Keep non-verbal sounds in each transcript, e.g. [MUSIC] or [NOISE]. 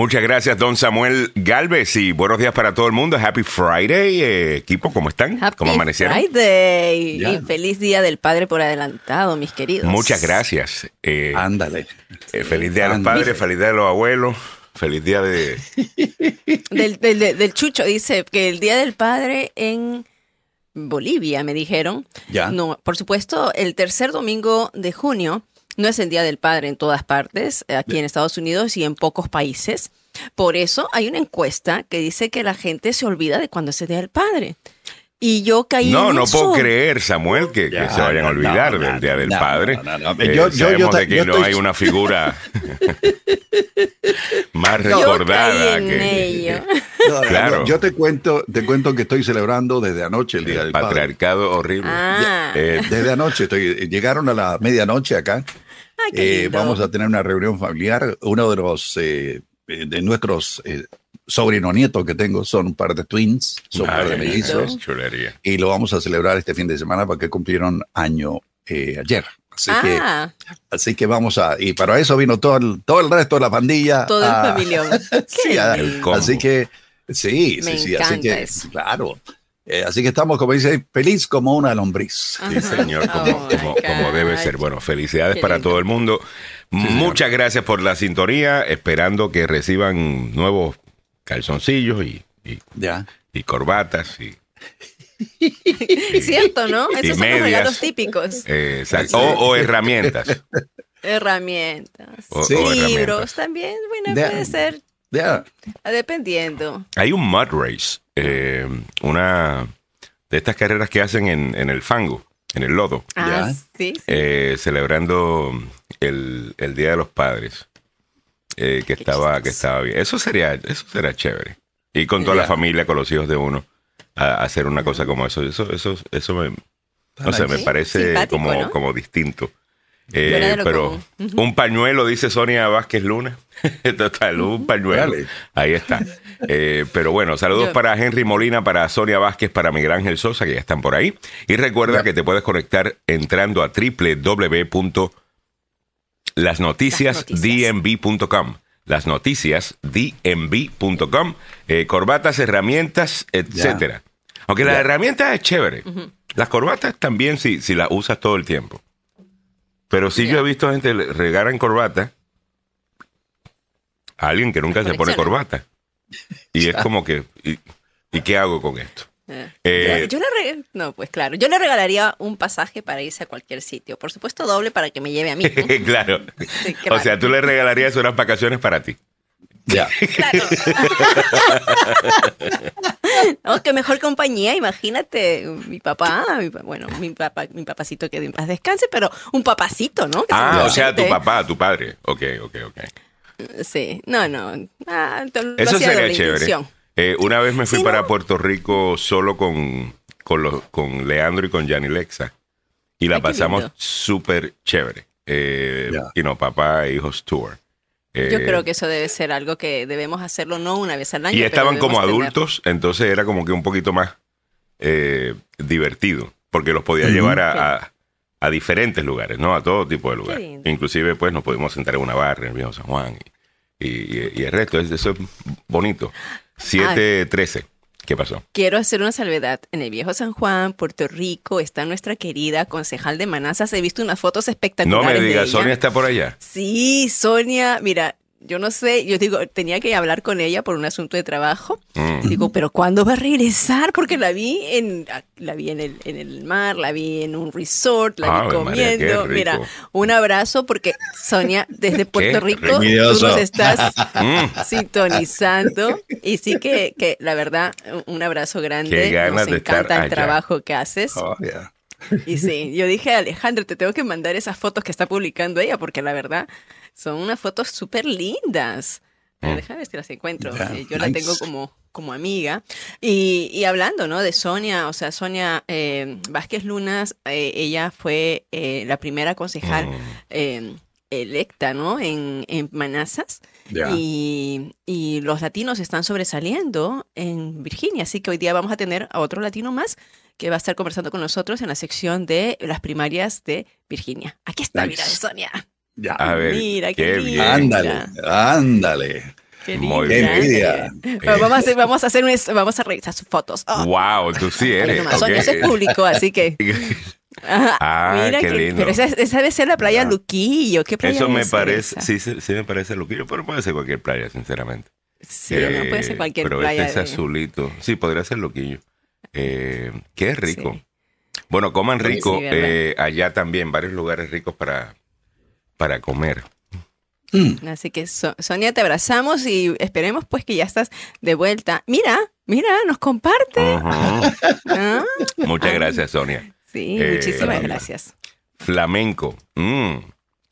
Muchas gracias, don Samuel Galvez, y buenos días para todo el mundo. Happy Friday, eh, equipo, ¿cómo están? Happy ¿Cómo amanecieron? Friday. Y feliz día del Padre por adelantado, mis queridos. Muchas gracias. Eh, Ándale. eh, feliz día de los padres, feliz día de los abuelos, feliz día de... [LAUGHS] Del, del- del- del Chucho dice que el Día del Padre en Bolivia, me dijeron. Ya. No, por supuesto, el tercer domingo de junio no es el Día del Padre en todas partes, eh, aquí en Estados Unidos y en pocos países. Por eso hay una encuesta que dice que la gente se olvida de cuando es el Día del Padre. Y yo caí No, en no eso. puedo creer, Samuel, que, que Ya, se vayan a no, olvidar no, del no, Día del no, Padre. no, no, no. Eh, Yo- yo- yo sabemos ta- de que yo no estoy- hay una figura [LAUGHS] [LAUGHS] más Yo recordada caí en que ello. [LAUGHS] No, no, Claro. Yo, yo te cuento, te cuento que estoy celebrando desde anoche el Día el del Padre. patriarcado horrible. Ah. Eh, Desde anoche, estoy, llegaron a la medianoche acá. Ay, qué Eh, lindo. vamos a tener una reunión familiar. Uno de los eh, eh, de nuestros eh, sobrino nietos que tengo son un par de twins, son un par de mellizos. chulería. Y lo vamos a celebrar este fin de semana porque cumplieron año eh, ayer. Así que ah, Así que vamos a, y para eso vino todo el, todo el resto de la pandilla. todo el a- familión. [LAUGHS] Sí, a- así que, sí, Me sí, sí, así que, eso. claro. Eh, así que estamos, como dice, feliz como una lombriz. Sí, señor, como, Oh, como, como debe ser. Bueno, felicidades Qué para lindo. todo el mundo. Muchas gracias por la sintonía, esperando que reciban nuevos calzoncillos y, y, Ya. y corbatas y, [LAUGHS] Cierto, ¿no? y Esos son medias. los regalos típicos. eh, o, o herramientas. Herramientas. O- Sí. o Libros herramientas. también, bueno, Ya. puede ser, Ya. dependiendo. Hay un mud race, eh, una de estas carreras que hacen en, en el fango, en el lodo, Ah, Ya. sí. sí. eh, celebrando el, el Día de los Padres, eh, que Qué estaba que estaba bien. Eso sería, eso será chévere. Y con toda la familia, con los hijos de uno, a, a hacer una cosa como eso. Eso, eso, eso me, no sé, me parece simpático, como, ¿no? como distinto. Eh, pero un pañuelo, dice Sonia Vázquez Luna. [LAUGHS] Total, un pañuelo. Dale. Ahí está. Eh, pero bueno, saludos Yo- para Henry Molina, para Sonia Vázquez, para Miguel Ángel Sosa, que ya están por ahí. Y recuerda que te puedes conectar entrando a www.lasnoticiasdmv.com. Las noticias dmv.com. Eh, corbatas, herramientas, etcétera. Aunque las Ya. herramientas es chévere. Las corbatas también si, si las usas todo el tiempo. Pero sí yo he visto gente le regalan corbata a alguien que nunca se pone corbata. [LAUGHS] Y es como que, ¿y, y qué hago con esto? Eh, Eh, yo le re- no, pues claro, yo le regalaría un pasaje para irse a cualquier sitio. Por supuesto, doble para que me lleve a mí. ¿no? [LAUGHS] claro. Sí, O claro. sea, tú le regalarías unas vacaciones para ti. Ya. Claro. [LAUGHS] no, que mejor compañía, imagínate, mi papá, mi bueno, mi papá, mi papacito que en paz descanse, pero un papacito, ¿no? Que Ah, o sea, tu papá, tu padre. Ok, ok, ok. Sí, no, no. Ah, Eso sería chévere. Eh, una vez me fui Sí, para ¿no? Puerto Rico solo con, con, los- con Leandro y con Gianni Lexa. Y la Ay, pasamos súper chévere. Eh. Y no, papá e hijos tour. Yo Eh, creo que eso debe ser algo que debemos hacerlo no una vez al año. Y pero estaban como tener. adultos, entonces era como que un poquito más eh, divertido, porque los podía llevar a, a- a diferentes lugares, ¿no? A todo tipo de lugares. Inclusive, pues, nos pudimos sentar en una barra en el viejo San Juan y, y- y el resto, es- eso es bonito. 7-13, ¿qué pasó? Quiero hacer una salvedad. En el viejo San Juan, Puerto Rico, está nuestra querida concejal de Manazas. He visto unas fotos No espectaculares. me de digas. Sonia está por allá. Sí, Sonia, mira, yo no sé, yo digo, tenía que hablar con ella por un asunto de trabajo. Mm. Digo, pero ¿cuándo va a regresar? Porque la vi en la vi en el, en el mar, la vi en un resort, la vi María, comiendo. Mira, un abrazo porque Sonia desde [LAUGHS] Puerto Rico tú nos estás [LAUGHS] Mm. sintonizando y sí que, que la verdad un abrazo grande. Qué ganas nos de estar encanta el trabajo que haces. Oh. Y sí, yo dije, Alejandro, te tengo que mandar esas fotos que está publicando ella, porque la verdad son unas fotos súper lindas. Mm. Déjame ver si las encuentro. Eh, yo la nice. tengo como, como amiga. Y, y hablando, ¿no? De Sonia, o sea, Sonia eh, Vázquez Lunas, eh, ella fue eh, la primera concejal Mm. eh, electa, ¿no? En, en Manassas. Ya. Y, y los latinos están sobresaliendo en Virginia, así que hoy día vamos a tener a otro latino más que va a estar conversando con nosotros en la sección de las primarias de Virginia. Aquí está, Nice. mira, de Sonia. Ya. A ver, Mira, qué qué bien. Ándale, ándale. Qué Muy Qué envidia. Bueno, vamos a hacer, vamos a hacer un, vamos a revisar sus fotos. Oh, Wow, tú sí eres. eso es público, así que. [LAUGHS] Ajá, Ah, qué que- lindo. Pero esa, esa debe ser la playa Luquillo. ¿Qué playa Eso me es parece, esa? sí, sí, sí me parece loquillo, pero puede ser cualquier playa, sinceramente. Sí, no puede ser Eh, cualquier pero playa. este es de- azulito. Sí, podría ser loquillo. Eh, qué rico. Sí. Bueno, coman rico. eh, allá también, varios lugares ricos para, para comer. Así que So- Sonia, te abrazamos y esperemos pues que ya estás de vuelta. Mira, mira, nos comparte. Ah, Muchas gracias, Sonia. Sí, Eh, muchísimas gracias. Flamenco. Mm.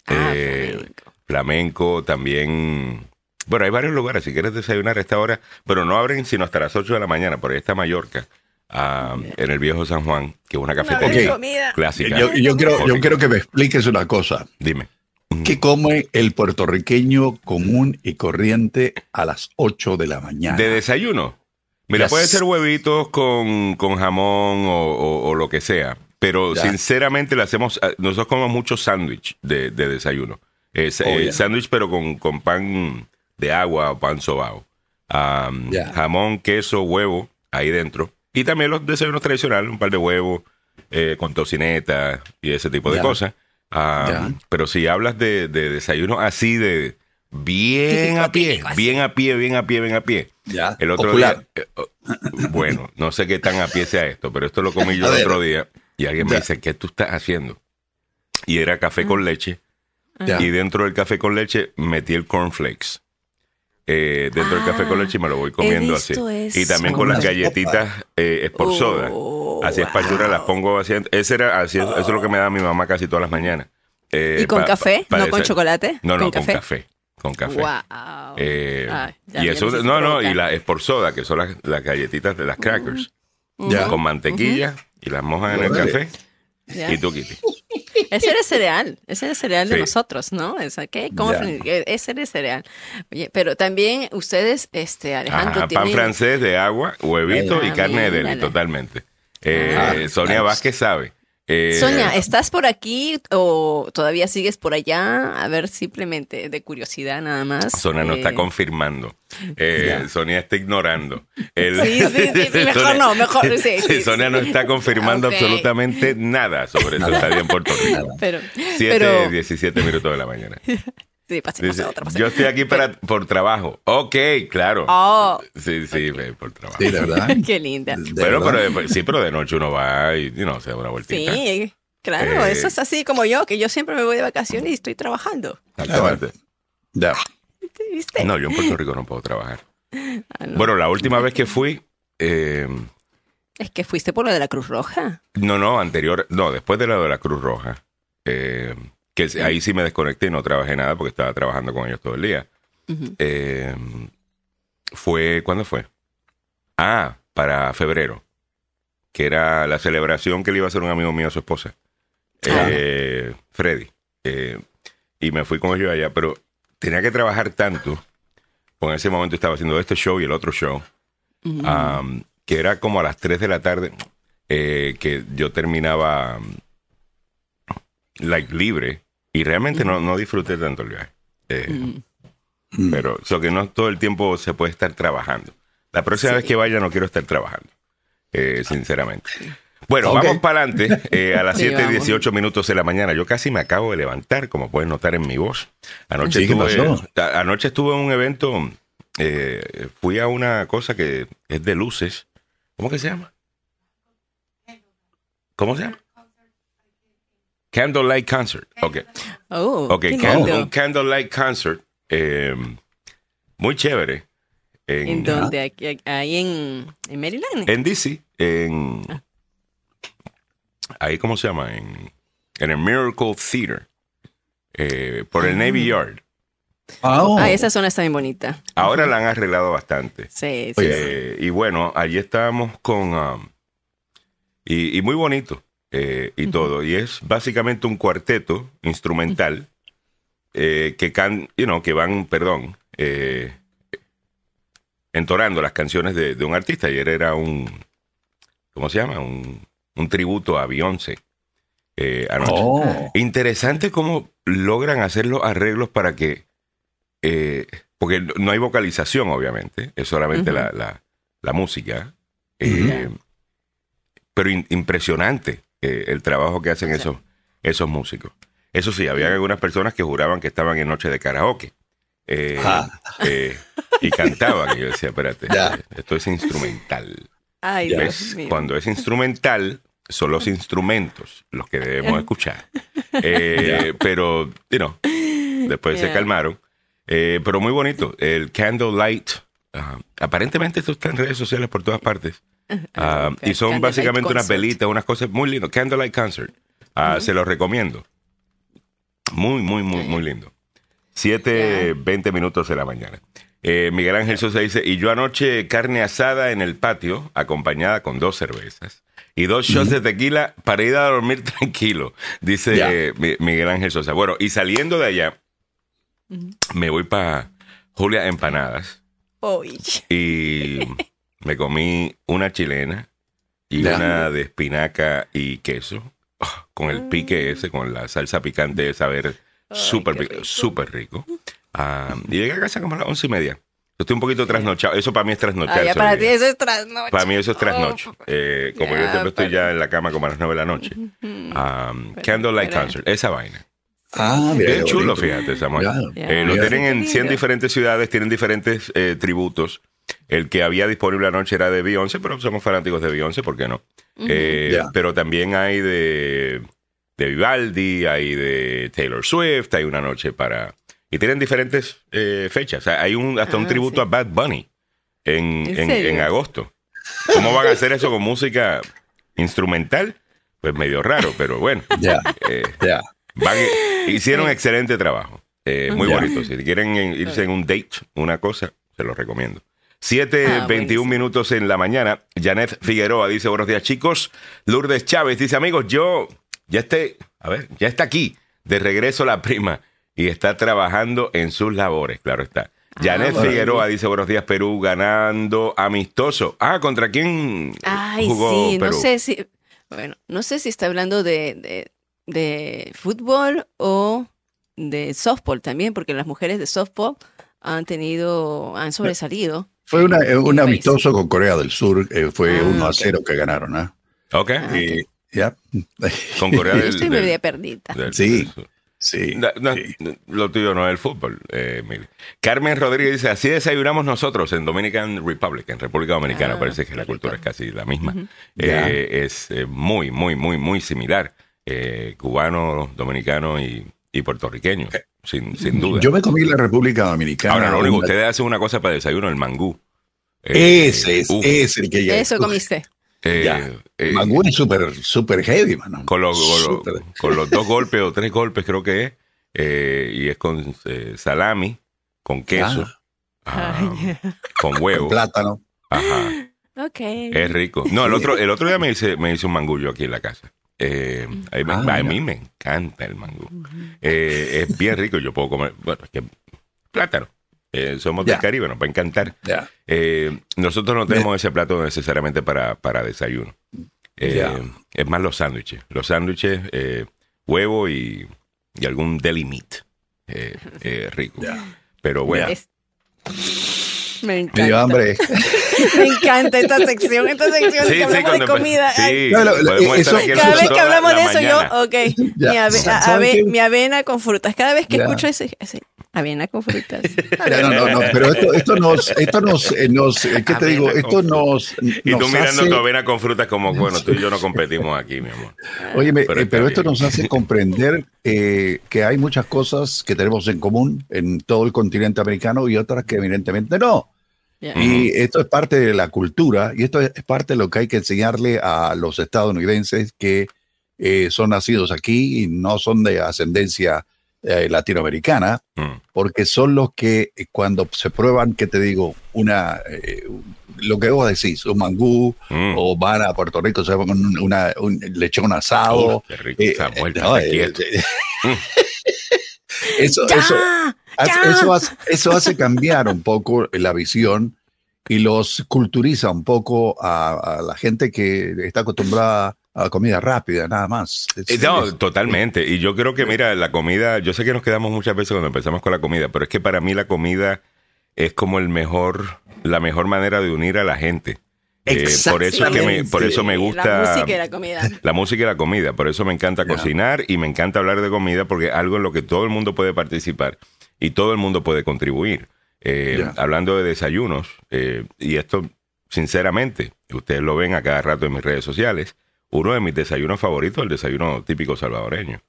Ah, Eh, flamenco. flamenco también. Bueno, hay varios lugares. Si quieres desayunar a esta hora, pero no abren sino hasta las 8 de la mañana. Por ahí está Mallorca, en el viejo San Juan, que es una cafetería clásica. Yo, yo quiero, yo quiero que me expliques una cosa. Dime. ¿Qué come el puertorriqueño común y corriente a las 8 de la mañana? ¿De desayuno? Mira, Yes. puede ser huevitos con, con jamón o, o- o lo que sea. Pero sinceramente le hacemos. ah, Nosotros comemos mucho sándwich de, de desayuno. Es, Oh, eh, sándwich, pero con, con pan de agua o pan sobao. Ya. Jamón, queso, huevo ahí dentro. Y también los desayunos tradicionales, un par de huevos eh, con tocineta y ese tipo de cosas. Ya. Pero si hablas de, de desayuno así de bien Típico, a pie, típico, bien a pie, bien a pie, bien a pie. Ya, El otro popular. día, eh, oh, bueno, no sé qué tan a pie sea esto, pero esto lo comí [LAUGHS] yo A el ver. otro día y alguien me dice, ¿qué tú estás haciendo? Y era café con leche Ya. y dentro del café con leche metí el cornflakes. Eh, dentro del café con leche y me lo voy comiendo así. Y también con las galletitas eh, por soda. Oh, Así es pachura, wow. las pongo así. Ese era, así, eso es lo que me da mi mamá casi todas las mañanas. Eh, ¿Y con pa- café? pa- ¿No con chocolate? No, no, ¿Con con café? café. Con café. Wow. Eh, Ah, y eso, no, no, y la es por soda, que son las, las galletitas de las crackers, Ya. con mantequilla y las mojan en el café y tú Kitty. Ese era el cereal, ese era el cereal de nosotros, ¿no? Esa, ¿qué? ¿Cómo Ya. fran- eh, Ese era el cereal. Oye, pero también ustedes, este, Alejandro, Ajá, pan tienen... francés de agua, huevito y Ah, carne de deli, totalmente. Eh, Ah, Sonia nice. Vázquez sabe. Eh, Sonia, ¿estás por aquí o todavía sigues por allá? A ver, simplemente de curiosidad nada más. Sonia no está Eh, confirmando. Eh, Sonia está ignorando. El- Sí, sí, sí, sí, [LAUGHS] mejor Sonia- no, mejor, [LAUGHS] sí, sí, Sonia sí. no está confirmando absolutamente nada sobre su estadía en Puerto Rico. Pero, 7, pero 17 minutos de la mañana. [LAUGHS] sí, pasemos Dice, a otra. pasemos. yo estoy aquí para, por trabajo. Ok, claro. Oh, Sí, sí, por trabajo. Sí, de verdad. [LAUGHS] qué linda. De Bueno, verdad. pero de- sí, pero de noche uno va y, you know, se da una vueltita. Sí, claro, Eh, eso es así como yo, que yo siempre me voy de vacaciones y estoy trabajando. Exactamente. Ya. ¿Viste? No, yo en Puerto Rico no puedo trabajar. Ah, no. Bueno, la última vez que fui, eh, Es que fuiste por lo de la Cruz Roja. no, no, anterior, no, después de la de la Cruz Roja, eh, que ahí sí me desconecté y no trabajé nada porque estaba trabajando con ellos todo el día. Eh, fue, ¿cuándo fue? Ah, para febrero, que era la celebración que le iba a hacer un amigo mío a su esposa, eh, Freddy. Eh, y me fui con ellos allá, pero tenía que trabajar tanto, porque en ese momento estaba haciendo este show y el otro show, um, que era como a las 3 de la tarde, eh, que yo terminaba like libre y realmente no, no disfruté tanto el viaje. Eh, Mm. Pero so que no todo el tiempo se puede estar trabajando. La próxima Sí. vez que vaya no quiero estar trabajando, eh, sinceramente. Bueno, vamos para adelante eh, a las Sí, 7 y vamos. 18 minutos de la mañana. Yo casi me acabo de levantar, como pueden notar en mi voz. Anoche, Sí, ¿qué estuve, a- anoche estuve en un evento, eh, fui a una cosa que es de luces. ¿Cómo que se llama? ¿Cómo se llama? Candlelight Concert. Ok. Oh, Ok, qué can- lindo. un candlelight concert. eh, muy chévere. En, ¿En dónde? Aquí- Ahí en, en Maryland. en DC. En, Ah. ahí, ¿cómo se llama? En, en el Miracle Theater. eh, por el Navy Yard. Ah, oh. Ah, esa zona está bien bonita. Ahora la han arreglado bastante. Sí, sí. Eh, y bueno, allí estábamos con... um, y, y muy bonito eh, y todo. Y es básicamente un cuarteto instrumental eh, que, can, you know, que van, perdón, eh, entonando las canciones de, de un artista. Ayer era un... ¿Cómo se llama? Un, un tributo a Beyoncé. eh, anoche. Oh. Interesante cómo logran hacer los arreglos para que porque no hay vocalización, obviamente, es solamente la, la, la música. Pero in- impresionante eh, el trabajo que hacen esos, esos músicos. Eso sí, había algunas personas que juraban que estaban en noche de karaoke. eh, Ah. eh, y cantaban. Y yo decía, espérate, Ya. esto es instrumental. Ay, Ya. Dios ¿Ves? mío. Cuando es instrumental, son los instrumentos los que debemos escuchar. Eh, pero, you know, después se calmaron. Eh, pero muy bonito. El Candlelight. ah, aparentemente esto está en redes sociales por todas partes. Ah, ok. y son Candlelight básicamente unas velitas, unas cosas muy lindas. Candlelight Concert. Ah, Se los recomiendo. Muy, muy, muy, muy lindo. 7, 20 minutos de la mañana. Eh, Miguel Ángel Sosa dice, y yo anoche carne asada en el patio, acompañada con dos cervezas y dos shots de tequila para ir a dormir [LAUGHS] tranquilo, dice eh, Miguel Ángel Sosa. Bueno, y saliendo de allá, me voy para Julia Empanadas Uy. y [LAUGHS] me comí una chilena y Ya. una de espinaca y queso, ah, con el pique ese, con la salsa picante de saber súper rico. súper rico. Ah, y llegué a casa como a las once y media. Estoy un poquito trasnochado. Eso para mí es Ah, trasnochar. se para olvida. ti eso es trasnoche. Para mí eso es trasnoche. Oh. Eh, como yo siempre estoy ya en la cama como a las nueve de la noche. Um, Pero- Candlelight pero- Concert, esa vaina. Ah, mira, Bien chulo, bonito. fíjate, Samuel. Eh, lo tienen en 100 Lindo. diferentes ciudades, tienen diferentes eh, tributos. El que había disponible anoche era de Beyoncé, pero somos fanáticos de Beyoncé, ¿por qué no? Eh. Pero también hay de, de Vivaldi, hay de Taylor Swift, hay una noche para... Y tienen diferentes eh, fechas. O sea, hay un, hasta un Ah, tributo sí. a Bad Bunny en, ¿En en- serio? en agosto. ¿Cómo van a hacer eso con música instrumental? Pues medio raro, pero bueno. Ya, Eh, ya. Van- hicieron excelente trabajo. Eh, muy bonito. Si quieren irse en un date, una cosa, se los recomiendo. 7, Ah, 21 buenísimo. minutos en la mañana. Janet Figueroa dice, buenos días chicos. Lourdes Chávez dice, amigos, yo ya esté, a ver, ya está aquí. De regreso la prima y está trabajando en sus labores, claro está. Janet bueno. Figueroa dice, buenos días Perú, ganando amistoso. Ah, ¿contra quién Ay, jugó sí, Perú? no sé si, bueno, no sé si está hablando de, de, de fútbol o de softball también, porque las mujeres de softball han tenido, han sobresalido. Fue una, eh, un amistoso con Corea del Sur. eh, fue Ah, 1 a ok. 0 que ganaron. ¿ah? Ok. Y- ya. [LAUGHS] Con Corea Yo del, estoy del- media perdida. del- Sí. del sur. sí. No, no, sí. Lo tuyo no es el fútbol, eh. Carmen Rodríguez dice, así desayunamos nosotros en Dominican Republic, en República Dominicana. Ah, Parece que la cultura es casi la misma. Eh, es eh, muy, muy, muy, muy similar. Eh, cubano, dominicano y, y puertorriqueño, sin, sin duda. Yo me comí la República Dominicana. Ahora, lo único, ustedes hacen una cosa para desayuno, el mangú. Eh, Ese es, uf, es el que ya. Eso comiste. eh, ya. eh, Mangú es súper, súper heavy, mano. con los, con, los, con dos golpes o tres golpes creo que es. eh, y es con eh, salami, con queso, ah, con huevo. Plátano. Ajá, Ok. es rico. No, el otro, el otro día me hice, me hice un mangullo aquí en la casa. Eh, a, mí, me- Ah, a mira. mí me encanta el mangú. Eh, es bien rico, yo puedo comer, bueno, es que plátano. Eh, somos del Ya. Caribe, nos va a encantar. Eh, nosotros no tenemos ese plato necesariamente para, para desayuno. Eh. Es más los sándwiches. Los sándwiches, eh, huevo y, y algún deli meat. Eh, eh, rico. Pero bueno. Es- Me Me encanta. dio hambre. [LAUGHS] Me encanta esta sección, esta sección Sí, que sí, hablamos de comida. Ay, Sí, No, lo- lo- podemos eso- estar aquí Cada vez que hablamos la de eso, mañana. yo, ok, Ya, mi, ave- ¿saben a- ave- qué? mi avena con frutas. Cada vez que Ya. escucho eso, ese, avena con frutas. [LAUGHS] No, no, no, pero esto, esto nos, esto nos, eh, nos eh, ¿qué te Avena digo? Esto nos, Y tú mirando hace- tu avena con frutas como, bueno, tú y yo no competimos aquí, mi amor. Pero eh, pero esto nos hace comprender eh, que hay muchas cosas que tenemos en común en todo el continente americano y otras que evidentemente no. Y esto es parte de la cultura y esto es parte de lo que hay que enseñarle a los estadounidenses que eh, son nacidos aquí y no son de ascendencia eh, latinoamericana, Mm. porque son los que eh, cuando se prueban, ¿qué te digo? Una, eh, lo que vos decís, un mangú, Mm. o van a Puerto Rico, se van con una, un lechón asado. Uf, qué rico, Eh, Samuel, no, estate quieto. [LAUGHS] eso, eso, hace, eso hace cambiar un poco la visión y los culturiza un poco a, a la gente que está acostumbrada a comida rápida, nada más. Eh, No, totalmente. Y yo creo que, mira, la comida, yo sé que nos quedamos muchas veces cuando empezamos con la comida, pero es que para mí la comida es como el mejor, la mejor manera de unir a la gente. Eh, por eso es que me, por eso me gusta La música y la comida. la música y la comida. Por eso me encanta cocinar y me encanta hablar de comida porque es algo en lo que todo el mundo puede participar y todo el mundo puede contribuir. Eh. Hablando de desayunos, eh, y esto sinceramente, ustedes lo ven a cada rato en mis redes sociales, uno de mis desayunos favoritos el desayuno típico salvadoreño.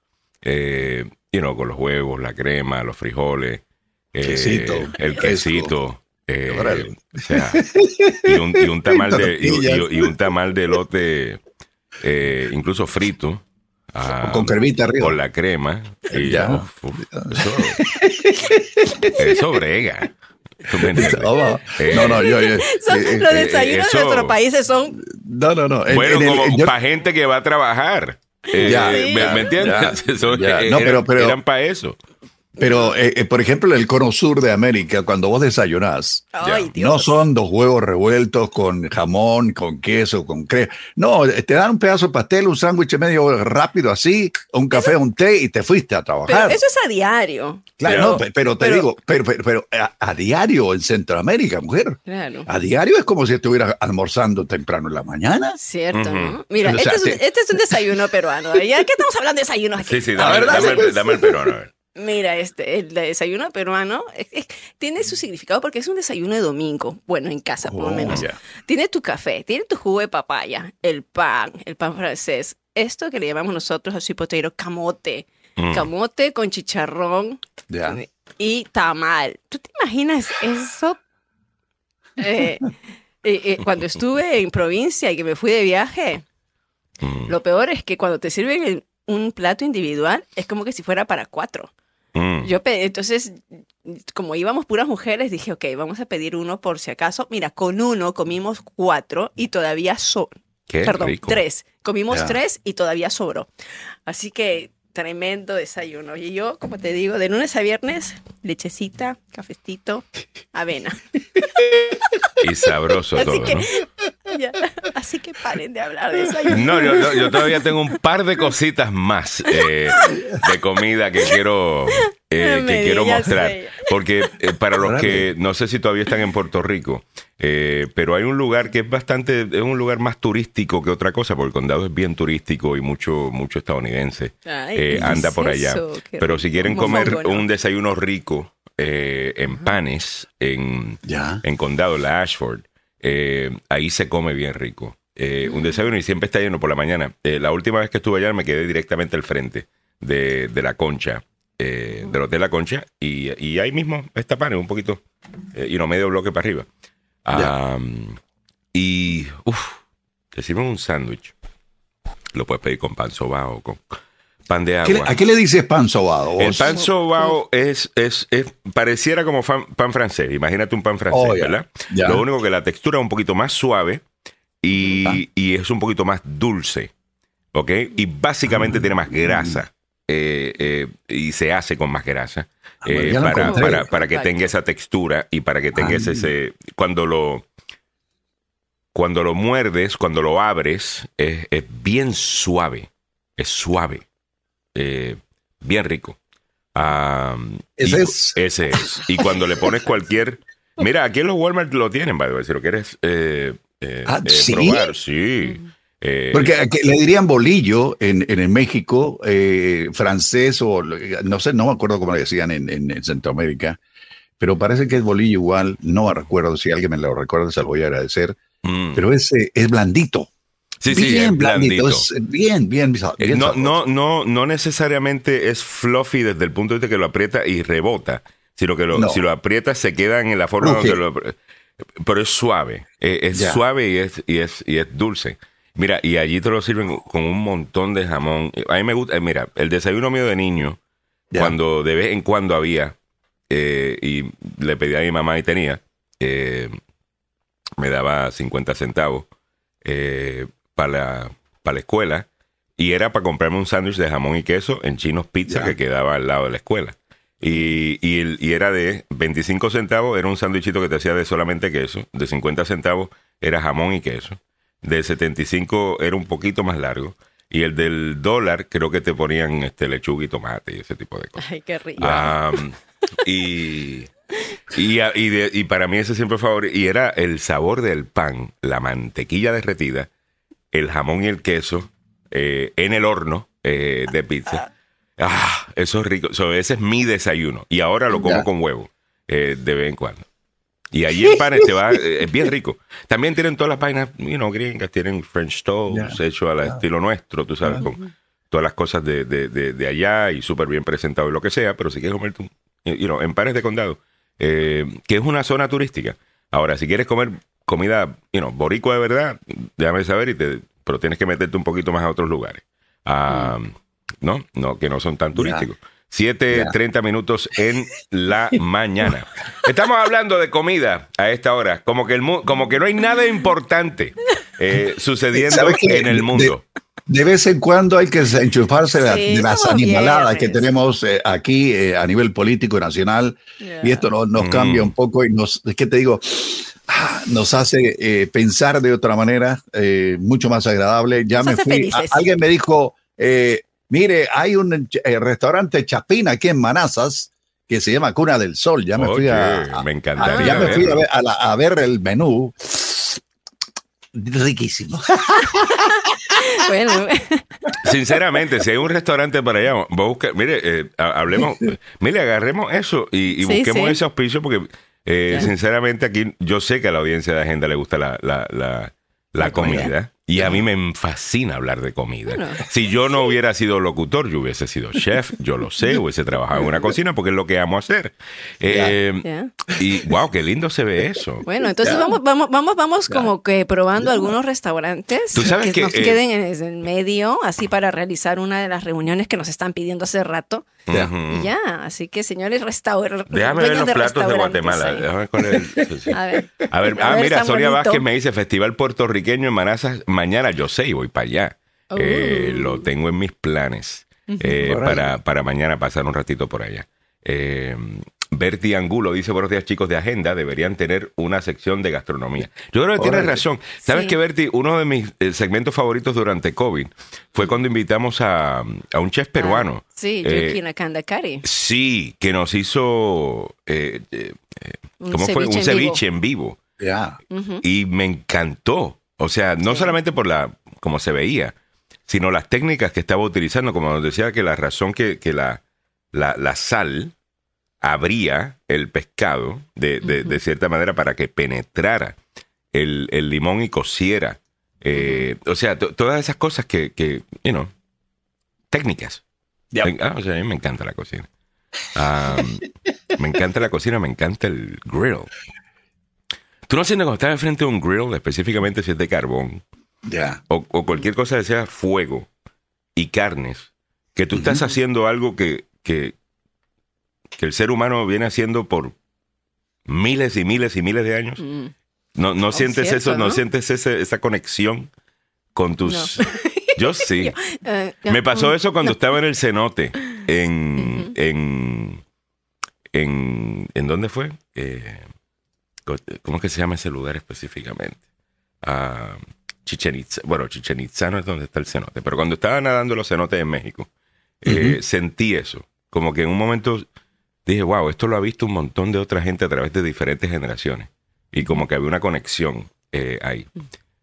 Eh, you know, con los huevos, la crema, los frijoles, eh, Quesito, el quesito. eh, o sea, y un, y un tamal de y, un tamal de lote eh, incluso frito ah, Con cremita arriba. con la crema y Ya. uf, uf, eso, [LAUGHS] eso brega ¿Tú me entiendes? No, no, Eh, no, no, yo, yo- [LAUGHS] Son- eh, los eh, desayunos eso- de nuestros países son no, no, no. en- bueno en como yo- para gente que va a trabajar Eh, Ya, ¿me, ya, me entiendes? ya, [LAUGHS] Eso, ya. eh, No, eran- pero- pero- eran para eso Pero, eh, eh, por ejemplo, en el cono sur de América, cuando vos desayunás, Ay, no son dos huevos revueltos con jamón, con queso, con crema. No, eh, te dan un pedazo de pastel, un sándwich medio rápido así, un café, un té y te fuiste a Pero trabajar. eso es a diario. Claro, Pero- no, pe- pero te pero- digo, pero, pero, pero a, a diario en Centroamérica, mujer. Claro. A diario es como si estuvieras almorzando temprano en la mañana. Cierto. ¿no? Mira, O este, es un, te- este es un desayuno peruano. ¿Ya qué estamos hablando de desayunos aquí? sí sí dame, dame, pues- el, dame el peruano a ver. Mira, este, el desayuno peruano eh, eh, tiene su significado porque es un desayuno de domingo. Bueno, en casa, por lo Oh, menos. Tiene tu café, tiene tu jugo de papaya, el pan, el pan francés. Esto que le llamamos nosotros así potato, camote. Mm. Camote con chicharrón y tamal. ¿Tú te imaginas eso? Eh, eh, eh, cuando estuve en provincia y que me fui de viaje, Mm. lo peor es que cuando te sirven el- un plato individual, es como que si fuera para cuatro. Mm. Yo entonces, como íbamos puras mujeres, dije, ok, vamos a pedir uno por si acaso. Mira, con uno comimos cuatro y todavía so Qué perdón, rico. tres. Comimos tres y todavía sobró. Así que tremendo desayuno. Y yo, como te digo, de lunes a viernes, lechecita, cafecito, avena. [LAUGHS] y sabroso Así todo que, ¿no? [LAUGHS] ya. Así que paren de hablar de desayuno. No, yo, yo- yo todavía tengo un par de cositas más eh, de comida que quiero eh, [LAUGHS] que quiero mostrar. [LAUGHS] Porque eh, para los que no sé si todavía están en Puerto Rico, eh, pero hay un lugar que es bastante, es un lugar más turístico que otra cosa, porque el condado es bien turístico y mucho, mucho estadounidense Ay, eh, ¿qué anda es por allá. Pero si quieren comer un desayuno rico eh, en panes, en, Ya. en condado, la Ashford, eh, ahí se come bien rico. Eh, un desayuno y siempre está lleno por la mañana. Eh, la última vez que estuve allá me quedé directamente al frente de, de la concha, eh, del hotel La Concha, y, y ahí mismo está pan, un poquito, eh, y no medio bloque para arriba. Y, uff, te sirven un sándwich. Lo puedes pedir con pan sobao o con pan de ¿Qué le- agua. ¿A qué le dices pan sobado? El pan sobao es, es, es- pareciera como fan- pan francés. Imagínate un pan francés, Oh. ¿verdad? Lo único que la textura es un poquito más suave y, Ah. y es un poquito más dulce. ¿Ok? Y básicamente tiene más grasa. Eh, eh, y se hace con más grasa. Ah, eh, para, encontré. para, para que tenga esa textura y para que tengas Ah. ese. Cuando lo. Cuando lo muerdes, cuando lo abres, es, es bien suave. Es suave. Eh, bien rico. Ese y- es. Ese es. Y cuando le pones cualquier. Mira, aquí en los Walmart lo tienen, by the way, si lo quieres eh, eh, Ah, eh, ¿sí? probar. Sí. Eh, Porque le dirían bolillo en, en el México, eh, francés o no sé, no me acuerdo cómo le decían en, en- en Centroamérica, pero parece que es bolillo igual, no recuerdo, si alguien me lo recuerda se lo voy a agradecer, mm. pero es, es blandito, sí, sí, bien es blandito, blandito. es bien, bien, bien Eh, no, sabroso. no, no, no necesariamente es fluffy desde el punto de vista que lo aprieta y rebota, sino que lo, No. si lo aprietas se queda en la forma Cruje. donde lo. Pero es suave, eh, es Ya. suave y es, y, es, y es dulce. Mira, y allí te lo sirven con un montón de jamón. A mí me gusta, eh, mira, el desayuno mío de niño, cuando de vez en cuando había, eh, y le pedí a mi mamá y tenía, eh, me daba 50 centavos para la, para la escuela y era para comprarme un sándwich de jamón y queso en Chinos Pizza que quedaba al lado de la escuela. Y, y, el- y era de 25 centavos, era un sándwichito que te hacía de solamente queso, de 50 centavos era jamón y queso, de 75 era un poquito más largo y el del dólar creo que te ponían este lechuga y tomate y ese tipo de cosas. Ay, qué rico. Y Y, y, de- y para mí ese siempre fue favorito. Y era el sabor del pan, la mantequilla derretida, el jamón y el queso eh, en el horno eh, de pizza. Ah, eso es rico. So, ese es mi desayuno. Y ahora lo como Ya. con huevo eh, de vez en cuando. Y allí en panes te va, [LAUGHS] eh, es bien rico. También tienen todas las páginas, you know, gringas, tienen French toast, Ya. hecho al estilo nuestro, tú sabes, con todas las cosas de, de, de, de allá y súper bien presentado y lo que sea, pero si quieres comerte un, you know, en panes de condado, eh, que es una zona turística. Ahora, si quieres comer comida, you know, boricua de verdad, déjame saber, y te, pero tienes que meterte un poquito más a otros lugares. Ah, ¿No? No, que no son tan turísticos. 7.30 minutos en [LAUGHS] la mañana. Estamos hablando de comida a esta hora, como que, el mu- como que no hay nada importante eh, [LAUGHS] sucediendo en el mundo. De vez en cuando hay que enchufarse de, la- Sí, de las animaladas que tenemos eh, aquí eh, a nivel político y nacional. Yeah. Y esto no- nos Mm. cambia un poco y nos, ¿qué te digo? Ah, Nos hace eh, pensar de otra manera, eh, mucho más agradable. Ya Nos me fui. a- alguien me dijo, eh, mire, hay un eh, restaurante Chapina aquí en Manazas que se llama Cuna del Sol. Ya me fui a, a- me encantaría ya me fui a ver, a la- a ver el menú. Riquísimo. [LAUGHS] Bueno, Sinceramente, si hay un restaurante para allá, voy a buscar, mire, eh, ha- hablemos, mire, agarremos eso y, y Sí, busquemos sí. ese auspicio porque, eh, sinceramente, aquí yo sé que a la audiencia de Agenda le gusta la, la, la, la La comida. comida. Y a mí me fascina hablar de comida. Bueno. Si yo no hubiera sido locutor, yo hubiese sido chef, yo lo sé, [LAUGHS] hubiese trabajado en una cocina porque es lo que amo hacer. Eh. Y wow, qué lindo se ve eso. Bueno, entonces vamos, vamos, vamos, vamos como que probando algunos restaurantes Tú sabes que, nos eh, queden en el medio, así para realizar una de las reuniones que nos están pidiendo hace rato. Ya. Así que señores restaurantes. Déjame ver los platos de Guatemala. Déjame es el- sí. A ver. A ver, A ah, ver, mira, Sonia Bonito. Vázquez me dice Festival Puertorriqueño en Manazas mañana. Yo sé y voy para allá. Eh, lo tengo en mis planes eh, para, para mañana pasar un ratito por allá. Eh, Bertie Angulo dice, buenos días chicos de Agenda, deberían tener una sección de gastronomía. Yo creo que tienes razón. ¿Sabes Sí. que Bertie, uno de mis eh, segmentos favoritos durante COVID fue cuando invitamos a, a un chef peruano. Ah, sí, Eh, Yukina Kandakari. Sí, que nos hizo, eh, eh, eh, Un ¿cómo fue? Un ceviche en ceviche en vivo. Ujú. Y me encantó. O sea, no solamente por la como se veía, sino las técnicas que estaba utilizando. Como nos decía que la razón que, que la, la, la sal abría el pescado de, de- de cierta manera para que penetrara el, el limón y cociera. Eh, O sea, to- todas esas cosas que, que you know, técnicas. Ya. Me- ah, o sea, a mí me encanta la cocina. Me encanta la cocina, me encanta el grill. ¿Tú no sientes cuando estás enfrente de un grill, específicamente si es de carbón, Ya. o, o cualquier cosa que sea fuego y carnes, que tú estás haciendo algo que, que, que el ser humano viene haciendo por miles y miles y miles de años? Mm. ¿No, no sientes cierto, eso? ¿No, ¿no? sientes ese- esa conexión con tus... [LAUGHS] Yo sí. [LAUGHS] Eh, Me pasó mm, eso cuando estaba en el cenote. En. en, en, ¿en dónde fue? Eh, ¿Cómo es que se llama ese lugar específicamente? Ah, Chichen Itza. Bueno, Chichen Itza no es donde está el cenote, pero cuando estaba nadando los cenotes en México, eh, sentí eso. Como que en un momento dije, wow, esto lo ha visto un montón de otra gente a través de diferentes generaciones. Y como que había una conexión eh, ahí.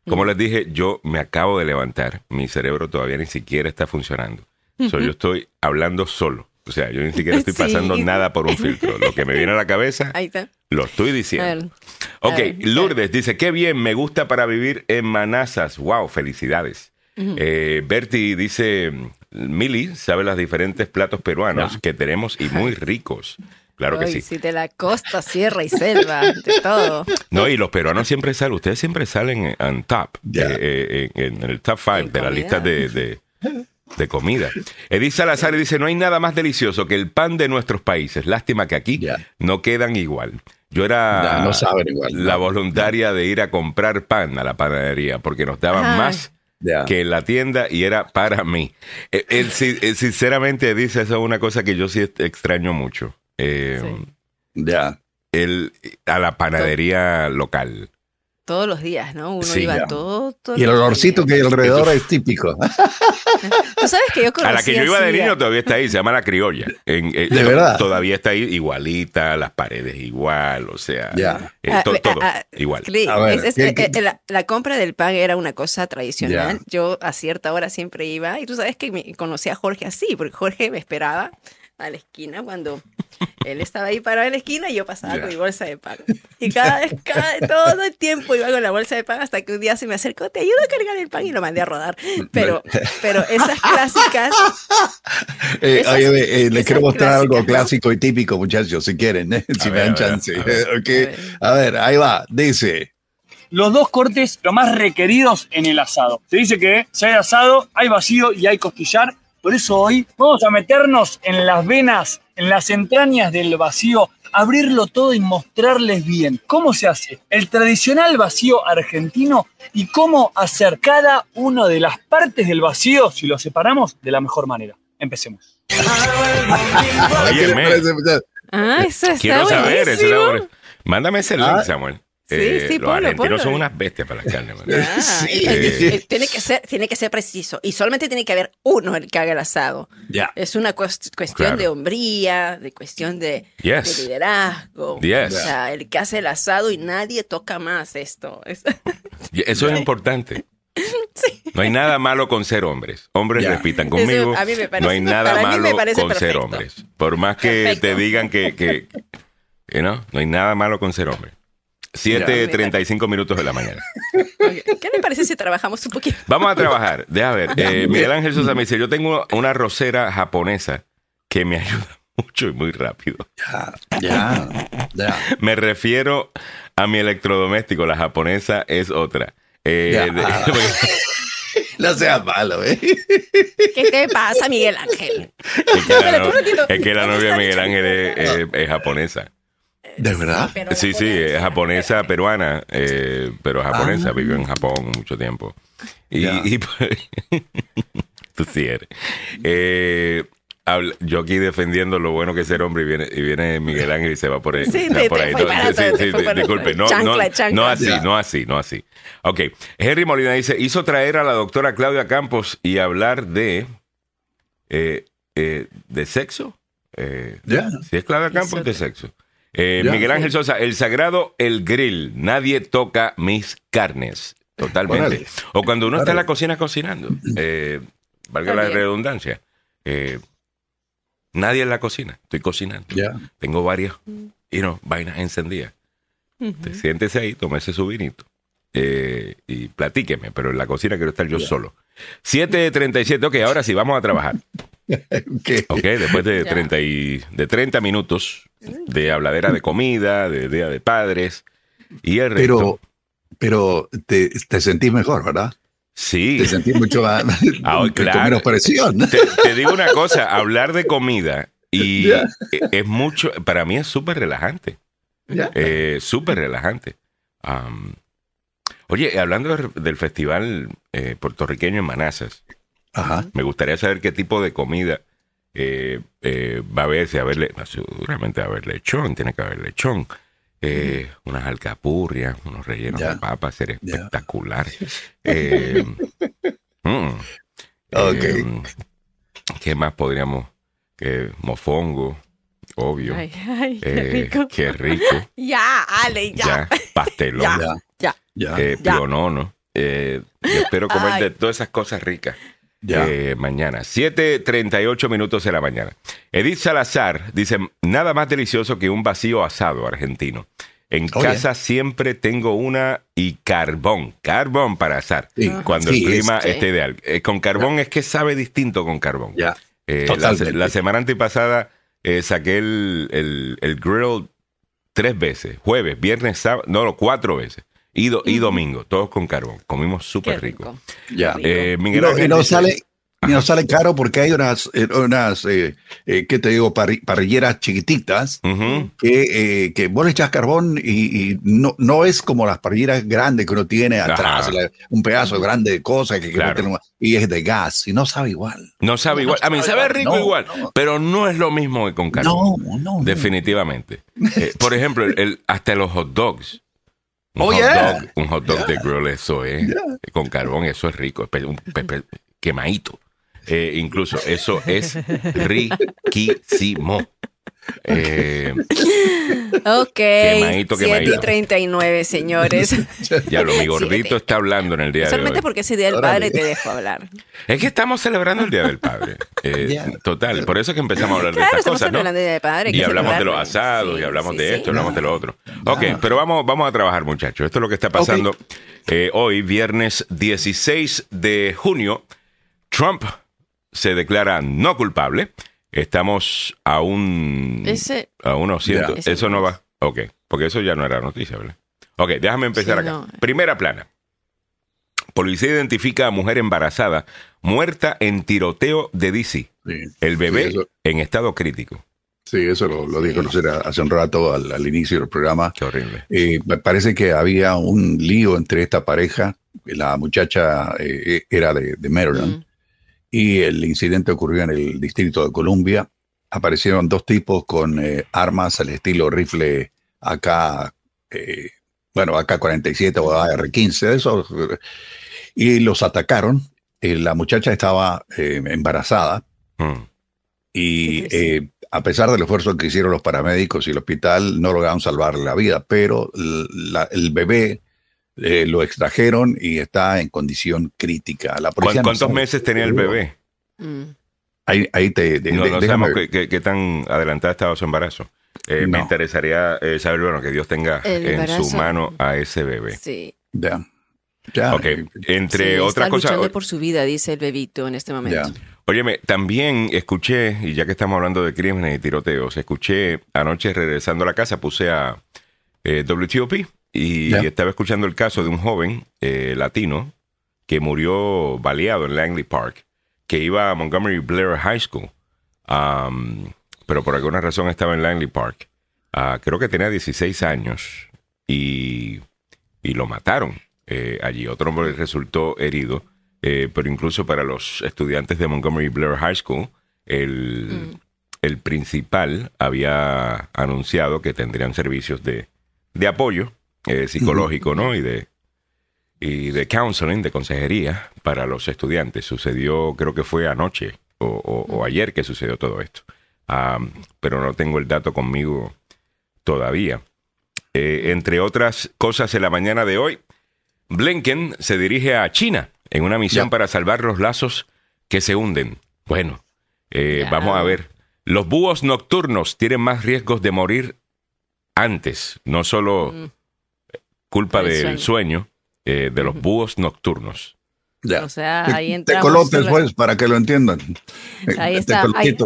Como les dije, yo me acabo de levantar. Mi cerebro todavía ni siquiera está funcionando. So, yo estoy hablando solo. O sea, yo ni siquiera estoy [LAUGHS] Sí. pasando nada por un filtro. Lo que me viene a la cabeza, [LAUGHS] Ahí está. lo estoy diciendo. Ok, Lourdes dice, qué bien, me gusta para vivir en Manazas. Wow, felicidades. Eh, Bertie dice, Mili sabe los diferentes platos peruanos que tenemos y muy [LAUGHS] ricos. Claro que sí. sí, de la costa, sierra y selva, de todo. No, y los peruanos siempre salen, ustedes siempre salen en top, eh, eh, en, en el top five En de la comida. lista de, de, de comida. Edith Salazar dice, no hay nada más delicioso que el pan de nuestros países. Lástima que aquí no quedan igual. Yo era no saben igual. la voluntaria de ir a comprar pan a la panadería porque nos daban Ajá. más Que en la tienda y era para mí. Eh, él sinceramente dice, eso es una cosa que yo sí extraño mucho. Eh, Sí. Ya. el, a la panadería local. Todos los días, ¿no? Uno Sí, iba ya. todo, todo Y el olorcito que hay alrededor es típico. [LAUGHS] Tú sabes que yo conocí A la que yo iba de a- niño todavía está ahí, se llama La Criolla. En- eh, ¿De verdad? Todavía está ahí igualita, las paredes igual, o sea, Ya. eh, Ah, to- ah, todo ah, igual. Cli, A ver, es- es- ¿qué- eh, qué- eh, la, la compra del pan era una cosa tradicional. Ya. Yo a cierta hora siempre iba y tú sabes que me, conocí a Jorge así, porque Jorge me esperaba a la esquina cuando él estaba ahí parado en la esquina y yo pasaba con mi bolsa de pan. Y cada vez, cada, todo el tiempo iba con la bolsa de pan hasta que un día se me acercó, te ayudo a cargar el pan y lo mandé a rodar. Pero, [LAUGHS] pero esas clásicas, Eh, Esas- oye, eh, les quiero mostrar algo clásico y típico, muchachos, si quieren, ¿eh? si A me ver, dan chance. a ver. [LAUGHS] Ok. A ver. A ver, ahí va. Dice, los dos cortes lo más requeridos en el asado. Se dice que si hay asado, hay vacío y hay costillar. Por eso hoy vamos a meternos en las venas, en las entrañas del vacío, abrirlo todo y mostrarles bien cómo se hace el tradicional vacío argentino y cómo hacer cada una de las partes del vacío si lo separamos de la mejor manera. Empecemos. [LAUGHS] Ah, eso está quiero saber, eso. Mándame ese link, Ah. Samuel. Sí, Eh, sí, los ponlo, argentinos ponlo. son unas bestias para las carnes. Ya, [LAUGHS] Sí. eh, eh, tiene, que ser, tiene que ser preciso. Y solamente tiene que haber uno el que haga el asado. Ya. Es una cuest- cuestión Claro. de hombría, de cuestión de, Yes. de liderazgo. Yes. O sea, el que hace el asado y nadie toca más esto. Eso es importante. [LAUGHS] No hay nada malo con ser hombres. Hombres Ya. repitan conmigo. Eso a mí me parece- no hay nada malo con ser perfecto. hombres. Por más que Perfecto. te digan que, que, que no, no hay nada malo con ser hombre. 7.35 minutos de la mañana. ¿Qué le parece si trabajamos un poquito? Vamos a trabajar. Deja ver. Eh, Miguel Ángel Sosa me dice, yo tengo una rosera japonesa que me [LAUGHS] ayuda mucho y muy rápido. Ya, ya, ya. Me refiero a mi electrodoméstico. La japonesa es otra. Eh, [LAUGHS] [LAUGHS] No seas malo, ¿eh? ¿Qué te pasa, Miguel Ángel? es, que la, Espera, no- un ratito. es que la ¿Cómo novia de Miguel? Ángel es, es- es japonesa. ¿De verdad? Sí, sí, es japonesa, peruana, eh, pero japonesa, Ah. vivió en Japón mucho tiempo. Y, pues, [LAUGHS] tú sí eres. Eh, habla- yo aquí defendiendo lo bueno que es ser hombre y viene, y viene Miguel Ángel y se va por ahí. Sí, te- por ahí. No, sí, sí, disculpe, no, Chancla, no, chancla. no así, no así, no así. Ok, Henry Molina dice, hizo traer a la doctora Claudia Campos y hablar de, eh, eh, de sexo. Eh, Ya. si es Claudia Campos, de sexo. Eh, Ya. Miguel Ángel Sosa, el sagrado, el grill. Nadie toca mis carnes. Totalmente. O cuando uno está en la cocina cocinando. Eh, valga Está la bien. redundancia. Eh, nadie en la cocina. Estoy cocinando. Ya. Tengo varias y no, vainas encendidas. Te siéntese ahí, tómese su vinito. eh, y platíqueme, pero en la cocina quiero estar yo solo. 7.37, ok, ahora sí, vamos a trabajar. [LAUGHS] ¿Qué? Ok, después de Ya. 30, y, de 30 minutos de habladera de comida, de día de padres y el resto. Pero, pero te, te sentís mejor, ¿verdad? sí, Te sentís mucho más. [LAUGHS] [LAUGHS] Ah, con claro. menos presión. te, te digo una cosa, hablar de comida y [LAUGHS] e- es mucho, para mí es súper relajante, Ya. eh, súper relajante. Oye, hablando de- del festival eh, puertorriqueño en Manazas, Ajá. me gustaría saber qué tipo de comida eh, eh, va a haber, si va a haber, le- seguramente va a haber lechón, tiene que haber lechón, eh, unas alcapurrias, unos rellenos de papas, sería Ya. espectacular. [LAUGHS] Eh, mm, Ok. eh, ¿Qué más podríamos? Eh, mofongo, obvio. Ay, ay, qué Eh, rico. qué rico. [LAUGHS] Ya, Ale, ya. Ya, pastelón, [LAUGHS] Ya. Ya. Ya. Ya. eh, Ya. pionono. Eh, yo espero comer Ay. de todas esas cosas ricas. Ya. eh, mañana. 7.38 minutos de la mañana. Edith Salazar dice, nada más delicioso que un vacío asado argentino. En casa siempre tengo una y carbón, carbón para asar, Sí. cuando Sí, el clima este. esté ideal. Eh, con carbón es que sabe distinto con carbón. Ya. Eh, la, Totalmente. la semana antepasada eh, saqué el, el, el grill tres veces, jueves, viernes, sábado, no, no, cuatro veces. Y, do- y domingo, todos con carbón. Comimos súper rico. rico. Ya. Eh, Miguel no, y no sale, y no sale caro porque hay unas, eh, unas eh, eh, ¿qué te digo? Parri- parrilleras chiquititas que, eh, que vos le echas carbón y, y no, no es como las parrilleras grandes que uno tiene atrás, la- un pedazo grande de cosas que, que Claro. no y es de gas y no sabe igual. No sabe igual. A mí sabe rico No, igual, no. pero no es lo mismo que con carbón. No, no, no. Definitivamente. [LAUGHS] Eh, por ejemplo, el, el- hasta los hot dogs. Un Oh, hot yeah. dog, un hot dog de grill, eso es. Yeah. Con carbón, eso es rico. Un pepe quemadito. Eh, incluso, eso es [LAUGHS] riquísimo. Eh, Ok. Quemadito, 7 y quemadito. 39, señores. [LAUGHS] ya lo, mi gordito Siete. está hablando en el día de Solamente porque ese día del padre te dejo hablar. Es que estamos celebrando el Día del Padre. [LAUGHS] Eh, Yeah. Total. Por eso es que empezamos a hablar de estas cosas, ¿no? hablando del Día del padre. hay Y que hablamos de los asados, Sí, y hablamos sí, de sí. esto, hablamos de lo otro. Ok, pero vamos, vamos a trabajar, muchachos. Esto es lo que está pasando eh, hoy, viernes 16 de junio. Trump se declara no culpable. Estamos a un... Ese- A unos cientos. Ya. Eso no va. Ok, porque eso ya no era noticia, ¿verdad? Ok, déjame empezar Sí, acá. no. Primera plana. Policía identifica a mujer embarazada muerta en tiroteo de DC. Sí. El bebé Sí, en estado crítico. Sí, eso lo, lo di a conocer hace un rato al, al inicio del programa. Qué horrible. Eh, me parece que había un lío entre esta pareja. La muchacha eh, era de, de Maryland Mm. Y el incidente ocurrió en el distrito de Columbia. Aparecieron dos tipos con eh, armas al estilo rifle AK, eh, bueno, AK-47 o AR-15, de esos, y los atacaron. Eh, la muchacha estaba eh, embarazada Mm. y eh, a pesar del esfuerzo que hicieron los paramédicos y el hospital, no lograron salvarle la vida, pero la- el bebé eh, lo extrajeron y está en condición crítica. La ¿Cuán- policía no ¿Cuántos meses tenía el bebé? Mm. Ahí, ahí te, de- No, de- no sabemos qué, qué- qué tan adelantada estaba su embarazo. Eh, Me interesaría eh, saber, bueno, que Dios tenga en su mano a ese bebé. Sí. Ya. Ya. Ok, eh, entre Sí, otras está cosas. luchando por su vida, dice el bebito en este momento. Ya. Óyeme, también escuché, y ya que estamos hablando de crímenes y tiroteos, escuché anoche regresando a la casa, puse a eh, WTOP y estaba escuchando el caso de un joven eh, latino que murió baleado en Langley Park, que iba a Montgomery Blair High School, um, pero por alguna razón estaba en Langley Park. Ah, creo que tenía 16 años y, y lo mataron eh, allí. Otro hombre resultó herido. Eh, pero incluso para los estudiantes de Montgomery Blair High School, el, Mm. el principal había anunciado que tendrían servicios de, de apoyo eh, psicológico, ¿no? Y de, y de counseling, de consejería para los estudiantes. Sucedió, creo que fue anoche o, o- o ayer que sucedió todo esto. Pero no tengo el dato conmigo todavía. Eh, entre otras cosas, en la mañana de hoy, Blinken se dirige a China en una misión para salvar los lazos que se hunden. Bueno, eh, vamos a ver. Los búhos nocturnos tienen más riesgos de morir antes, no solo Mm. Culpa El del sueño. sueño, eh, de los búhos nocturnos. ya. O sea, Te- ahí entramos. colotes, la- pues, para que lo entiendan. Ahí Te está, ahí-.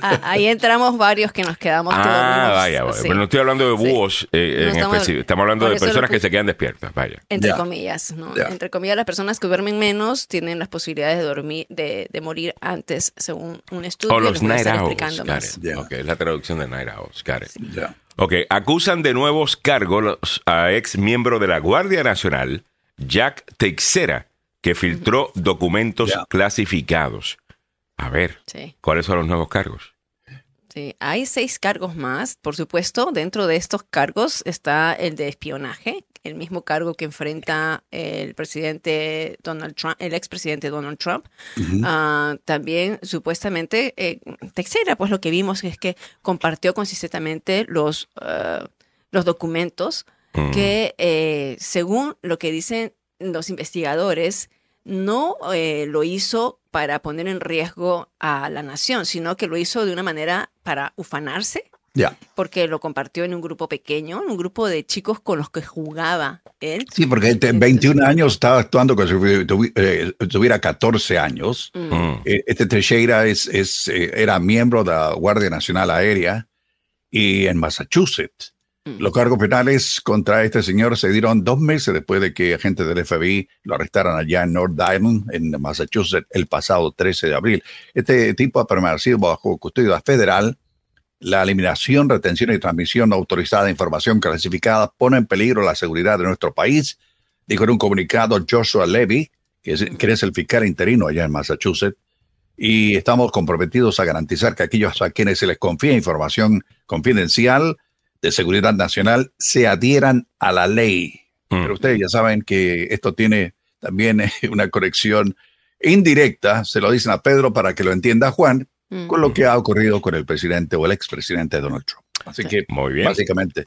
Ah, ahí entramos varios que nos quedamos Ah, dormidos, vaya, vaya. sí, Pero no estoy hablando de Sí. búhos eh, No en estamos- específico. Estamos hablando de lo personas que se quedan despiertas. Vaya. entre Ya. comillas, ¿no? Ya. Entre comillas, las personas que duermen menos tienen las posibilidades de dormir, de, de morir antes, según un estudio. O los a night owls. explicando más. it. Ya. Ok, es la traducción de night owls. got it. Ya. Ok, acusan de nuevos cargos a ex miembro de la Guardia Nacional, Jack Teixeira, que filtró documentos clasificados. A ver, Sí, ¿cuáles son los nuevos cargos? Sí. Hay seis cargos más, por supuesto. Dentro de estos cargos está el de espionaje, el mismo cargo que enfrenta el presidente Donald Trump, el expresidente Donald Trump. Ah, también supuestamente eh, Teixeira, pues lo que vimos es que compartió consistentemente los, ah, los documentos Mm, que eh, según lo que dicen los investigadores, no eh, lo hizo para poner en riesgo a la nación, sino que lo hizo de una manera para ufanarse, Ya. porque lo compartió en un grupo pequeño, en un grupo de chicos con los que jugaba él. Sí, porque este, 21 años estaba actuando como si eh, tuviera 14 años. Mm. mm. Eh, Este Teixeira es, es, eh, era miembro de la Guardia Nacional Aérea y en Massachusetts. Mm. Los cargos penales contra este señor se dieron dos meses después de que agentes del FBI lo arrestaran allá en North Island, en Massachusetts, el pasado 13 de abril. Este tipo ha permanecido bajo custodia federal. La eliminación, retención y transmisión autorizada de información clasificada pone en peligro la seguridad de nuestro país, dijo en un comunicado Joshua Levy, que es, que es el fiscal interino allá en Massachusetts y estamos comprometidos a garantizar que aquellos a quienes se les confía información confidencial de seguridad nacional se adhieran a la ley. Mm. Pero ustedes ya saben que esto tiene también eh, una conexión indirecta, se lo dicen a Pedro para que lo entienda Juan, Mm. con lo que ha ocurrido con el presidente o el expresidente Donald Trump. Así Sí. que, Muy bien. básicamente,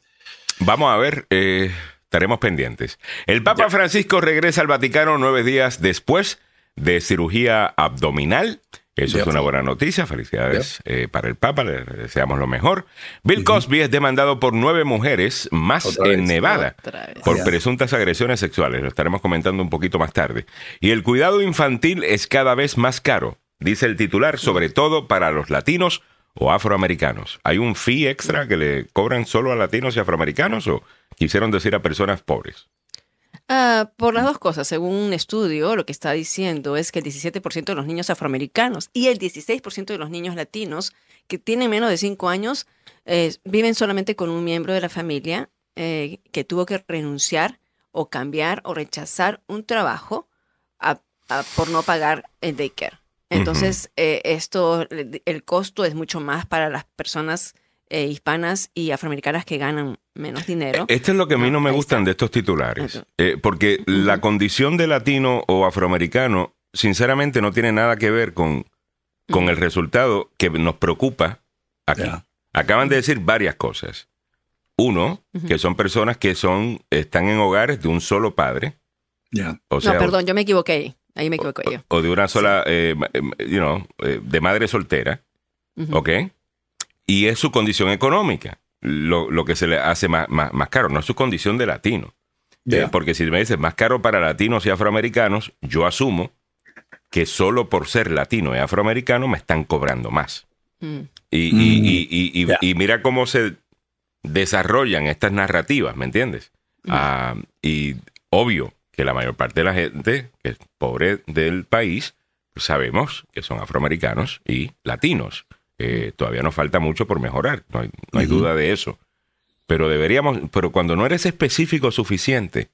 Vamos a ver, eh, estaremos pendientes. El Papa Francisco regresa al Vaticano nueve días después de cirugía abdominal. Eso es una buena noticia. Felicidades eh, para el Papa, le deseamos lo mejor. Bill Cosby es demandado por nueve mujeres más Otra en vez. Nevada por presuntas agresiones sexuales. Lo estaremos comentando un poquito más tarde. Y el cuidado infantil es cada vez más caro, dice el titular, sobre todo para los latinos o afroamericanos. ¿Hay un fee extra que le cobran solo a latinos y afroamericanos o quisieron decir a personas pobres? Ah, por las dos cosas, según un estudio, lo que está diciendo es que el 17% de los niños afroamericanos y el 16% de los niños latinos que tienen menos de 5 años eh, viven solamente con un miembro de la familia eh, que tuvo que renunciar o cambiar o rechazar un trabajo a- a- por no pagar el daycare. Entonces, eh, esto, el, el costo es mucho más para las personas eh, hispanas y afroamericanas que ganan menos dinero. Esto es lo que a mí Ah, no me gustan de estos titulares. Eh, porque la condición de latino o afroamericano, sinceramente, no tiene nada que ver con, con el resultado que nos preocupa aquí. Acaban de decir varias cosas. Uno, que son personas que son, están en hogares de un solo padre. ya. O sea, no, perdón, yo me equivoqué ahí. Ahí me equivoqué yo. o de una sola, eh, you know, eh, de madre soltera. ¿ok? Y es su condición económica lo, lo que se le hace más, más, más caro, no es su condición de latino. Eh, porque si me dices más caro para latinos y afroamericanos, yo asumo que solo por ser latino y afroamericano me están cobrando más. Mm. Y, Mm. y- y- y- y- Ya. y mira cómo se desarrollan estas narrativas, ¿me entiendes? Ah, y obvio que la mayor parte de la gente que es pobre del país, sabemos que son afroamericanos y latinos. Eh, todavía nos falta mucho por mejorar, no hay, no hay Ujú. duda de eso. Pero deberíamos, pero cuando no eres específico suficiente,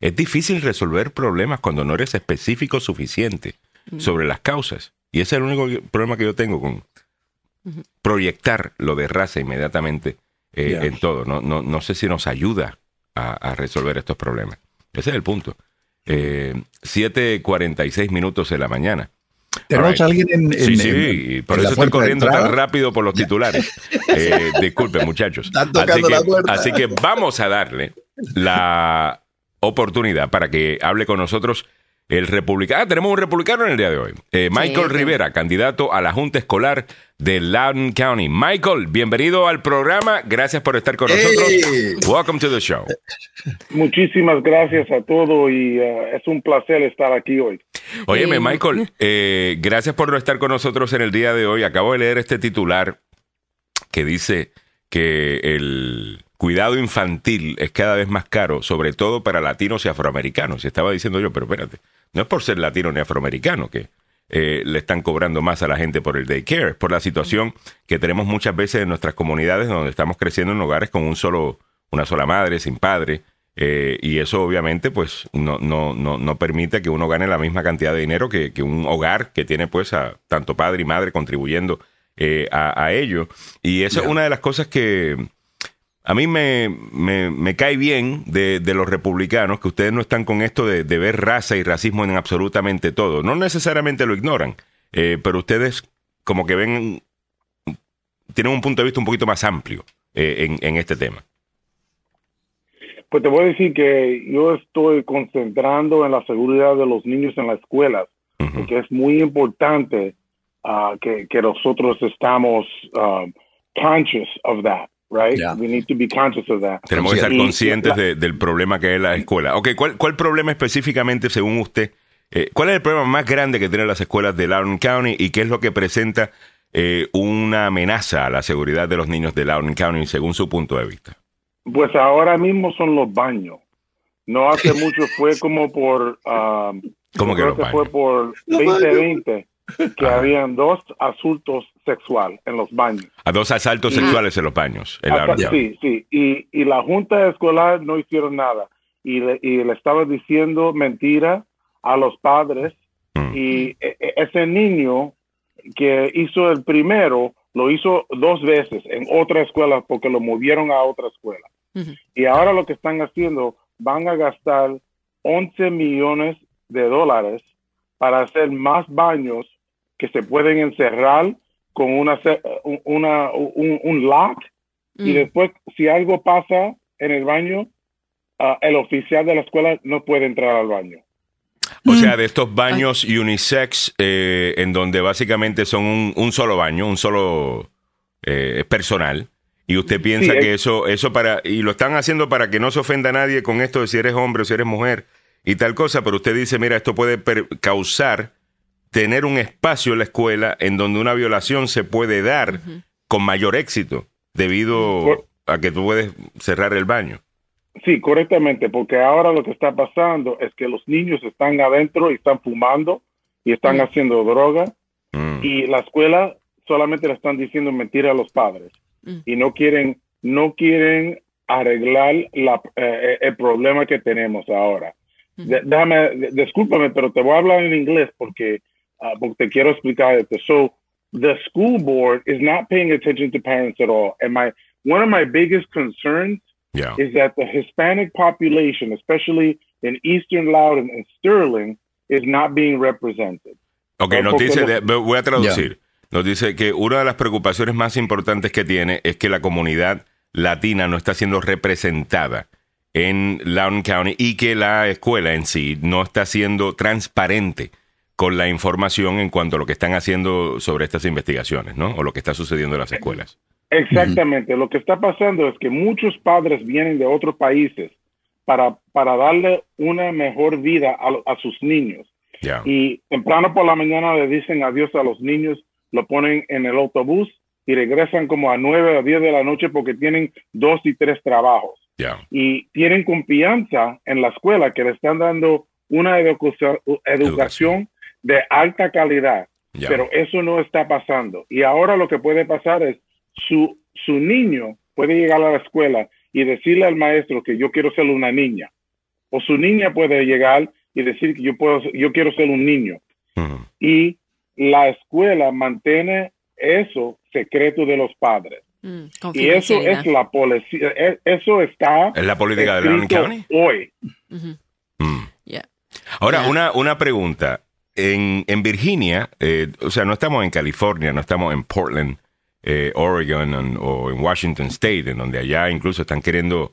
es difícil resolver problemas cuando no eres específico suficiente sobre las causas. Y ese es el único problema que yo tengo con proyectar lo de raza inmediatamente eh, en todo. No, no, no sé si nos ayuda a, a resolver estos problemas. Ese es el punto. Eh, 7.46 minutos de la mañana. Tenemos a alguien en, Sí, en- sí, en- por en eso estoy corriendo tan rápido por los titulares. [LAUGHS] Eh, disculpen, muchachos. Están tocando Así que, la puerta. así que vamos a darle la oportunidad para que hable con nosotros el republicano. Ah, tenemos un republicano en el día de hoy. Eh, Michael Sí. Rivera, candidato a la Junta Escolar de Loudoun County. Michael, bienvenido al programa. Gracias por estar con nosotros. ¡Hey! Welcome to the show. Muchísimas gracias a todos y eh, es un placer estar aquí hoy. Óyeme, Eh, Michael, eh, gracias por estar con nosotros en el día de hoy. Acabo de leer este titular que dice que el cuidado infantil es cada vez más caro, sobre todo para latinos y afroamericanos. Y estaba diciendo yo, pero espérate, no es por ser latino ni afroamericano que eh, le están cobrando más a la gente por el daycare, es por la situación que tenemos muchas veces en nuestras comunidades donde estamos creciendo en hogares con un solo, una sola madre, sin padre. eh, y eso obviamente pues no, no, no, no permite que uno gane la misma cantidad de dinero que, que un hogar que tiene pues a tanto padre y madre contribuyendo eh, a, a ello. Y esa es una de las cosas que a mí me, me, me cae bien de, de los republicanos, que ustedes no están con esto de, de ver raza y racismo en absolutamente todo. No necesariamente lo ignoran, eh, pero ustedes como que ven, tienen un punto de vista un poquito más amplio eh, en, en este tema. Pues te voy a decir que yo estoy concentrando en la seguridad de los niños en las escuelas, porque es muy importante ah, que, que nosotros estamos um, conscious of that, right? Yeah. We need to be conscious of that. Tenemos que estar conscientes y- de- del problema que es la escuela. Ok, ¿cuál, cuál problema específicamente, según usted, eh, cuál es el problema más grande que tienen las escuelas de Loudoun County y qué es lo que presenta eh, una amenaza a la seguridad de los niños de Loudoun County según su punto de vista? Pues ahora mismo son los baños. No hace mucho fue como por, um, ¿Cómo que creo los que baños? fue por Los 2020 que Ajá. habían dos asuntos sexuales en los baños. A dos asaltos sexuales en los baños. en sí, sí. Y, y la junta escolar no hicieron nada. Y le, y le estaba diciendo mentira a los padres. Mm. Y e- e- ese niño que hizo el primero, lo hizo dos veces en otra escuela porque lo movieron a otra escuela. Y ahora lo que están haciendo, van a gastar 11 millones de dólares para hacer más baños que se pueden encerrar con una, una un, un lock y Mm. después si algo pasa en el baño, ah, el oficial de la escuela no puede entrar al baño. O sea, de estos baños unisex, eh, en donde básicamente son un, un solo baño, un solo eh, personal. Y usted piensa Sí, que es- eso, eso para, y lo están haciendo para que no se ofenda a nadie con esto de si eres hombre o si eres mujer y tal cosa, pero usted dice, mira, esto puede per- causar tener un espacio en la escuela en donde una violación se puede dar con mayor éxito debido a que tú puedes cerrar el baño. Sí, correctamente, porque ahora lo que está pasando es que los niños están adentro y están fumando y están Mm. haciendo droga Mm. y la escuela solamente le están diciendo mentira a los padres Mm. y no quieren no quieren arreglar la, eh, el problema que tenemos ahora. De- déjame, de- discúlpame, pero te voy a hablar en inglés porque, porque te quiero explicar esto. So, the school board is not paying attention to parents at all. And my one of my biggest concerns Ya. is that the Hispanic population, especially in Eastern Loudoun and Sterling, is not being represented. Ok, Ah, nos dice, de- voy a traducir. Nos dice que una de las preocupaciones más importantes que tiene es que la comunidad latina no está siendo representada en Loudoun County y que la escuela en sí no está siendo transparente con la información en cuanto a lo que están haciendo sobre estas investigaciones, ¿no? O lo que está sucediendo en las escuelas. Exactamente. Lo que está pasando es que muchos padres vienen de otros países para, para darle una mejor vida a, sus niños. Ya. Y temprano por la mañana le dicen adiós a los niños, lo ponen en el autobús y regresan como a nueve o diez de la noche porque tienen dos y tres trabajos. Ya. y tienen confianza en la escuela que le están dando una educación, educación de alta calidad, Ya. pero eso no está pasando. Y ahora lo que puede pasar es su, su niño puede llegar a la escuela y decirle al maestro que yo quiero ser una niña, o su niña puede llegar y decir que yo puedo, yo quiero ser un niño. Y la escuela mantiene eso secreto de los padres. Mm, Y eso es la policía, e- eso está ¿Es la política de County? hoy. Mm. Yeah. Ahora, una, una pregunta. En, en Virginia, eh, o sea, no estamos en California, no estamos en Portland, eh, Oregon en- o en Washington State, en donde allá incluso están queriendo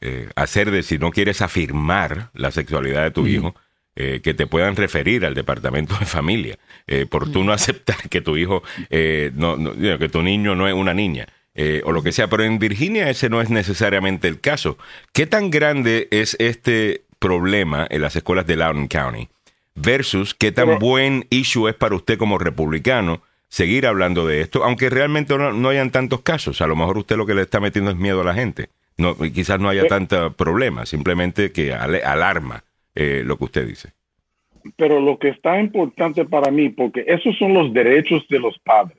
eh, hacer de si no quieres afirmar la sexualidad de tu hijo, eh, que te puedan referir al departamento de familia, eh, por tú no aceptar que tu hijo, eh, no, no, que tu niño no es una niña. eh, o lo que sea, pero en Virginia ese no es necesariamente el caso. ¿Qué tan grande es este problema en las escuelas de Loudoun County versus qué tan Pero- buen issue es para usted como republicano seguir hablando de esto, aunque realmente no, no hayan tantos casos. A lo mejor usted lo que le está metiendo es miedo a la gente. No, quizás no haya Eh. tanto problema, simplemente que ale- alarma eh, lo que usted dice. Pero lo que está importante para mí, porque esos son los derechos de los padres.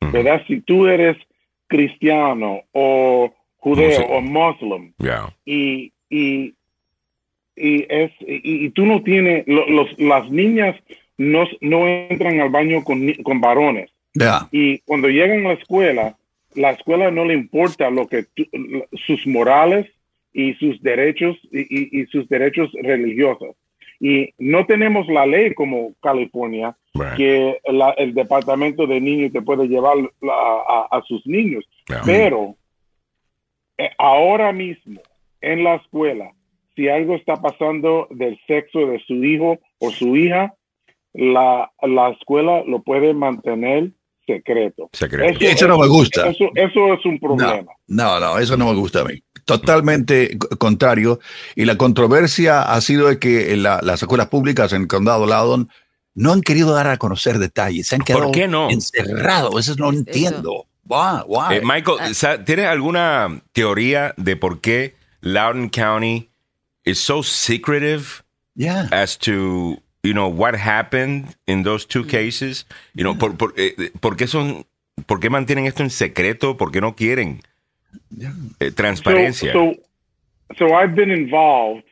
¿verdad? Si tú eres cristiano o judeo o muslim y, y, y, es, y, y tú no tienes, lo- los, las niñas no, no entran al baño con, con varones. Ya. Y cuando llegan a la escuela, la escuela no le importa lo que tú- sus morales y sus derechos y, y- sus derechos religiosos. Y no tenemos la ley como California Right. que la- el departamento de niños te puede llevar a, a- a sus niños. Pero eh, ahora mismo en la escuela, si algo está pasando del sexo de su hijo o su hija, la, la escuela lo puede mantener secreto. Secreto. Eso no me gusta. Eso, eso es un problema. No, no, eso no me gusta a mí. Totalmente contrario. Y la controversia ha sido de que la- las escuelas públicas en el condado Loudoun no han querido dar a conocer detalles. Se han quedado qué no? encerrados. Eso no Eso. entiendo. Why? Why? Eh, Michael, sa- ¿tienes alguna teoría de por qué Loudoun County is so secretive yeah. as to, you know, what happened in those two cases? You know, por, por, eh, ¿por qué son, por qué mantienen esto en secreto? ¿Por qué no quieren eh, transparencia? So, so, so I've been involved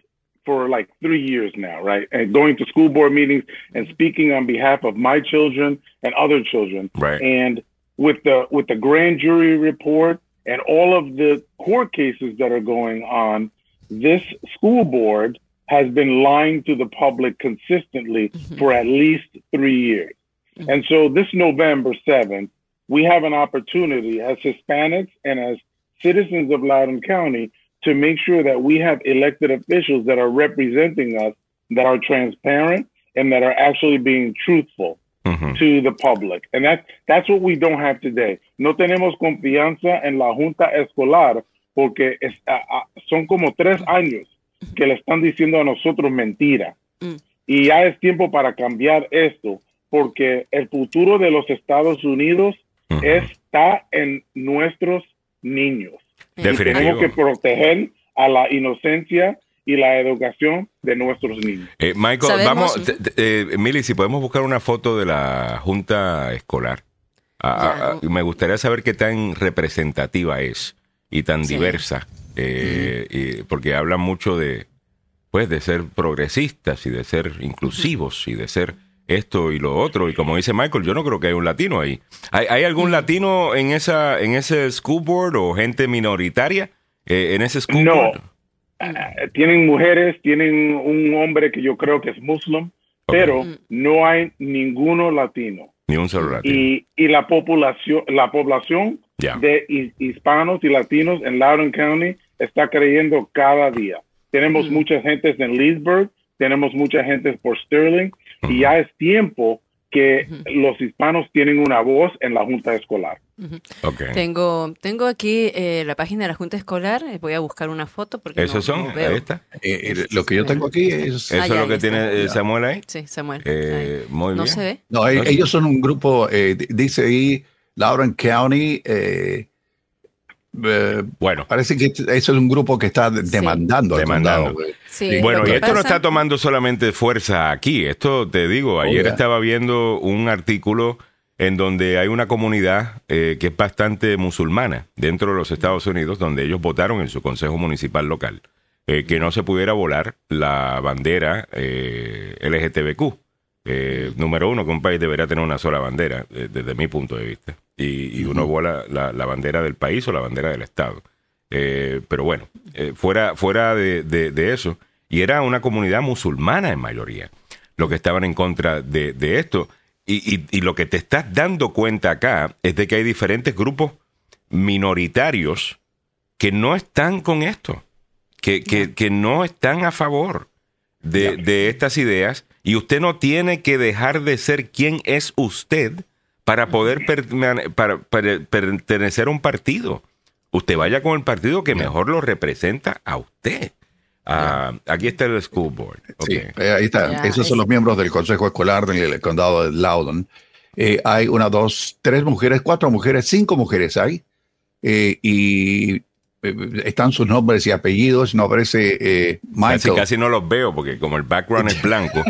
for like three years now, right? And going to school board meetings and speaking on behalf of my children and other children. Right. And with the with the grand jury report and all of the court cases that are going on, this school board has been lying to the public consistently mm-hmm. for at least three years. Mm-hmm. And so this November 7th, we have an opportunity as Hispanics and as citizens of Loudoun County to make sure that we have elected officials that are representing us, that are transparent, and that are actually being truthful Ujú. to the public. And that, that's what we don't have today. No tenemos confianza en la Junta Escolar porque es- a- a- son como tres años que le están diciendo a nosotros mentira. Mm. Y ya es tiempo para cambiar esto porque el futuro de los Estados Unidos está en nuestros niños. Y tenemos que proteger a la inocencia y la educación de nuestros niños. Eh, Michael, Sabemos- vamos, t- t- eh, Mili, si podemos buscar una foto de la Junta Escolar. Ah, Ya. ah, me gustaría saber qué tan representativa es y tan Sí. diversa, eh, y- porque hablan mucho de, pues, de ser progresistas y de ser inclusivos y de ser esto y lo otro. Y como dice Michael, yo no creo que hay un latino ahí. ¿Hay, hay algún latino en esa, en ese school board o gente minoritaria eh, en ese school No. board? Ah, tienen mujeres, tienen un hombre que yo creo que es muslim, pero Mm. no hay ninguno latino. Ni un solo latino. Y, y la población, la población Ya. de hi- hispanos y latinos en Loudoun County está creyendo cada día. Tenemos Mm. muchas gentes en Leesburg, tenemos mucha gente por Sterling, Ujú. y ya es tiempo que Ujú. los hispanos tienen una voz en la junta escolar. Ok. Tengo, tengo aquí eh, la página de la Junta Escolar. eh, Voy a buscar una foto porque ¿Esos no- son? no veo. Ahí está. Eh, eh, lo que yo tengo aquí es... ¿Eso Ah, es ya, lo que tiene está. eh, Samuel ahí? Sí, Samuel. Eh, muy. No bien. se ve. No, No ellos son un grupo, eh, di- dice ahí, Loudoun County, eh, eh, Bueno, parece que eso es un grupo que está de- demandando. Demandando. Sí, bueno, y esto no está tomando solamente fuerza aquí. Esto te digo, ayer estaba viendo un artículo en donde hay una comunidad eh, que es bastante musulmana dentro de los Estados Unidos, donde ellos votaron en su consejo municipal local eh, que no se pudiera volar la bandera eh, LGTBQ. Eh, número uno, que un país debería tener una sola bandera, eh, desde mi punto de vista. Y, y uno vuela la, la bandera del país o la bandera del Estado. Eh, pero bueno, fuera, fuera de, de- de eso, y era una comunidad musulmana en mayoría, lo que estaban en contra de, de esto. Y, y- y lo que te estás dando cuenta acá es de que hay diferentes grupos minoritarios que no están con esto, que, que- que no están a favor de, de estas ideas, y usted no tiene que dejar de ser quien es usted para poder permane- para- para pertenecer a un partido. Usted vaya con el partido que mejor lo representa a usted. Ah, aquí está el school board. Sí, eh, ahí está. Esos son los miembros del Consejo Escolar del condado de Loudoun. Eh, hay una, dos, tres mujeres, cuatro mujeres, cinco mujeres hay. Eh, y están sus nombres y apellidos. No aparece eh, Casi, Michael. casi no los veo porque como el background es blanco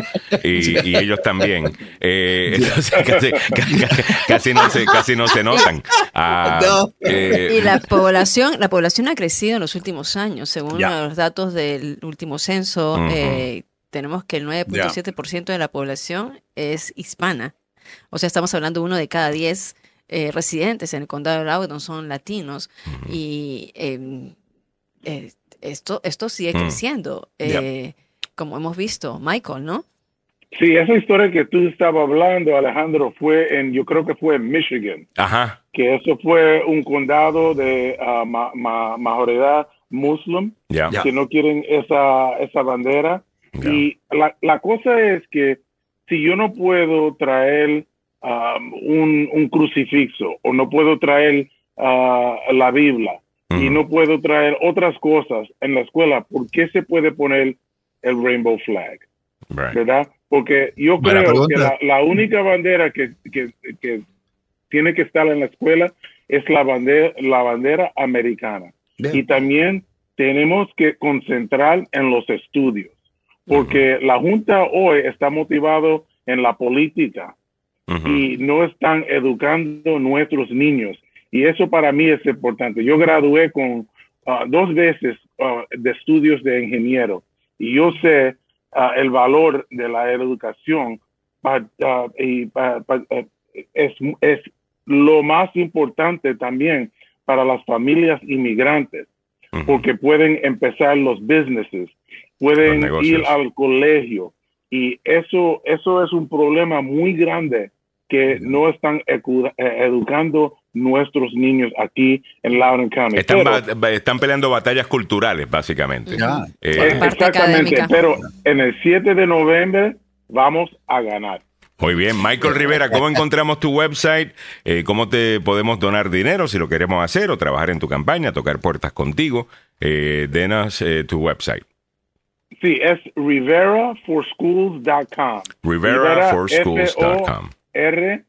y, [LAUGHS] y ellos también, eh, entonces casi, casi- casi no se, casi no se notan. Ah, No. eh, Y la población, la población ha crecido en los últimos años, según los datos del último censo. Eh, tenemos que el 9.7% de la población es hispana. O sea, estamos hablando de uno de cada 10 eh, residentes en el condado de Loudoun son latinos. Y eh, eh, esto, esto sigue creciendo, eh, como hemos visto. Michael, ¿no? Sí, esa historia que tú estabas hablando, Alejandro, fue en, yo creo que fue en Michigan, Ajá, que eso fue un condado de ah, ma- ma- mayoría muslim, que no quieren esa, esa bandera. Y la, la cosa es que si yo no puedo traer um, un, un crucifixo o no puedo traer ah, la Biblia y Ujú. no puedo traer otras cosas en la escuela, ¿por qué se puede poner el rainbow flag? Right. ¿Verdad? Porque yo Buena creo que la, la única bandera que, que, que tiene que estar en la escuela es la bandera, la bandera americana. Bien. Y también tenemos que concentrar en los estudios, porque la Junta hoy está motivado en la política Y no están educando nuestros niños. Y eso para mí es importante. Yo gradué con ah, dos veces ah, de estudios de ingeniero y yo sé ah, el valor de la educación y eh, es, es lo más importante también para las familias inmigrantes, porque pueden empezar los businesses, pueden ir al colegio y eso, eso es un problema muy grande que no están eh, educando nuestros niños aquí en Loudoun County. Están, Pero- están peleando batallas culturales, básicamente. Ya. Eh, Exactamente, académica. pero en el 7 de noviembre vamos a ganar. Muy bien, Michael Rivera, ¿cómo encontramos tu website? Eh, ¿Cómo te podemos donar dinero si lo queremos hacer o trabajar en tu campaña, tocar puertas contigo? Eh, denos eh, tu website. Sí, es riveraforschools.com. RiveraForSchools.com. R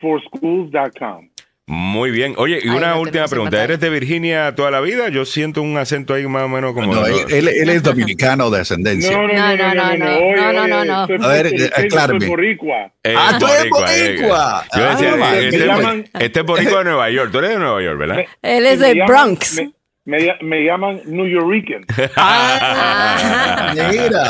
forschools.com. Muy bien. Oye, y una última pregunta. ¿Eres de Virginia toda la vida? Yo siento un acento ahí más o menos como... No, él, él- él es dominicano de ascendencia. No, no, no, no, no, no, no, no, A ver, eh, aclárame. soy boricua. Eh, Ah, tú eres boricua, eh. Yo decía, Ah, eh, este, llaman- este es boricua de Nueva York. Tú eres de Nueva York, ¿verdad? Él es de Bronx. Me, me- me llaman New Yorican. [LAUGHS] Ah. Mira.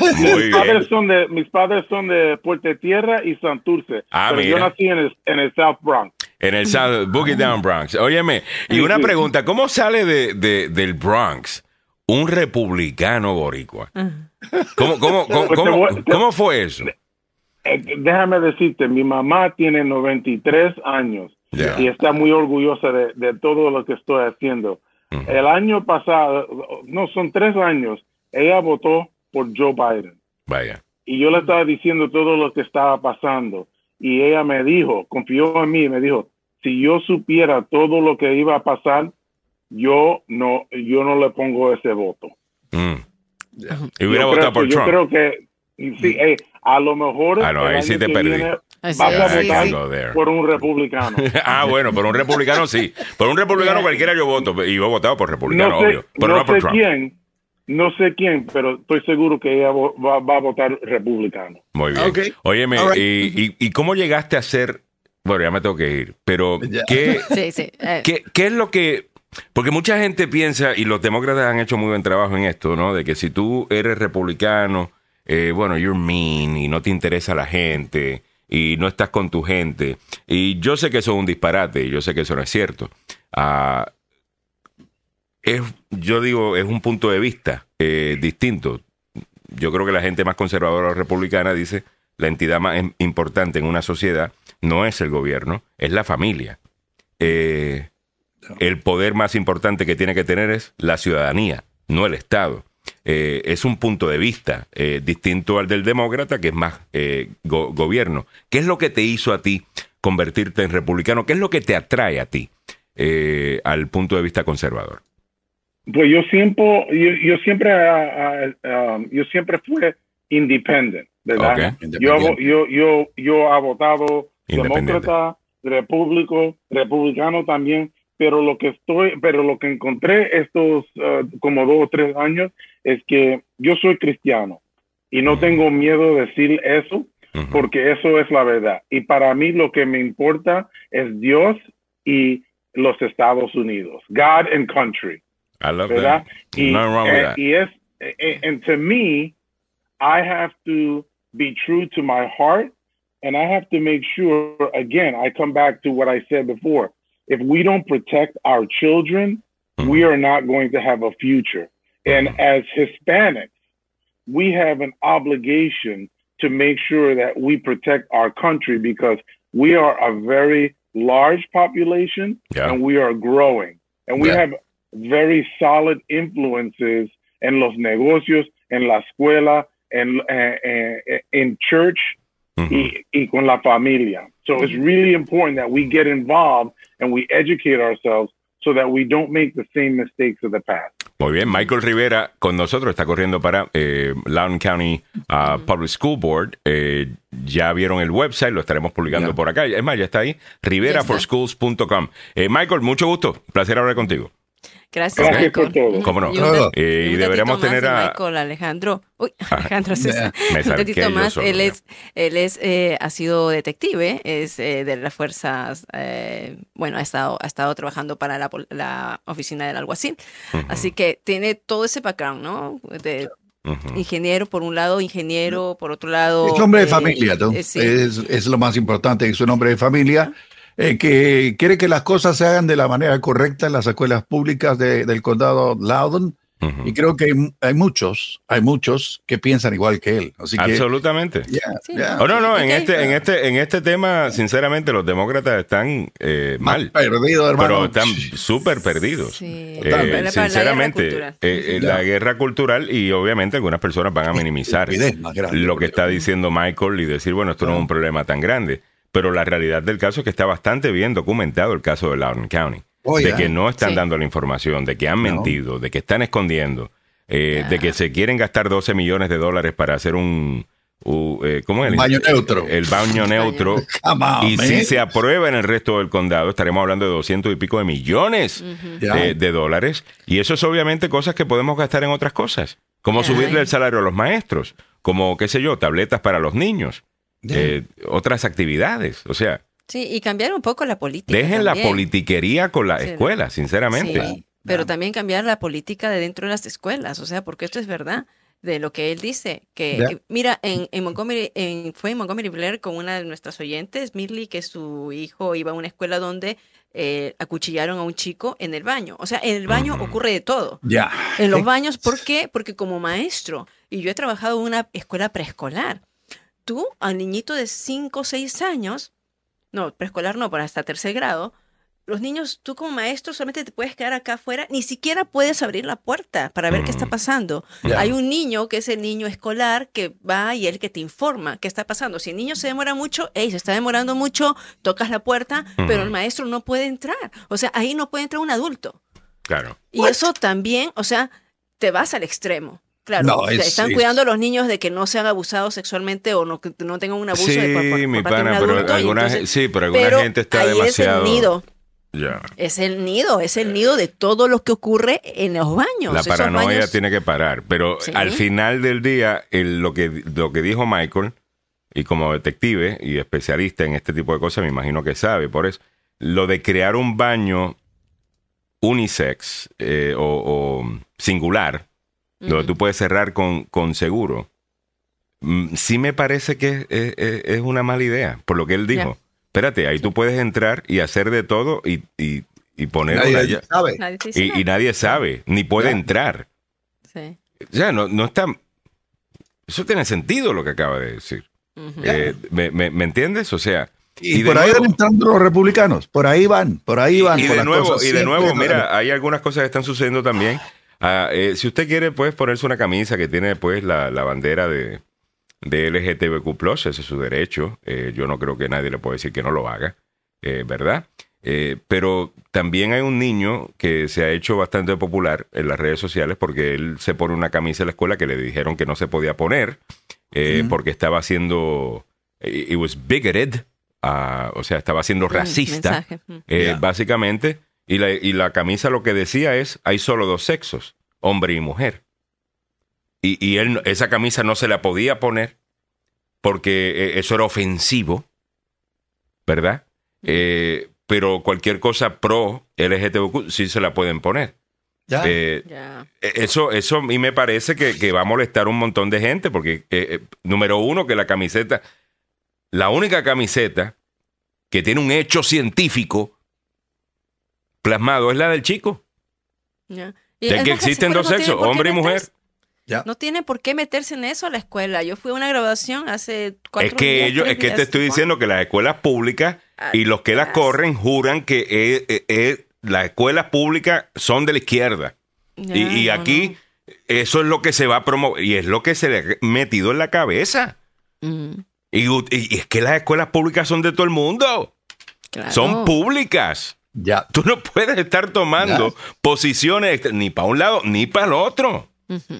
Muy mis, padres bien. son de, mis padres son de Puerto Tierra y Santurce. Ah, pero mira. yo nací en el, en el South Bronx. En el South Boogie Down Bronx. Óyeme, y Sí, una sí. pregunta, ¿cómo sale de, de- del Bronx un republicano boricua? ¿Cómo, cómo, cómo, cómo- fue eso? Eh, déjame decirte, mi mamá tiene 93 años y está muy orgullosa de, de todo lo que estoy haciendo. El año pasado, no, son tres años, ella votó por Joe Biden. Vaya. y yo le estaba diciendo todo lo que estaba pasando y ella me dijo, confió en mí, me dijo, si yo supiera todo lo que iba a pasar, yo no, yo no le pongo ese voto. Mm. Y hubiera yo votado creo, por que- yo Trump. creo que sí, eh, a lo mejor Ah, no, ahí sí te perdí. viene vas a sí, votar sí. Go there. por un republicano. [LAUGHS] ah, bueno, por un republicano sí. Por un republicano cualquiera yo voto. Y yo he votado por republicano, no sé, obvio. Pero no, no por sé Trump. quién, no sé quién, pero estoy seguro que ella va, va a votar republicano. Muy bien. Ok. Óyeme, right. y, y- y cómo llegaste a ser... Bueno, ya me tengo que ir. Pero, [LAUGHS] Ya. ¿qué, [LAUGHS] Sí, sí. eh, ¿Qué, qué es lo que.? Porque mucha gente piensa, y los demócratas han hecho muy buen trabajo en esto, ¿no? De que si tú eres republicano, eh, bueno, you're mean y no te interesa la gente y no estás con tu gente. Y yo sé que eso es un disparate y yo sé que eso no es cierto. Ah, es, yo digo, es un punto de vista eh, distinto. Yo creo que la gente más conservadora o republicana dice la entidad más im- importante en una sociedad no es el gobierno, es la familia. Eh, el poder más importante que tiene que tener es la ciudadanía, no el Estado. Eh, es un punto de vista eh, distinto al del demócrata, que es más eh, go- gobierno. ¿Qué es lo que te hizo a ti convertirte en republicano? ¿Qué es lo que te atrae a ti eh, al punto de vista conservador? Pues yo siempre, yo, yo siempre, ah, ah, um, yo siempre fue independent, ¿verdad? Yo, yo, yo, yo he votado Independiente. demócrata, repúblico, republicano también, pero lo que estoy, pero lo que encontré estos ah, como dos o tres años es que yo soy cristiano y no tengo miedo de decir eso porque eso es la verdad. Y para mí lo que me importa es Dios y los Estados Unidos, God and country. I love ¿verdad? that. Y, Nothing wrong with eh, that. y es, eh, and to me, I have to be true to my heart, and I have to make sure. Again, I come back to what I said before. If we don't protect our children, Mhm. we are not going to have a future. And Mhm. as Hispanics, we have an obligation to make sure that we protect our country because we are a very large population Yeah. and we are growing. And we Yeah. have very solid influences in los negocios, in la escuela, and eh, eh, in church Y, y con la familia. So it's really important that we get involved and we educate ourselves so that we don't make the same mistakes of the past. Muy bien, Michael Rivera con nosotros está corriendo para eh, Loudoun County uh, Public School Board. Eh, ya vieron el website, lo estaremos publicando por acá. Es más, ya está ahí, riveraforschools.com. Eh, Michael, mucho gusto, placer hablar contigo. Gracias, Gracias Michael. por todo. ¿Cómo no? Y Eh, y deberíamos tener a... Michael Alejandro. Uy, Ah, Alejandro César. me Un yo más. solo, él es, él es, eh, ha sido detective, es eh, de las fuerzas, eh, bueno, ha estado, ha estado trabajando para la, la oficina del alguacil. Ujú, Así que tiene todo ese background, ¿no? De ujú. ingeniero por un lado, ingeniero por otro lado. Es hombre de eh, familia, ¿no? eh, sí. es, es lo más importante, es un hombre de familia. Eh, que quiere que las cosas se hagan de la manera correcta en las escuelas públicas de- del condado Loudoun. Ujú. Y creo que hay, hay muchos, hay muchos que piensan igual que él. Así que, Absolutamente. Sí. ya. Oh, no, no, en este, en este, en este tema, sinceramente, los demócratas están eh, mal. perdido, hermano. Pero están súper perdidos. Sí. Eh, Para la- guerra sinceramente, eh, eh, la guerra cultural y obviamente algunas personas van a [LAUGHS] minimizar grande, lo que está diciendo Michael y decir, bueno, esto no es un problema tan grande. Pero la realidad del caso es que está bastante bien documentado el caso de Loudoun County. Oh, de que no están Sí. dando la información, de que han No. mentido, de que están escondiendo, eh, de que se quieren gastar 12 millones de dólares para hacer un... u- eh, ¿Cómo es? Un baño neutro. El baño neutro. On, y man. si se aprueba en el resto del condado, estaremos hablando de 200 y pico de millones de, de dólares. Y eso es obviamente cosas que podemos gastar en otras cosas, como subirle el salario a los maestros, como, qué sé yo, tabletas para los niños. Eh, otras actividades. O sea, Sí, y cambiar un poco la política. dejen la también. politiquería con la Sí, escuela, sinceramente. Sí, pero también cambiar la política de dentro de las escuelas, o sea, porque esto es verdad de lo que él dice, que Ya. eh, mira, en, en Montgomery, en, fue en Montgomery Blair con una de nuestras oyentes, Millie, que su hijo iba a una escuela donde eh, acuchillaron a un chico en el baño. O sea, en el baño ocurre de todo. Ya. En los baños, ¿por qué? Porque como maestro, y yo he trabajado en una escuela preescolar, tú al niñito de 5 o 6 años, no, preescolar no, para hasta tercer grado, los niños, tú como maestro solamente te puedes quedar acá afuera, ni siquiera puedes abrir la puerta para ver qué está Mm. pasando. Hay un niño que es el niño escolar que va y el que te informa qué está pasando. Si el niño se demora mucho, hey, se está demorando mucho, tocas la puerta, pero el maestro no puede entrar. O sea, ahí no puede entrar un adulto. Claro. Y eso también, o sea, te vas al extremo. Claro, No, es- están es- cuidando a los niños de que no sean abusados sexualmente o no, que no tengan un abuso Sí, de, por, mi pana, pero alguna, entonces- sí, pero alguna pero gente está ahí demasiado... es el nido, es el nido, es el nido de todo lo que ocurre en los baños. La paranoia baños- tiene que parar, pero Sí. al final del día, el- lo, que, lo que dijo Michael, y como detective y especialista en este tipo de cosas, me imagino que sabe, por eso, lo de crear un baño unisex eh, o, o singular, donde Ujú. tú puedes cerrar con, con seguro, mm, sí me parece que es, es- es una mala idea, por lo que él dijo. Ya. Espérate, ahí tú puedes entrar y hacer de todo y, y, y poner Nadie sabe. Nadie y, nadie sabe, ni puede Ya. entrar. Sí. O sea, no, no está. Eso tiene sentido lo que acaba de decir. Eh, ¿me, me, me entiendes? O sea. Y, por ahí van entrando los republicanos. Por ahí van, por ahí van. y de nuevo, y de nuevo, mira, hay algunas cosas que están sucediendo también. Ah, eh, si usted quiere, puedes ponerse una camisa que tiene pues la, la bandera de, de LGTBQ+, ese es su derecho. Eh, yo no creo que nadie le pueda decir que no lo haga, eh, ¿verdad? Eh, pero también hay un niño que se ha hecho bastante popular en las redes sociales porque él se pone una camisa en la escuela que le dijeron que no se podía poner eh, porque estaba siendo... It was bigoted, ah, o sea, estaba siendo Mm, racista. Mm. eh, básicamente. Y la, y la camisa lo que decía es, hay solo dos sexos, hombre y mujer. Y, y él, no- esa camisa no se la podía poner porque eh, eso era ofensivo, ¿verdad? Eh, pero cualquier cosa pro LGTBQ sí se la pueden poner. Ya. Eh, Ya. eh, Eso, eso a mí me parece que, que va a molestar un montón de gente, porque, eh, eh, número uno, que la camiseta, la única camiseta que tiene un hecho científico plasmado es la del chico. Ya. De que existen dos no sexos, hombre y mujer. Ya. No tiene por qué meterse en eso a la escuela. Yo fui a una graduación hace cuatro Es que días, ellos, es que te estoy diciendo que las escuelas públicas y los que las corren juran que las escuelas públicas son de la izquierda. Ya, Y, y no, aquí eso es lo que se va a promover y es lo que se le ha metido en la cabeza. Mm, Y, y es que las escuelas públicas son de todo el mundo. claro. Son públicas. Ya. Tú no puedes estar tomando Ya. posiciones ni para un lado ni para el otro.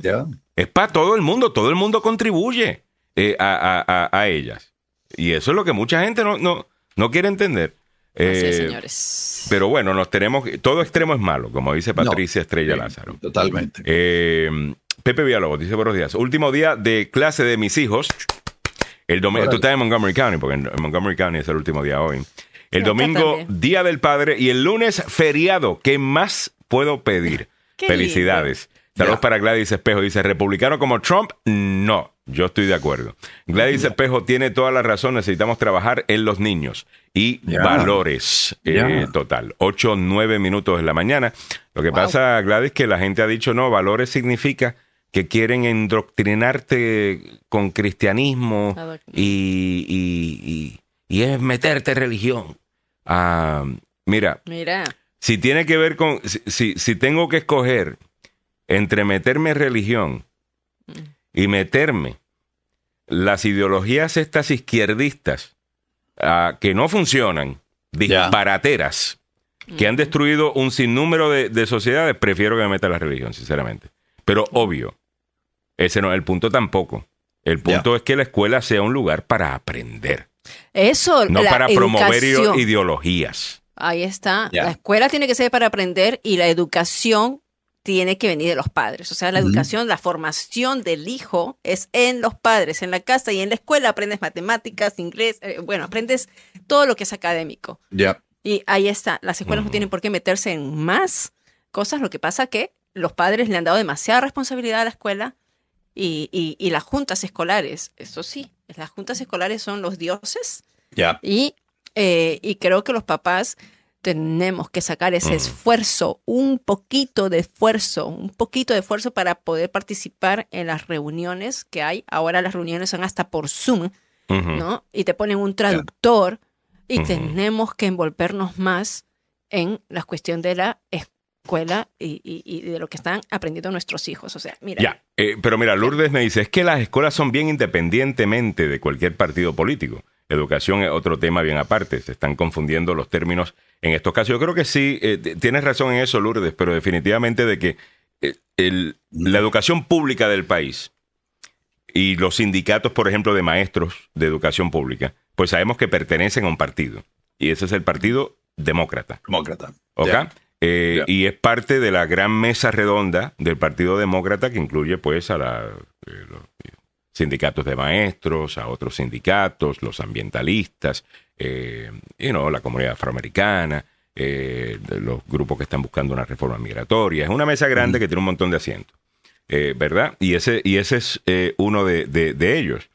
Ya. Es para todo el mundo. Todo el mundo contribuye eh, a, a- a- a ellas. Y eso es lo que mucha gente no, no, no quiere entender. Así es, Eh, señores. pero bueno, nos tenemos. Todo extremo es malo, como dice Patricia Estrella Sí, Lázaro. Totalmente. Eh, Pepe Villalobos dice buenos días. Último día de clase de mis hijos. El domingo, tú estás en Montgomery County, porque en, en Montgomery County es el último día hoy. El domingo. Día del Padre, y el lunes, feriado. ¿Qué más puedo pedir? [LAUGHS] Felicidades. Saludos para Gladys Espejo. Dice, ¿republicano como Trump? No. Yo estoy de acuerdo. Gladys Espejo tiene toda la razón. Necesitamos trabajar en los niños y valores. eh, total. Ocho, nueve minutos en la mañana. Lo que pasa, Gladys, que la gente ha dicho, no, valores significa que quieren endoctrinarte con cristianismo y, y- y es meterte religión. Ah, mira, Mira. si tiene que ver con, si, si, si tengo que escoger entre meterme en religión y meterme las ideologías estas izquierdistas ah, que no funcionan, disparateras, que han destruido un sinnúmero de, de sociedades, prefiero que me meta la religión, sinceramente. Pero obvio, ese no es el punto tampoco. El punto es que la escuela sea un lugar para aprender, Eso, no la para promover ideologías. Ahí está. La escuela tiene que ser para aprender y la educación tiene que venir de los padres. O sea, la educación, la formación del hijo es en los padres, en la casa y en la escuela aprendes matemáticas, inglés, eh, bueno, aprendes todo lo que es académico. Ya. Y ahí está. Las escuelas no tienen por qué meterse en más cosas. Lo que pasa que los padres le han dado demasiada responsabilidad a la escuela y, y- y las juntas escolares, eso sí, las juntas escolares son los dioses Ya. y, eh, y creo que los papás tenemos que sacar ese Ujú. esfuerzo, un poquito de esfuerzo, un poquito de esfuerzo para poder participar en las reuniones que hay. Ahora las reuniones son hasta por Zoom. ¿no? Y te ponen un traductor y tenemos que envolvernos más en la cuestión de la escuela y, y- y de lo que están aprendiendo nuestros hijos. O sea, mira, Ya, eh, pero mira, Lourdes me dice, es que las escuelas son bien independientemente de cualquier partido político. Educación es otro tema bien aparte, se están confundiendo los términos en estos casos. Yo creo que sí, eh, tienes razón en eso, Lourdes, pero definitivamente de que eh, el- la educación pública del país y los sindicatos, por ejemplo, de maestros de educación pública, pues sabemos que pertenecen a un partido, y ese es el Partido Demócrata. Demócrata. ¿ok? Eh. Y es parte de la gran mesa redonda del Partido Demócrata que incluye pues a la, eh, los sindicatos de maestros, a otros sindicatos, los ambientalistas, eh, you know, la comunidad afroamericana, eh, los grupos que están buscando una reforma migratoria. Es una mesa grande que tiene un montón de asientos, eh, ¿verdad? Y ese, y ese es eh, uno de, de- de ellos.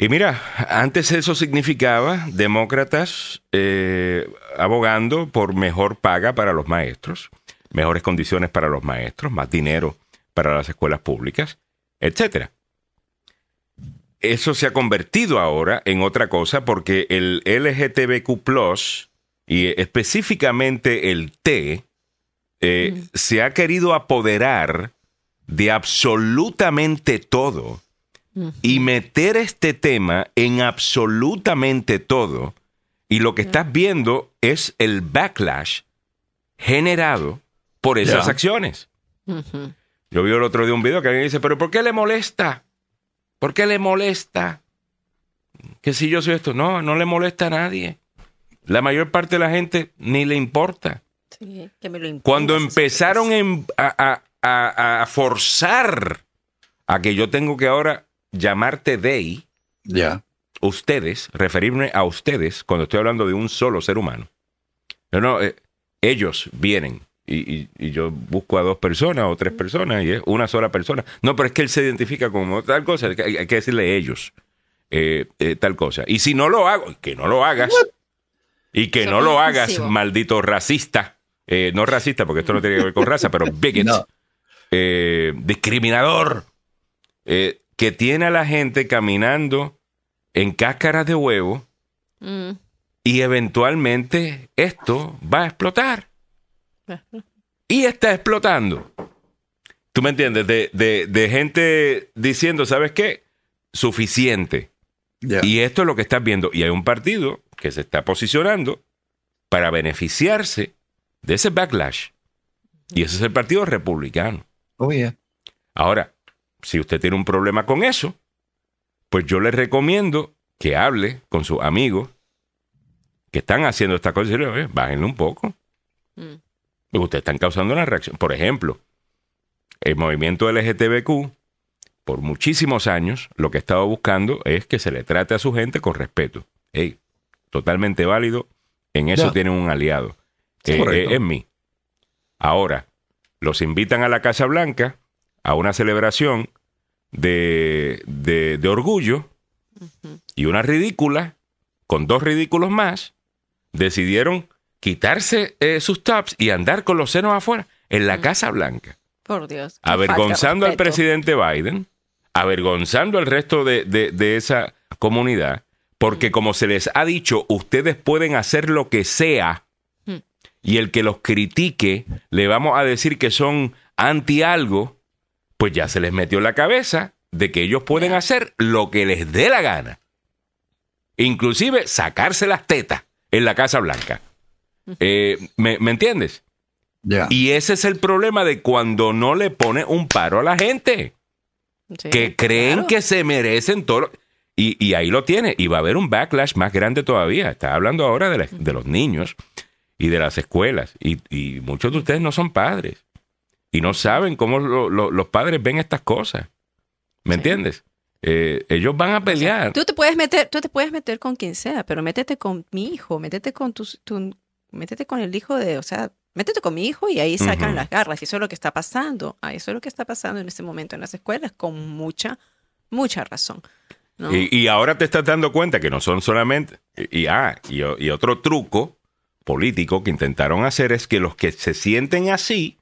Y mira, antes eso significaba demócratas eh, abogando por mejor paga para los maestros, mejores condiciones para los maestros, más dinero para las escuelas públicas, etcétera. Eso se ha convertido ahora en otra cosa porque el LGTBQ y específicamente el T eh, se ha querido apoderar de absolutamente todo y meter este tema en absolutamente todo. Y lo que estás viendo es el backlash generado por esas acciones. Yo vi el otro día un video que alguien dice, pero ¿por qué le molesta? ¿Por qué le molesta? Que si yo soy esto, no, no le molesta a nadie. La mayor parte de la gente ni le importa. Sí, que me lo impongas, Cuando empezaron en- a, a- a- a forzar a que yo tengo que ahora llamarte they, Ya. ustedes, referirme a ustedes cuando estoy hablando de un solo ser humano. No, no, eh, ellos vienen y, y- y yo busco a dos personas o tres personas y es una sola persona. No, pero es que él se identifica como tal cosa, hay, que- hay que decirle ellos, eh, eh, tal cosa. Y si no lo hago, que no lo hagas, y que no lo hagas, maldito racista, eh, no racista porque esto no tiene que ver con raza, pero bigot, No. eh, discriminador, eh, que tiene a la gente caminando en cáscaras de huevo Mm. y eventualmente esto va a explotar. Y está explotando. ¿Tú me entiendes? De, de- de gente diciendo, ¿sabes qué? Suficiente. Y esto es lo que estás viendo. Y hay un partido que se está posicionando para beneficiarse de ese backlash. Y ese es el Partido Republicano. Oh, yeah. Ahora, si usted tiene un problema con eso, pues yo le recomiendo que hable con sus amigos que están haciendo esta cosa y decirle, oye, bájenle un poco. Mm. Ustedes están causando una reacción. Por ejemplo, el movimiento LGTBQ, por muchísimos años, lo que ha estado buscando es que se le trate a su gente con respeto. Ey, totalmente válido. En eso Ya. tienen un aliado. Sí, Eh, correcto. eh, en mí. Ahora, los invitan a la Casa Blanca a una celebración de de, orgullo y una ridícula, con dos ridículos más, decidieron quitarse eh, sus tops y andar con los senos afuera en la Casa Blanca, Por Dios. avergonzando al presidente Biden, avergonzando al resto de, de- de esa comunidad, porque como se les ha dicho, ustedes pueden hacer lo que sea Mm. y el que los critique le vamos a decir que son anti algo, pues ya se les metió en la cabeza de que ellos pueden hacer lo que les dé la gana. Inclusive sacarse las tetas en la Casa Blanca. Eh, ¿me, me entiendes? Ya. Y ese es el problema de cuando no le pone un paro a la gente, Sí, que creen claro. que se merecen todo. lo- Y, y ahí lo tiene. Y va a haber un backlash más grande todavía. Está hablando ahora de, la- de los niños y de las escuelas. Y, y muchos de ustedes no son padres. Y no saben cómo lo- lo- los padres ven estas cosas. ¿Me entiendes? Eh, ellos van a pelear. Tú te puedes meter, tú te puedes meter con quien sea, pero métete con mi hijo, métete con tus, tu, métete con el hijo de, o sea, métete con mi hijo y ahí sacan Ujú. las garras. Y eso es lo que está pasando. Ah, eso es lo que está pasando en este momento en las escuelas, con mucha, mucha razón. ¿no? Y, y ahora te estás dando cuenta que no son solamente. Y, y, ah, y, o- y otro truco político que intentaron hacer es que los que se sienten así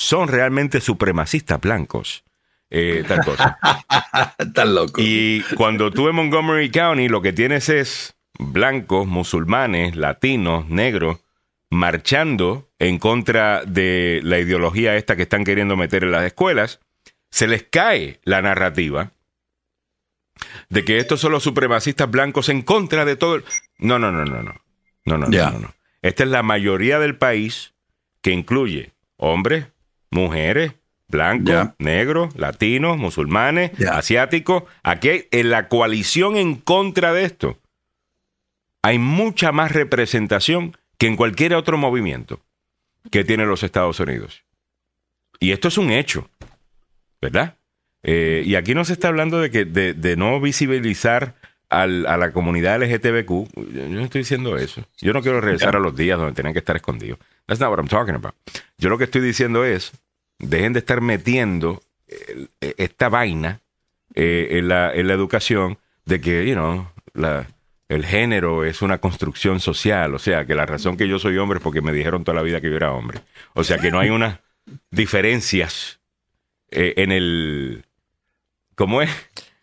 son realmente supremacistas blancos. Eh, tal cosa. [LAUGHS] Tan loco. Y cuando tú en Montgomery County lo que tienes es blancos, musulmanes, latinos, negros, marchando en contra de la ideología esta que están queriendo meter en las escuelas, se les cae la narrativa de que estos son los supremacistas blancos en contra de todo. el- No, no, no, no, no. No, no, no, Ya. no, no. Esta es la mayoría del país que incluye hombres, mujeres, blancos, negros, latinos, musulmanes, asiáticos. Aquí en la coalición en contra de esto hay mucha más representación que en cualquier otro movimiento que tiene los Estados Unidos. Y esto es un hecho, ¿verdad? Eh, y aquí no se está hablando de que de, de no visibilizar al- a la comunidad LGTBQ. Yo no estoy diciendo eso. Yo no quiero regresar a los días donde tenían que estar escondidos. That's not what I'm talking about. Yo lo que estoy diciendo es, dejen de estar metiendo eh, esta vaina eh, en, la, en la educación de que, you know, la, el género es una construcción social. O sea, que la razón que yo soy hombre es porque me dijeron toda la vida que yo era hombre. O sea, que no hay unas diferencias eh, en el... ¿Cómo es?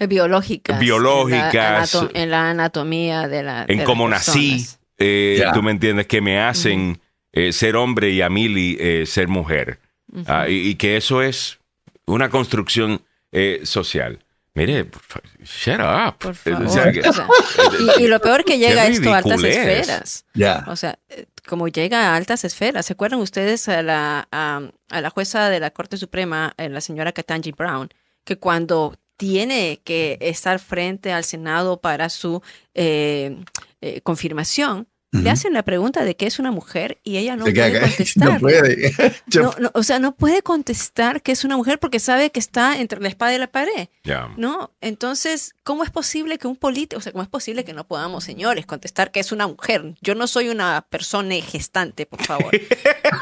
Biológicas. Biológicas. En la, anato- en la anatomía de la. de en las cómo nací, eh, tú me entiendes, que me hacen eh, ser hombre y a Mili eh, ser mujer. Ah, y, y que eso es una construcción eh, social. Mire, shut up. Por favor. o sea, que- O sea, [LAUGHS] y, y lo peor que llega esto a altas esferas. Ya. O sea, como llega a altas esferas. ¿Se acuerdan ustedes a la, a, a la jueza de la Corte Suprema, la señora Katanji Brown, que cuando tiene que estar frente al Senado para su eh, eh, confirmación, le hacen la pregunta de qué es una mujer y ella no Se puede [LAUGHS] contestar. No puede. [LAUGHS] No, no, o sea, no puede contestar que es una mujer porque sabe que está entre la espada y la pared. No, entonces, ¿cómo es posible que un político, o sea, cómo es posible que no podamos, señores, contestar que es una mujer? Yo no soy una persona gestante, por favor.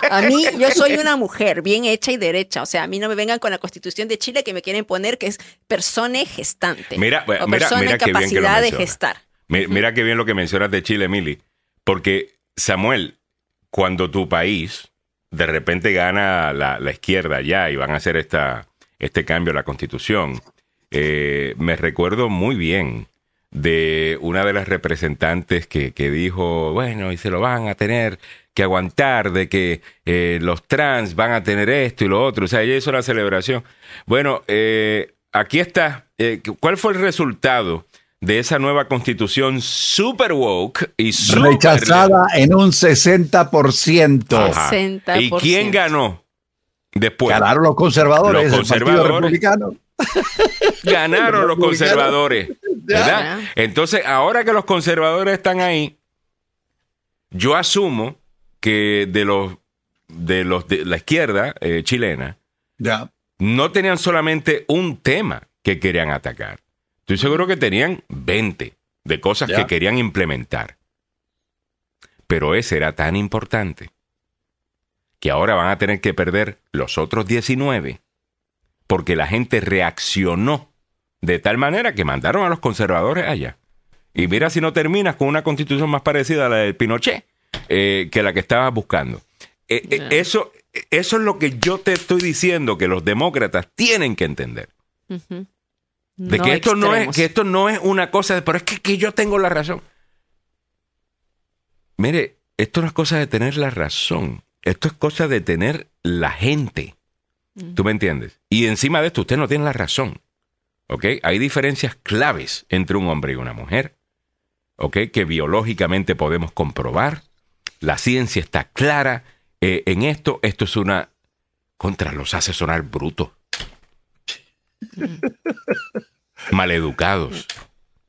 A mí, yo soy una mujer bien hecha y derecha. O sea, a mí no me vengan con la constitución de Chile que me quieren poner que es persona gestante. Mira, o mira, persona mira en qué bien que capacidad de gestar. Mi- Mira qué bien lo que mencionas de Chile, Mili. Porque, Samuel, cuando tu país de repente gana la, la izquierda ya y van a hacer esta, este cambio a la constitución, eh, me recuerdo muy bien de una de las representantes que, que dijo, bueno, y se lo van a tener que aguantar, de que eh, los trans van a tener esto y lo otro. O sea, ella hizo la celebración. Bueno, eh, aquí está. Eh, ¿Cuál fue el resultado de esa nueva constitución super woke y super Rechazada en un 60%. Ajá. 60%. ¿Y quién ganó después? Ganaron los conservadores, Los el Partido conservadores. Republicano. [LAUGHS] Ganaron los conservadores. ¿Verdad? Entonces, ahora que los conservadores están ahí, yo asumo que de los de los de la izquierda eh, chilena Ya. no tenían solamente un tema que querían atacar. Estoy seguro que tenían 20 de cosas que querían implementar. Pero ese era tan importante que ahora van a tener que perder los otros 19 porque la gente reaccionó De tal manera que mandaron a los conservadores allá. Y mira si no terminas con una constitución más parecida a la del Pinochet eh, que la que estabas buscando. Eh, eh, eso, eso es lo que yo te estoy diciendo que los demócratas tienen que entender. De No que esto no es, que esto no es una cosa de, pero es que, que yo tengo la razón. Mire, esto no es cosa de tener la razón. Esto es cosa de tener la gente. ¿Tú me entiendes? Y encima de esto, usted no tiene la razón. ¿Ok? Hay diferencias claves entre un hombre y una mujer. ¿Ok? Que biológicamente podemos comprobar. La ciencia está clara eh, en esto. Esto es una. Contra los hace sonar brutos. Maleducados.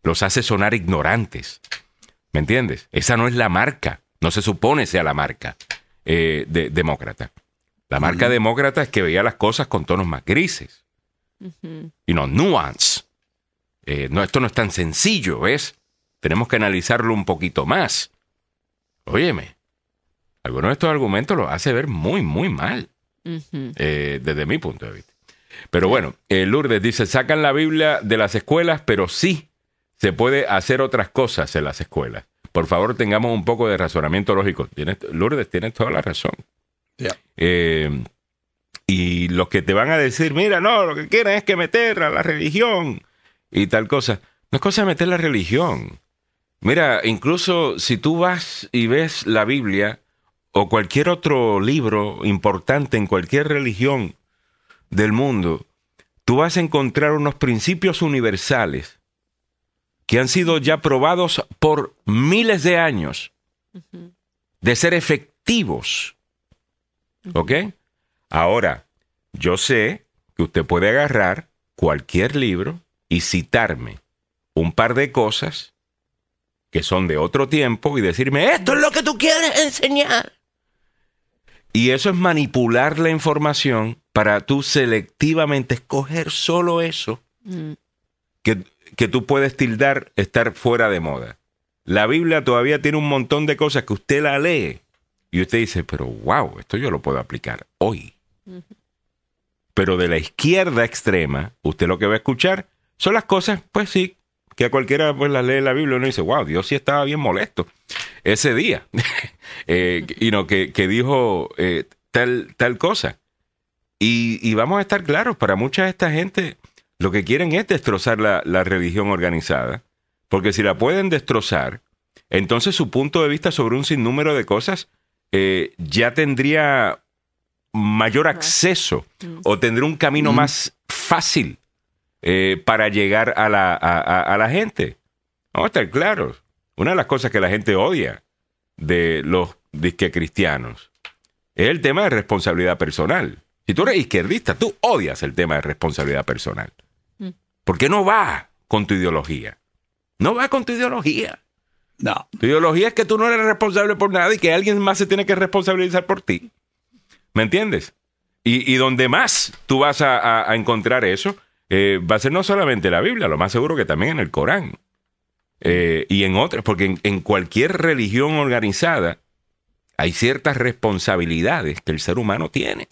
Los hace sonar ignorantes. ¿Me entiendes? Esa no es la marca. No se supone sea la marca eh, de, demócrata. La marca demócrata es que veía las cosas con tonos más grises. Ujú. Y no, nuance. Eh, no, esto no es tan sencillo, ¿ves? Tenemos que analizarlo un poquito más. Óyeme, algunos de estos argumentos los hace ver muy, muy mal, eh, desde mi punto de vista. Pero bueno, eh, Lourdes dice, sacan la Biblia de las escuelas, pero sí se puede hacer otras cosas en las escuelas. Por favor, tengamos un poco de razonamiento lógico. Tienes, Lourdes, tienes toda la razón. Eh, y los que te van a decir, mira, no, lo que quieren es que meter a la religión y tal cosa. No es cosa de meter la religión. Mira, incluso si tú vas y ves la Biblia o cualquier otro libro importante en cualquier religión del mundo, tú vas a encontrar unos principios universales que han sido ya probados por miles de años de ser efectivos. ¿Ok? Ahora, yo sé que usted puede agarrar cualquier libro y citarme un par de cosas que son de otro tiempo y decirme, esto es lo que tú quieres enseñar. Y eso es manipular la información para tú selectivamente escoger solo eso Mm. que, que tú puedes tildar estar fuera de moda. La Biblia todavía tiene un montón de cosas que usted la lee y usted dice, pero wow, esto yo lo puedo aplicar hoy. Pero de la izquierda extrema, usted lo que va a escuchar son las cosas, pues sí, que a cualquiera pues las lee la Biblia y uno dice, wow, Dios sí estaba bien molesto ese día. [LAUGHS] Eh, y no, que, que dijo eh, tal, tal cosa. Y, y vamos a estar claros, para mucha de esta gente lo que quieren es destrozar la, la religión organizada, porque si la pueden destrozar, entonces su punto de vista sobre un sinnúmero de cosas eh, ya tendría mayor acceso o tendría un camino más fácil eh, para llegar a la, a, a- a la gente. Vamos a estar claros. Una de las cosas que la gente odia de los disque cristianos es el tema de responsabilidad personal. Si tú eres izquierdista, tú odias el tema de responsabilidad personal. Porque no va con tu ideología. No va con tu ideología. No. Tu ideología es que tú no eres responsable por nada y que alguien más se tiene que responsabilizar por ti. ¿Me entiendes? Y, y donde más tú vas a, a- a encontrar eso, eh, va a ser no solamente la Biblia, lo más seguro que también en el Corán. Eh, y en otras, porque en, en cualquier religión organizada hay ciertas responsabilidades que el ser humano tiene.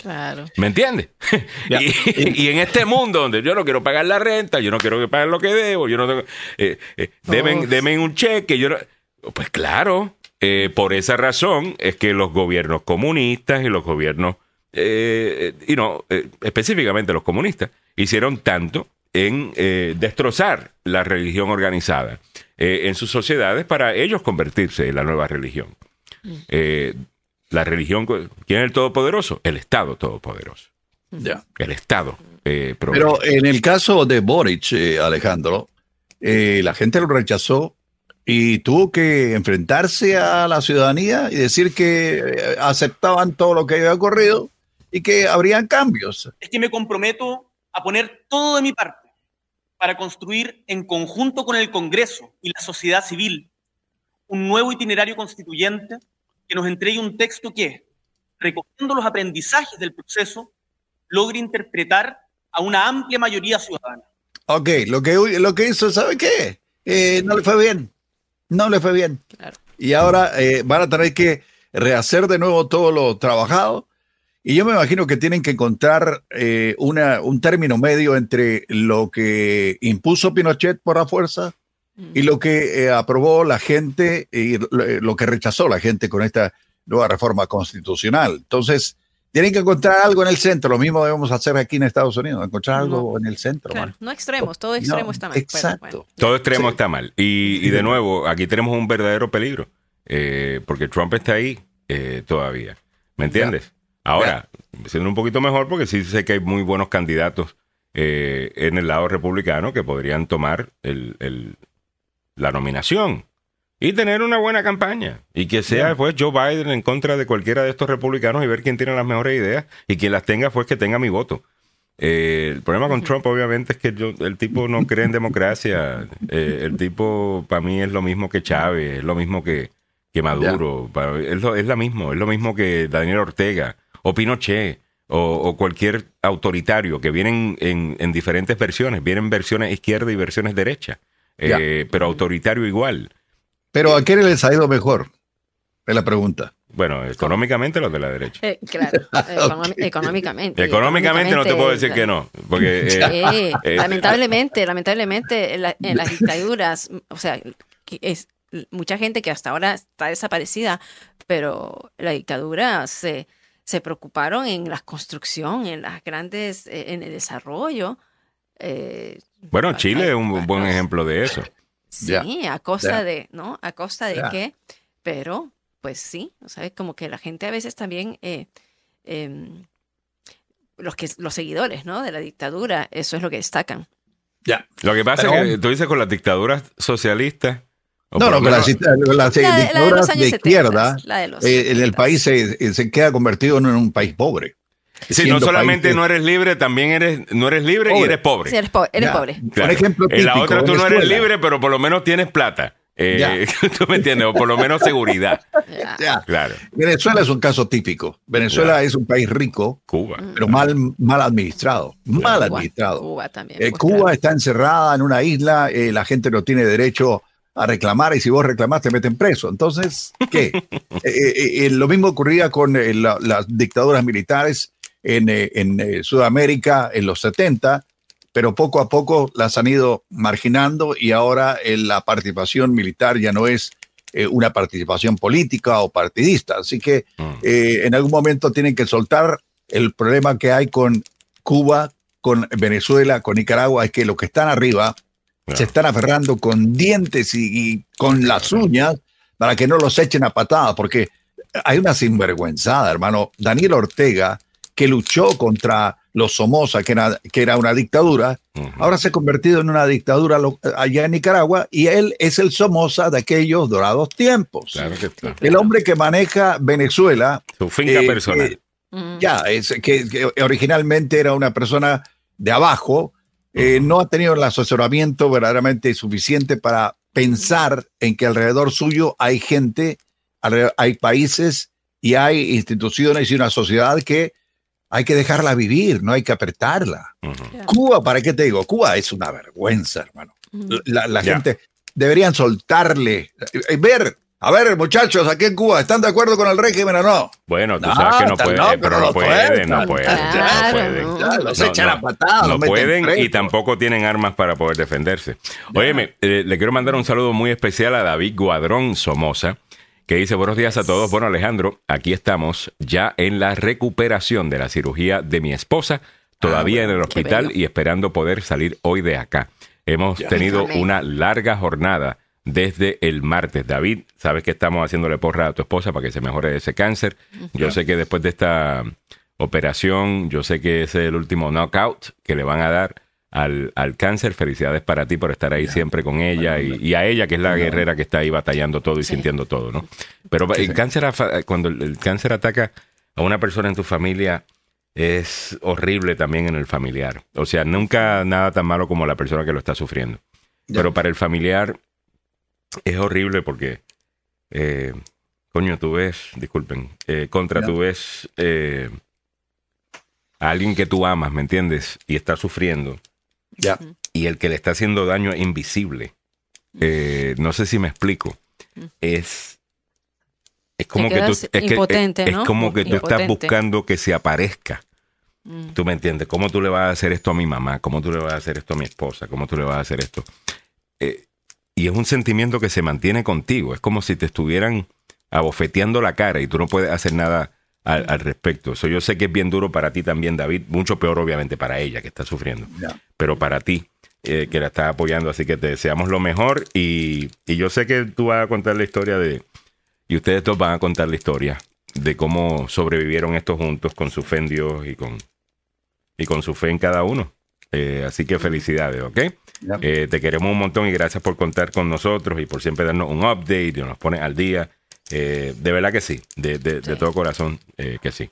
Claro. ¿Me entiendes? [LAUGHS] Y, y en este mundo donde yo no quiero pagar la renta, yo no quiero que paguen lo que debo, yo no tengo, eh, eh, deben, deben un cheque, yo no- pues claro, eh, por esa razón es que los gobiernos comunistas y los gobiernos, eh, y no, eh, específicamente los comunistas, hicieron tanto en eh, destrozar la religión organizada eh, en sus sociedades para ellos convertirse en la nueva religión. Eh, la religión, ¿quién es el todopoderoso? El Estado todopoderoso. Ya. El Estado. eh, Pero en el caso de Boric, eh, Alejandro, eh, la gente lo rechazó y tuvo que enfrentarse a la ciudadanía y decir que aceptaban todo lo que había ocurrido y que habrían cambios. es que me comprometo a poner todo de mi parte para construir en conjunto con el Congreso y la sociedad civil un nuevo itinerario constituyente que nos entregue un texto que, recogiendo los aprendizajes del proceso, logre interpretar a una amplia mayoría ciudadana. Ok, lo que, lo que hizo, ¿sabe qué? Eh, no le fue bien. No le fue bien. Claro. Y ahora eh, van a tener que rehacer de nuevo todo lo trabajado Y yo me imagino que tienen que encontrar eh, una, un término medio entre lo que impuso Pinochet por la fuerza y lo que eh, aprobó la gente y lo, eh, lo que rechazó la gente con esta nueva reforma constitucional. Entonces, tienen que encontrar algo en el centro. Lo mismo debemos hacer aquí en Estados Unidos, encontrar algo en el centro. Claro, no extremos, todo extremo No, está mal. Exacto. bueno. Todo extremo Sí. está mal. Y, y de nuevo, aquí tenemos un verdadero peligro. eh, porque Trump está ahí eh, todavía. ¿Me entiendes? Ahora, siendo un poquito mejor, porque sí sé que hay muy buenos candidatos eh, en el lado republicano que podrían tomar el, el- la nominación y tener una buena campaña. Y que sea pues Joe Biden en contra de cualquiera de estos republicanos y ver quién tiene las mejores ideas y quien las tenga, pues que tenga mi voto. Eh, el problema con Trump, obviamente, es que yo, el tipo no cree en democracia. Eh, el tipo, para mí, es lo mismo que Chávez, es lo mismo que, que Maduro. Pa- es, lo, es lo mismo, es lo mismo que Daniel Ortega o Pinochet o, o cualquier autoritario que vienen en, en diferentes versiones. Vienen versiones izquierda y versiones derecha. Eh, pero autoritario igual. Pero ¿a quién les ha ido mejor? Es la pregunta. Bueno, económicamente los de la derecha. Eh, claro, [LAUGHS] económicamente. Económicamente no te puedo decir que no. Porque [LAUGHS] eh, eh, lamentablemente, lamentablemente en, la- en las dictaduras, o sea, es mucha gente que hasta ahora está desaparecida, pero la dictadura se, se preocuparon en la construcción, en las grandes, en el desarrollo. eh, Bueno, Chile es un a- buen ejemplo de eso. Sí, a costa de, ¿no? A costa de Ya. qué, pero pues sí, o sea, como que la gente a veces también, eh, em, los que los seguidores, ¿no? De la dictadura, eso es lo que destacan. Ya. Lo que pasa Pero- es que tú dices con las dictaduras socialistas. No, no, con las, las La de- la de dictaduras los de, años 70, izquierda, la de los eh, en el 70. país se, se queda convertido en un país pobre. Sí, no solamente países- no eres libre, también eres, no eres libre y Pobre. eres pobre. Sí, eres, po- eres Ya. pobre. Claro. Por ejemplo, en la típico, otra tú no eres Venezuela. libre, pero por lo menos tienes plata. Eh, [LAUGHS] tú me entiendes, o por lo menos seguridad. Ya. Ya. Claro. Venezuela es un caso típico. Venezuela es un país rico, Cuba. pero mal, mal administrado. Mal Cuba, administrado. Cuba también. Eh, pues, Cuba claro. está encerrada en una isla, eh, la gente no tiene derecho a reclamar y si vos reclamás te meten preso. Entonces, ¿qué? [LAUGHS] Eh, eh, eh, lo mismo ocurría con eh, la- las dictaduras militares en, eh, en, eh, Sudamérica en los 70, pero poco a poco las han ido marginando y ahora eh, la participación militar ya no es una participación política o partidista. Así que Mm. eh, en algún momento tienen que soltar el problema que hay con Cuba, con Venezuela, con Nicaragua, es que los que están arriba se están aferrando con dientes y, y con las uñas para que no los echen a patadas, porque hay una sinvergüenzada, hermano. Daniel Ortega, que luchó contra los Somoza, que era, que era una dictadura, Ujú. ahora se ha convertido en una dictadura lo- allá en Nicaragua y él es el Somoza de aquellos dorados tiempos. Claro que está. El hombre que maneja Venezuela Su finca eh, personal. eh, ya, es que, que originalmente era una persona de abajo, eh, no ha tenido el asesoramiento verdaderamente suficiente para pensar en que alrededor suyo hay gente, hay países y hay instituciones y una sociedad que hay que dejarla vivir, no hay que apretarla. Cuba, ¿para qué te digo? Cuba es una vergüenza, hermano. La, gente deberían soltarle, eh, ver, a ver, muchachos, aquí en Cuba, ¿están de acuerdo con el régimen o no? Bueno, tú No, sabes que no pueden, locos, pero no no pueden, no pueden, Claro, no pueden. no. Ya, los No, echan no, a patadas. No pueden y tampoco tienen armas para poder defenderse. Óyeme, eh, le quiero mandar un saludo muy especial a David Guadrón Somoza, que dice buenos días a todos. Bueno, Alejandro, aquí estamos ya en la recuperación de la cirugía de mi esposa, todavía en el hospital y esperando poder salir hoy de acá. Hemos tenido Amén. una larga jornada desde el martes. David, sabes que estamos haciéndole porra a tu esposa para que se mejore ese cáncer. Yo sé que después de esta operación, yo sé que es el último knockout que le van a dar al, al cáncer. Felicidades para ti por estar ahí siempre con ella y, y a ella, que es la guerrera que está ahí batallando todo y Sí. sintiendo todo, ¿no? Pero el cáncer, cuando el, cáncer ataca a una persona en tu familia, es horrible también en el familiar. O sea, nunca nada tan malo como la persona que lo está sufriendo. Pero para el familiar es horrible porque, eh, coño, tú ves, disculpen, eh, contra Ya. tú ves eh, a alguien que tú amas, ¿me entiendes? Y está sufriendo. Ya. Y el que le está haciendo daño es invisible. Eh, no sé si me explico. Es, es como que tú, es, que- impotente, es- es ¿no? como que tú estás buscando que se aparezca. Mm. ¿Tú me entiendes? ¿Cómo tú le vas a hacer esto a mi mamá? ¿Cómo tú le vas a hacer esto a mi esposa? ¿Cómo tú le vas a hacer esto? Eh, y es un sentimiento que se mantiene contigo. Es como si te estuvieran abofeteando la cara y tú no puedes hacer nada al, al respecto. Eso yo sé que es bien duro para ti también, David. Mucho peor, obviamente, para ella que está sufriendo. Ya. Pero para ti, eh, que la estás apoyando. Así que te deseamos lo mejor. Y, y yo sé que tú vas a contar la historia de. Y ustedes dos van a contar la historia de cómo sobrevivieron estos juntos con su fe en Dios y con, y con su fe en cada uno. Eh, así que felicidades, ¿ok? Eh, te queremos un montón y gracias por contar con nosotros y por siempre darnos un update y nos pones al día. Eh, de verdad que sí, de, de- de Sí. todo corazón que sí.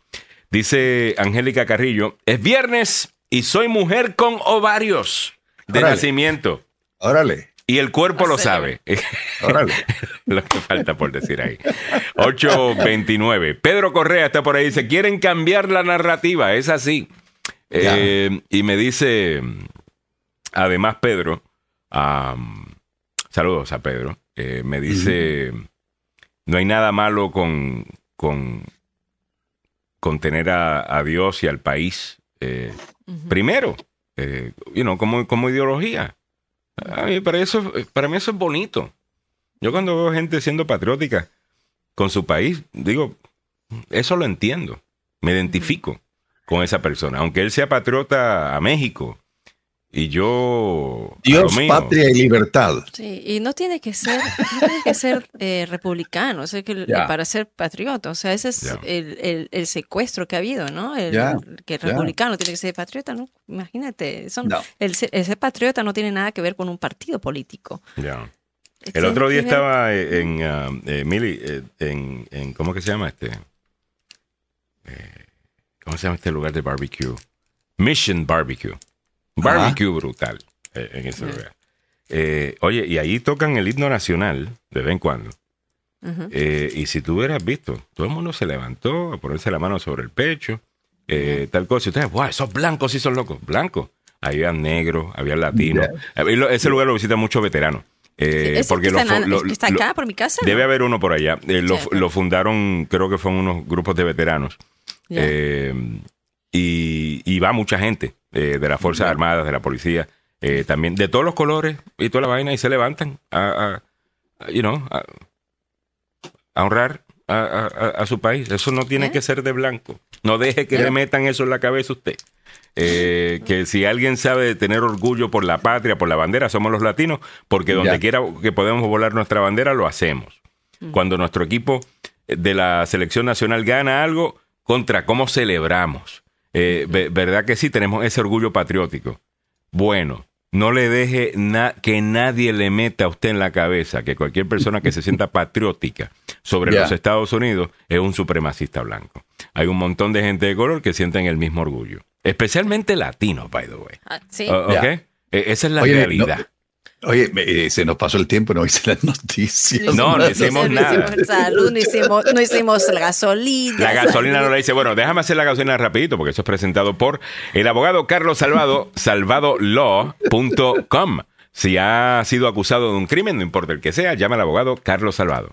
Dice Angélica Carrillo, es viernes y soy mujer con ovarios de Órale. nacimiento Órale, y el cuerpo lo Hacer. sabe. órale. [LAUGHS] Lo que falta por decir ahí. 829. Pedro Correa está por ahí. Dice: Quieren cambiar la narrativa. Es así. Eh, y me dice, además, Pedro, saludos a Pedro. eh, me dice: No hay nada malo con, con, con tener a, a Dios y al país eh, primero, eh, you know, como, como ideología. A mí, para, eso, para mí eso es bonito. Yo cuando veo gente siendo patriótica con su país, digo, eso lo entiendo. Me identifico con esa persona. Aunque él sea patriota a México y yo... a Dios, patria y libertad. Sí, y no tiene que ser, no tiene que ser eh, republicano, o sea, que el- para ser patriota, o sea, ese es el, el- el secuestro que ha habido, ¿no? El, que el republicano tiene que ser patriota, ¿no? Imagínate, eso, No. el, ser, el ser patriota no tiene nada que ver con un partido político. Ya. El Tiene otro día estaba eh, en, eh, Mili, eh, en, en- ¿cómo que se llama este? Eh, ¿Cómo se llama este lugar de barbecue? Mission Barbecue. Barbecue brutal eh, en ese lugar. Eh, oye, y ahí tocan el himno nacional de vez en cuando. Eh, y si tú hubieras visto, todo el mundo se levantó a ponerse la mano sobre el pecho, eh, tal cosa. Y ustedes, wow, esos blancos sí son locos. Blancos. Había negros, había latinos. Eh, Ese lugar lo visitan muchos veteranos. Eh, Ese porque que lo está, en fu- la- lo- que está lo- acá por mi casa. Debe ¿no? haber uno por allá. Eh, lo, fundaron, creo que fueron unos grupos de veteranos. Eh, y va mucha gente eh, de las Fuerzas Armadas, de la policía, eh, también de todos los colores y toda la vaina, y se levantan a, you know, a, a honrar a, su país. Eso no tiene ¿Eh? que ser de blanco. No deje que le metan eso en la cabeza a usted. Eh, que si alguien sabe de tener orgullo por la patria, por la bandera, somos los latinos, porque donde Ya. quiera que podemos volar nuestra bandera, lo hacemos. Cuando nuestro equipo de la selección nacional gana algo, contra cómo celebramos. Eh, ve- ¿Verdad que sí? Tenemos ese orgullo patriótico. Bueno, no le deje na- que nadie le meta a usted en la cabeza que cualquier persona que se sienta [LAUGHS] patriótica sobre los Estados Unidos es un supremacista blanco. Hay un montón de gente de color que sienten el mismo orgullo. Especialmente latinos, by the way. Ah, sí. O- Ya. ¿Ok? Eh, Esa es la Oye, realidad. Oye, me- eh, se nos pasó el tiempo, no hice las [LAUGHS] noticias. No, no hicimos no nada. hicimos salud, no hicimos, no hicimos la gasolina. La gasolina no le dice, bueno, déjame hacer la gasolina rapidito porque eso es presentado por el abogado Carlos Salvado, [LAUGHS] salvadolaw.com. Si ha sido acusado de un crimen, no importa el que sea, llama al abogado Carlos Salvado.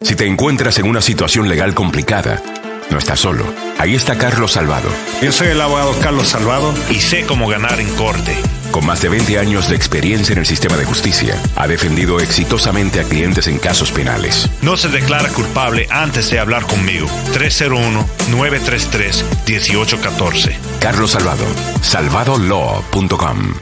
Si te encuentras en una situación legal complicada, no estás solo. Ahí está Carlos Salvado, Yo soy el abogado Carlos Salvado y sé cómo ganar en corte. Con más de 20 años de experiencia en el sistema de justicia. Ha defendido exitosamente a clientes en casos penales. No se declara culpable antes de hablar conmigo. 301-933-1814. Carlos Salvado, salvadolaw.com.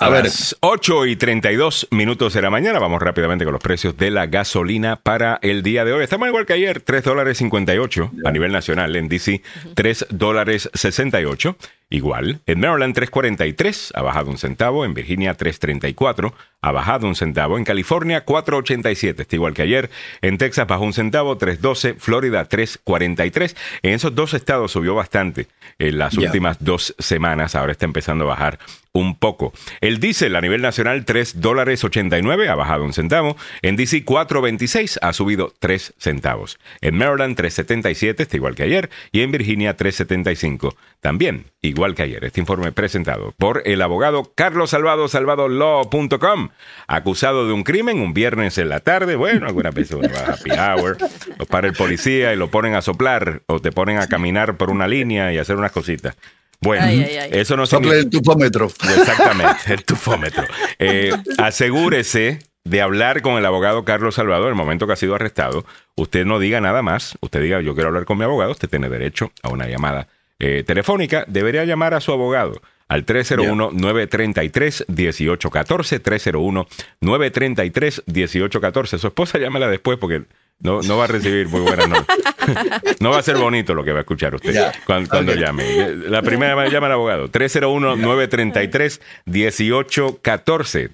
A A ver. las 8 y 32 minutos de la mañana, vamos rápidamente con los precios de la gasolina para el día de hoy. Estamos igual que ayer, 3 dólares 58 a nivel nacional. En DC, 3 dólares 68. Igual. En Maryland, 3.43, ha bajado un centavo. En Virginia, 3.34, ha bajado un centavo. En California, 4.87, está igual que ayer. En Texas, bajó un centavo, 3.12. Florida, 3.43. En esos dos estados subió bastante en las últimas dos semanas. Ahora está empezando a bajar un poco. El diésel a nivel nacional, 3 dólares 89, ha bajado un centavo. En DC, 4.26, ha subido 3 centavos. En Maryland, 3.77, está igual que ayer. Y en Virginia, 3.75, también igual que ayer. Este informe presentado por el abogado Carlos Salvado, salvadolaw.com, acusado de un crimen un viernes en la tarde. Bueno, algunas veces uno va a happy hour, lo para el policía y lo ponen a soplar o te ponen a caminar por una línea y hacer unas cositas. Bueno, Ay, ay, ay. eso no Sople el tufómetro. Exactamente, el tufómetro. Eh, asegúrese de hablar con el abogado Carlos Salvador en el momento que ha sido arrestado. Usted no diga nada más. Usted diga, yo quiero hablar con mi abogado. Usted tiene derecho a una llamada eh, telefónica. Debería llamar a su abogado al 301-933-1814. 301-933-1814. Su esposa llámala después porque no, no va a recibir muy buena nota. [LAUGHS] no va a ser bonito lo que va a escuchar usted Ya. cuando, cuando llame. La primera llamada llama al abogado. 301-933-1814.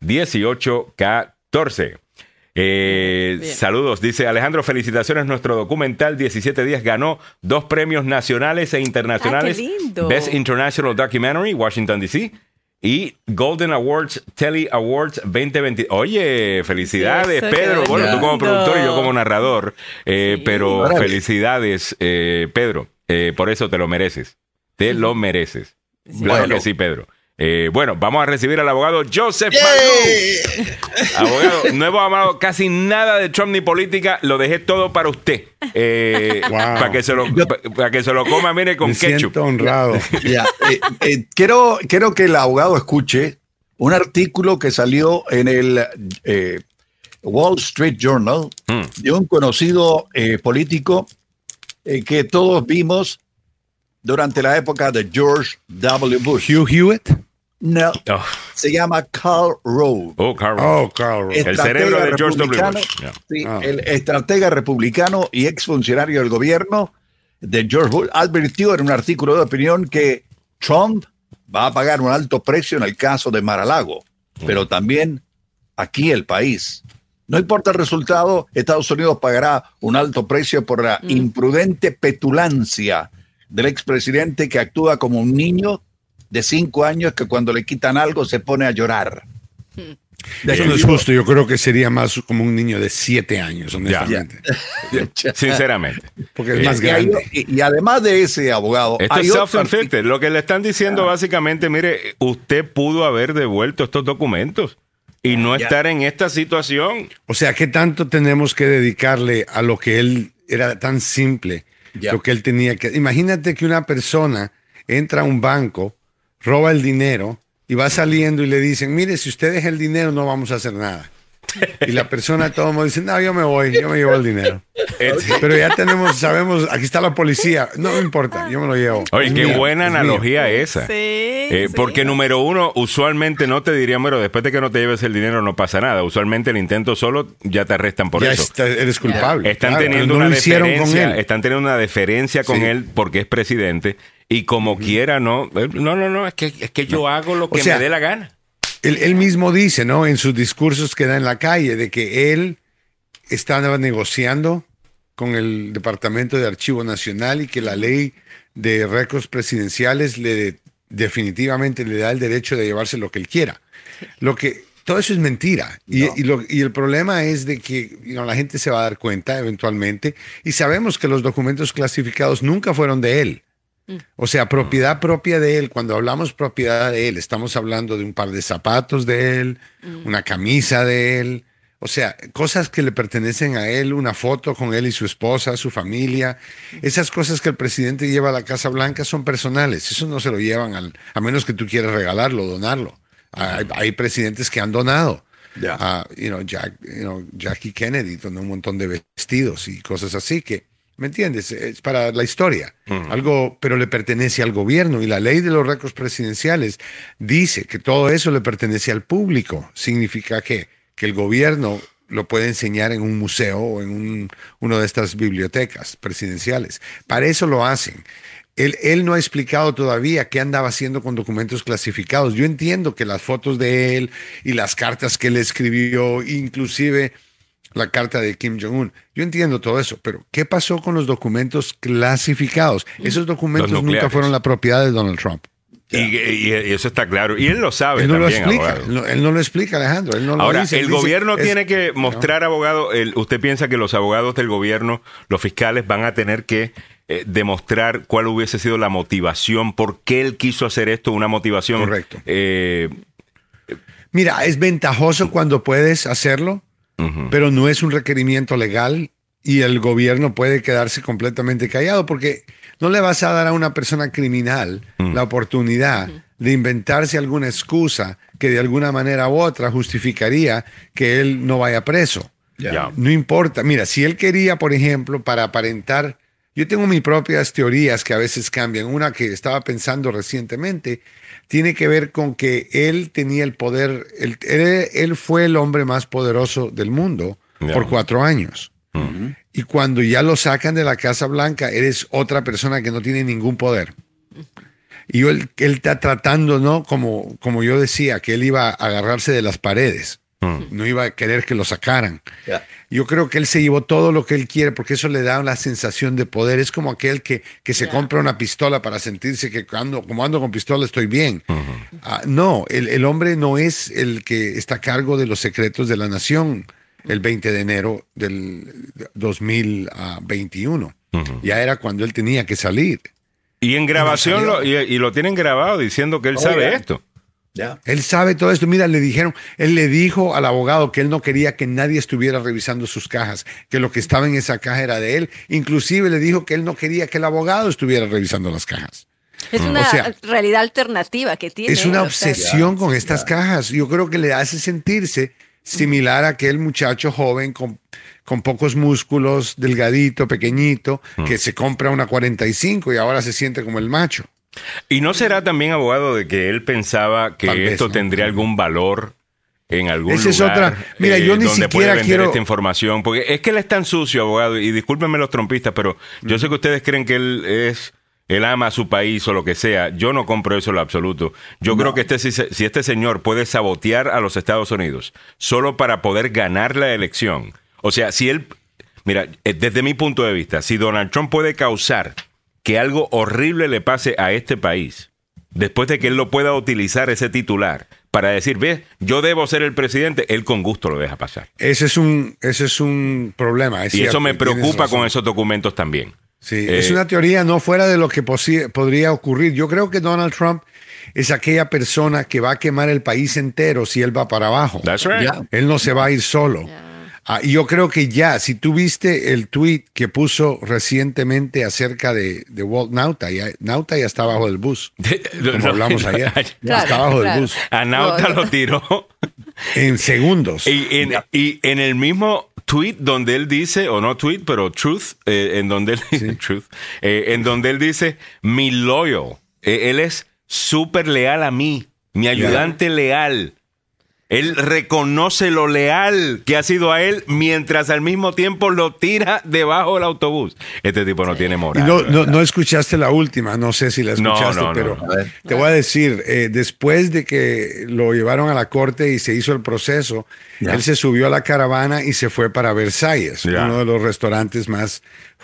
301-933-1814. Eh, Bien. saludos, dice Alejandro, felicitaciones, nuestro documental 17 días ganó dos premios nacionales e internacionales. Ah, qué lindo. Best International Documentary, Washington DC. Y Golden Awards, Telly Awards 2020. Oye, felicidades, Pedro. Bueno, tú como productor y yo como narrador. eh, Sí. Pero felicidades, eh, Pedro. Eh, por eso te lo mereces. Te lo mereces. Claro Bueno. que sí, Pedro. Eh, bueno, vamos a recibir al abogado Joseph Malou. Abogado, no hemos hablado casi nada de Trump ni política, lo dejé todo para usted. Eh, Wow. Para que, se lo- para que se lo coma, mire, con Me ketchup. siento honrado. [LAUGHS] Eh, eh, quiero, quiero que el abogado escuche un artículo que salió en el eh, Wall Street Journal Mm. de un conocido eh, político eh, que todos vimos durante la época de George W. Bush. Hugh Hewitt. No, Oh, se llama Carl Rove. oh, Carl. Oh, Carl. Rove. El estratega cerebro de George W. republicano, Bush. Yeah. sí, Ah. el estratega republicano y exfuncionario del gobierno de George Bush advirtió en un artículo de opinión que Trump va a pagar un alto precio en el caso de Mar-a-Lago, pero también aquí el país. No importa el resultado, Estados Unidos pagará un alto precio por la imprudente petulancia del expresidente que actúa como un niño de cinco años que cuando le quitan algo se pone a llorar. Eso no es justo. Yo creo que sería más como un niño de siete años, honestamente. [LAUGHS] Sinceramente. Porque es más Y, hay- grande. y- y además de ese abogado, Esto hay es self-inflicted. Lo que le están diciendo básicamente, mire, usted pudo haber devuelto estos documentos y no Ya. estar en esta situación. O sea, ¿qué tanto tenemos que dedicarle a lo que él era tan simple? Ya. Lo que él tenía que... Imagínate que una persona entra a un banco, roba el dinero y va saliendo y le dicen, mire, si usted deja el dinero no vamos a hacer nada. Y la persona todo el mundo dice, no, yo me voy, yo me llevo el dinero. Pero ya tenemos, sabemos, aquí está la policía. No me importa, yo me lo llevo. Oye, Es qué mío, buena es mío. analogía esa. Sí, Eh, sí. Porque número uno, usualmente no te dirían, pero después de que no te lleves el dinero no pasa nada. Usualmente el intento solo ya te arrestan por Ya eso. está- eres culpable. Están claro, teniendo no una deferencia, él. están teniendo una deferencia con Sí. él porque es presidente y como quiera no, eh, no, no, no, es que es que yo hago lo O que sea, me dé la gana. Él, él mismo dice, ¿no? En sus discursos que da en la calle, de que él estaba negociando con el Departamento de Archivo Nacional y que la ley de récords presidenciales le definitivamente le da el derecho de llevarse lo que él quiera. Lo que todo eso es mentira. Y, y lo- y el problema es de que you know, la gente se va a dar cuenta eventualmente y sabemos que los documentos clasificados nunca fueron de él. O sea, propiedad propia de él, cuando hablamos propiedad de él, estamos hablando de un par de zapatos de él, una camisa de él, o sea, cosas que le pertenecen a él, una foto con él y su esposa, su familia. Esas cosas que el presidente lleva a la Casa Blanca son personales, eso no se lo llevan al, a menos que tú quieras regalarlo, donarlo. Hay, hay presidentes que han donado. Ya. Ah, you know, Jack- you know, Jackie Kennedy donó un montón de vestidos y cosas así que, ¿me entiendes? Es para la historia. Algo, pero le pertenece al gobierno y la ley de los récords presidenciales dice que todo eso le pertenece al público. Significa que, que el gobierno lo puede enseñar en un museo o en un, una de estas bibliotecas presidenciales. Para eso lo hacen. Él, él no ha explicado todavía qué andaba haciendo con documentos clasificados. Yo entiendo que las fotos de él y las cartas que él escribió, inclusive la carta de Kim Jong-un, yo entiendo todo eso, pero ¿qué pasó con los documentos clasificados? Esos documentos nunca fueron la propiedad de Donald Trump. Y, y- y eso está claro. Y él lo sabe Él no lo también, explica, abogado. él no, él no lo explica, Alejandro. Él no lo Ahora. Él el dice, gobierno es- tiene que ¿no? mostrar, abogado, el- usted piensa que los abogados del gobierno, los fiscales, van a tener que eh, demostrar cuál hubiese sido la motivación, por qué él quiso hacer esto, una motivación. Correcto. eh, Mira, es ventajoso cuando puedes hacerlo, pero no es un requerimiento legal y el gobierno puede quedarse completamente callado porque no le vas a dar a una persona criminal Mm. la oportunidad de inventarse alguna excusa que de alguna manera u otra justificaría que él no vaya preso. Ya. No importa. Mira, si él quería, por ejemplo, para aparentar, yo tengo mis propias teorías que a veces cambian. Una que estaba pensando recientemente tiene que ver con que él tenía el poder, él, fue el hombre más poderoso del mundo por cuatro años. Y cuando ya lo sacan de la Casa Blanca, eres otra persona que no tiene ningún poder. Y él, él está tratando, ¿no? Como, como yo decía, que él iba a agarrarse de las paredes. Mm. No iba a querer que lo sacaran. Yo creo que él se llevó todo lo que él quiere porque eso le da una sensación de poder. Es como aquel que, que se compra una pistola para sentirse que cuando, como ando con pistola estoy bien. Ah, no, el, el hombre no es el que está a cargo de los secretos de la nación el 20 de enero del 2021. Ujú. Ya era cuando él tenía que salir. Y en grabación, lo, y, y lo tienen grabado diciendo que él sabe esto. Él sabe todo esto. Mira, le dijeron, él le dijo al abogado que él no quería que nadie estuviera revisando sus cajas, que lo que estaba en esa caja era de él. Inclusive le dijo que él no quería que el abogado estuviera revisando las cajas. Es una Mm. O sea, realidad alternativa que tiene. Es una obsesión con estas cajas. Yo creo que le hace sentirse similar a aquel muchacho joven con, con pocos músculos, delgadito, pequeñito, que se compra una 45 y ahora se siente como el macho. ¿Y no será también abogado de que él pensaba que vez, esto ¿no? tendría algún valor en algún Esa es lugar? eh, otra- Mira, yo ni donde puede siquiera vender quiero- esta información? Porque es que él es tan sucio, abogado, y discúlpenme los trompistas, pero yo sé que ustedes creen que él es... Él ama a su país o lo que sea. Yo no compro eso en lo absoluto. Yo creo que este, si, si este señor puede sabotear a los Estados Unidos solo para poder ganar la elección. O sea, si él... Mira, eh, desde mi punto de vista, si Donald Trump puede causar que algo horrible le pase a este país, después de que él lo pueda utilizar ese titular para decir, ve, yo debo ser el presidente, él con gusto lo deja pasar. Ese es un, ese es un problema. es y cierto, eso me preocupa con esos documentos también. Sí, Eh, es una teoría no fuera de lo que podría ocurrir. Yo creo que Donald Trump es aquella persona que va a quemar el país entero si él va para abajo. That's right. Él no se va a ir solo. Ah, yo creo que ya, si tú viste el tweet que puso recientemente acerca de, de Walt Nauta, ya, Nauta ya está abajo del bus. [LAUGHS] Como hablamos ayer. Ya Claro, está abajo claro. del bus. A Nauta No, lo tiró. [LAUGHS] En segundos. Y en, y en el mismo tweet donde él dice, o no tweet, pero truth, eh, en donde él, [LAUGHS] truth, eh, en donde él dice, mi loyal, Eh, él es súper leal a mí, mi ayudante leal. Él reconoce lo leal que ha sido a él mientras al mismo tiempo lo tira debajo del autobús. Este tipo no tiene Y moral. no, no, ¿verdad? no escuchaste la última, no sé si la No, escuchaste, no, no, pero no. Te voy a decir, eh, después de que lo llevaron a la corte y se hizo el proceso, Ya. él se subió a la caravana y se fue para Versalles, Ya. uno de los restaurantes más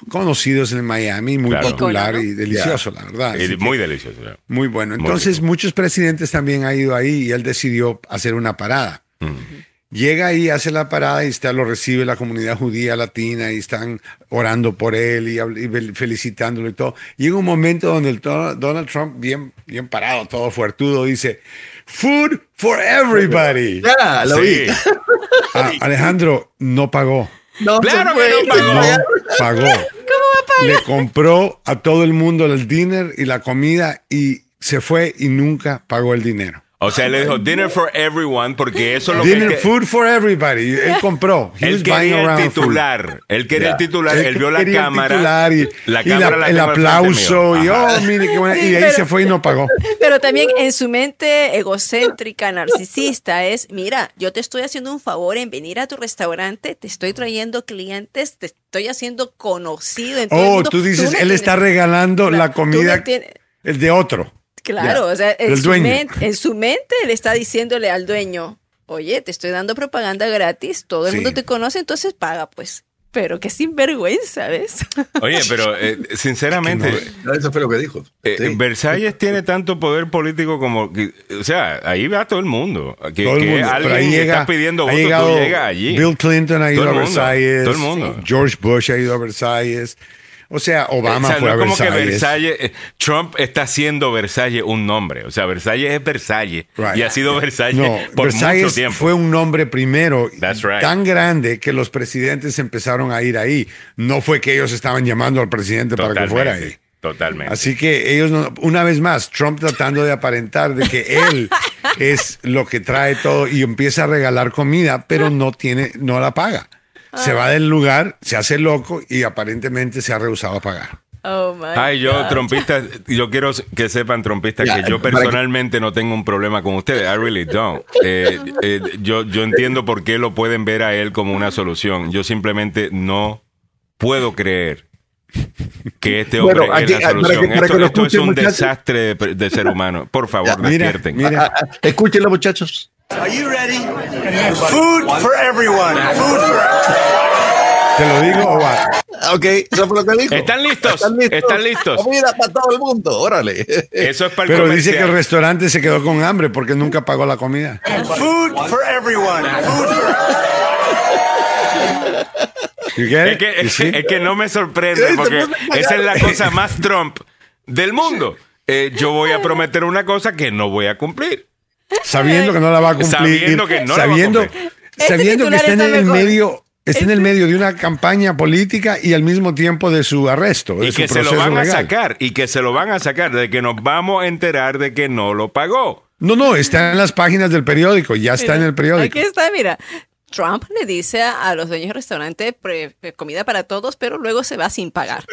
conocidos en Miami, muy Claro. popular Icono, ¿no? y delicioso, la verdad. Muy delicioso. ya. muy bueno. Muy Entonces, rico. muchos presidentes también han ido ahí y él decidió hacer una parada. Llega ahí, hace la parada y está, lo recibe la comunidad judía latina y están orando por él y, felicitándolo y todo. Llega un momento donde el Donald Trump, bien, bien parado, todo fuertudo, dice, Food for everybody. Ya, lo Sí. vi. Ah, Alejandro no pagó. No, Claro que fue. no pagó. No pagó. Le compró a todo el mundo el dinner y la comida y se fue y nunca pagó el dinero. O sea, él le dijo dinner for everyone porque eso es lo que... Dinner que- food for everybody. Él compró. He Él quería el titular. Él quería el Ya. titular. Él, vio la quería el cámara. titular y, la y cámara la el aplauso. Y, oh, [LAUGHS] mire qué buena. Sí, y de ahí pero- se fue y no pagó. Pero también en su mente egocéntrica, narcisista, es, mira, yo te estoy haciendo un favor en venir a tu restaurante, te estoy trayendo clientes, te estoy haciendo conocido en todo el Oh, mundo. tú dices, él está regalando la comida el de otro. Claro, o sea, en su, mente, en su mente le está diciéndole al dueño, oye, te estoy dando propaganda gratis, todo el Sí. mundo te conoce, entonces paga, pues. Pero qué sinvergüenza, ¿ves? [LAUGHS] Oye, pero eh, sinceramente, Eso fue lo que dijo. eh, Sí. Versalles tiene tanto poder político como... que- o sea, ahí va todo el mundo. Que, Todo el que mundo. alguien ahí llega, está pidiendo ha votos, llegado tú llegas allí. Bill Clinton ha ido a Versalles. todo el mundo. George Bush ha ido a Versalles. O sea, Obama O sea, fue no a es como que Versalles. Eh, Trump está haciendo Versalles un nombre. O sea, Versalles es Versalles. Right. Y ha sido Versalles No, por Versalles mucho tiempo. fue un nombre primero right. tan grande que los presidentes empezaron a ir ahí. No fue que ellos estaban llamando al presidente para que fuera ahí. Totalmente. Así que ellos, no- una vez más, Trump tratando de aparentar de que él [LAUGHS] es lo que trae todo y empieza a regalar comida, pero no tiene, no la paga. Se va del lugar, se hace loco y aparentemente se ha rehusado a pagar. Oh my Ay, yo, God. trompistas, yo quiero que sepan, trompistas, Ya, que yo que- personalmente no tengo un problema con ustedes. I really don't. Eh, eh, yo, yo entiendo por qué lo pueden ver a él como una solución. Yo simplemente no puedo creer que este hombre Bueno, aquí- es la para que- solución. para esto es un muchachos. desastre de, de ser humano. Por favor, Mira, despierten. mira. Ah, ah, Escúchenlo, muchachos. Are you ready? Food for everyone. Food for ¿Te lo digo o va? Ok, eso fue lo que dijo. ¿Están listos? ¿Están listos? ¿Están listos? Comida para todo el mundo, órale. Eso es para el Pero dice que comercial. el restaurante se quedó con hambre porque nunca pagó la comida. food for everyone. Food for You get Es que, You es, es que no me sorprende Ey, te porque esa es la cosa más Trump del mundo. Eh, yo voy a prometer una cosa que no voy a cumplir. Sabiendo que no la va a cumplir, Sabiendo que no la va a sabiendo, cumplir. Este sabiendo que está en el mejor. medio, está en el medio de una campaña política y al mismo tiempo de su arresto, de Y su que se lo van a sacar. Y que se lo van a sacar. De que nos vamos a enterar de que no lo pagó. No, no, está en las páginas del periódico, ya está en el periódico. Aquí está, mira. Trump le dice a, los dueños de restaurante pre- pre- comida para todos, pero luego se va sin pagar.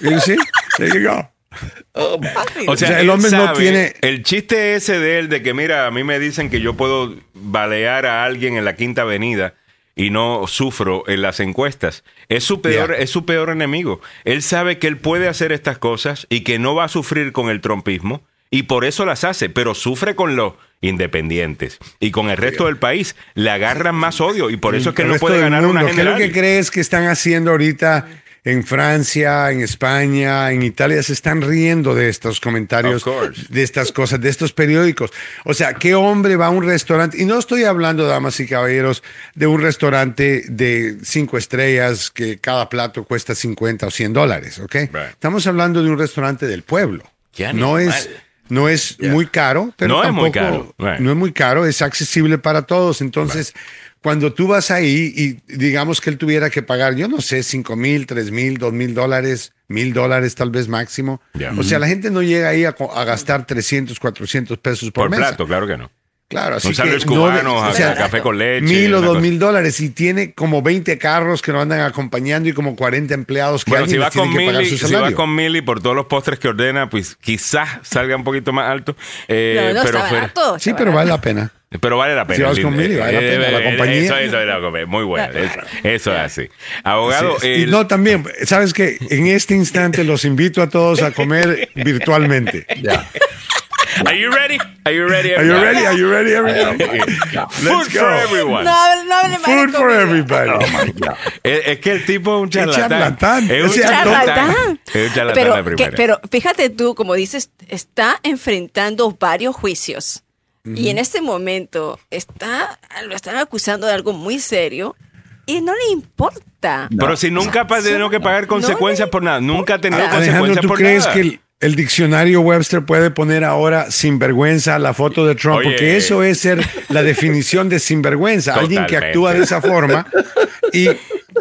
You see? There you go. [LAUGHS] O O sea, sea, el hombre no tiene- El chiste ese de él de que, mira, a mí me dicen que yo puedo balear a alguien en la Quinta Avenida y no sufro en las encuestas. Es su peor, Yeah. es su peor enemigo. Él sabe que él puede hacer estas cosas y que no va a sufrir con el trompismo y por eso las hace, pero sufre con los independientes y con el resto del país le agarran más odio y por eso es que El no puede ganar una mundo. ¿Qué es lo general. que crees que están haciendo ahorita en Francia, en España, en Italia? Se están riendo de estos comentarios, de estas cosas, de estos periódicos. O sea, ¿qué hombre va a un restaurante? Y no estoy hablando, damas y caballeros, de un restaurante de cinco estrellas que cada plato cuesta 50 o 100 dólares, ¿ok? Right. Estamos hablando de un restaurante del pueblo. No es, no es muy caro, pero No es muy caro, right. no es muy caro, es accesible para todos. Entonces, cuando tú vas ahí y digamos que él tuviera que pagar, yo no sé, 5 mil, 3 mil, 2 mil dólares, mil dólares tal vez máximo. Ya. O sea, la gente no llega ahí a, gastar 300, 400 pesos por, Por mesa. plato, claro que no. Claro, así que sándwich no o sea, café con leche. mil o dos mil dólares y tiene como 20 carros que lo andan acompañando y como 40 empleados que Bueno, si va con que pagar Mili, su si va con Mili por todos los postres que ordena, pues quizás salga un poquito más alto. Eh, no, no, pero, está barato. Sí, pero vale la pena. Pero vale la pena. Si vas lindo. con Mili, vale la pena, la Eh, compañía. Eso, eso era comer. Muy bueno. Eso, eso es así. Abogado, Sí, y el- no, también, ¿sabes qué? En este instante los invito a todos a comer virtualmente. [LAUGHS] Ya. Are you ready? Are you ready? Are you ready? Are you ready, everybody? [LAUGHS] Food Let's for everyone. No, no Food for everybody. Es, es que el tipo es un charlatán. charlatán. Es un Charlatán. Es un charlatán Pero, que- pero fíjate tú, como dices, está enfrentando varios juicios. Y en este momento está, lo están acusando de algo muy serio y no le importa. Pero si nunca ha tenido que pagar No consecuencias por nada, nunca ha tenido consecuencias ¿tú por crees nada. que el, el diccionario Webster puede poner ahora sinvergüenza la foto de Trump? Oye. Porque eso es ser la definición de sinvergüenza. Alguien que actúa de esa forma y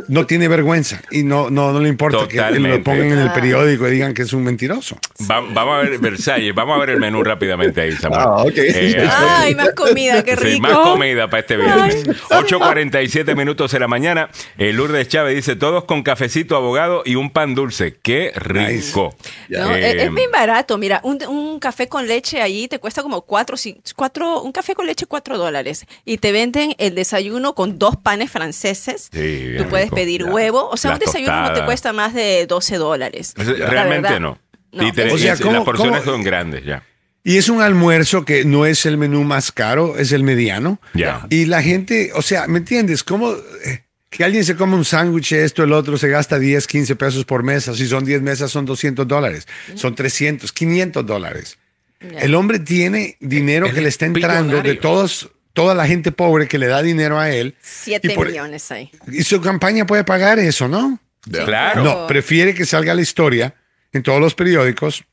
no tiene vergüenza y no, no, no le importa que lo pongan en el periódico y digan que es un mentiroso. Va- vamos a ver Versalles, vamos a ver el menú rápidamente ahí, Samuel. Ah, ok. Eh, Ay, más comida, qué Sí, rico. más comida para este viernes. 8.47 minutos de la mañana. El Lourdes Chávez dice, todos con cafecito, abogado y un pan dulce. ¡Qué rico! No, Eh, es, es bien barato. Mira, un, un café con leche ahí te cuesta como cuatro, cuatro, un café con leche cuatro dólares. Y te venden el desayuno con dos panes franceses. Sí, bien Tú puedes rico. pedir huevo. O sea, un desayuno no te cuesta más de 12 dólares. La Realmente verdad. no. No, Y te- es- O sea, ¿cómo- las porciones cómo- son grandes ya. Y es un almuerzo que no es el menú más caro, es el mediano. Ya. Y la gente, o sea, ¿me entiendes? ¿Cómo eh, que alguien se come un sándwich, esto, el otro, se gasta 10, 15 pesos por mesa? Si son 10 mesas, son 200 dólares. Son 300, 500 dólares. El hombre tiene dinero que le es está entrando de todos, toda la gente pobre que le da dinero a él. Siete Y por- millones ahí. Y su campaña puede pagar eso, ¿no? Claro. No, prefiere que salga la historia en todos los periódicos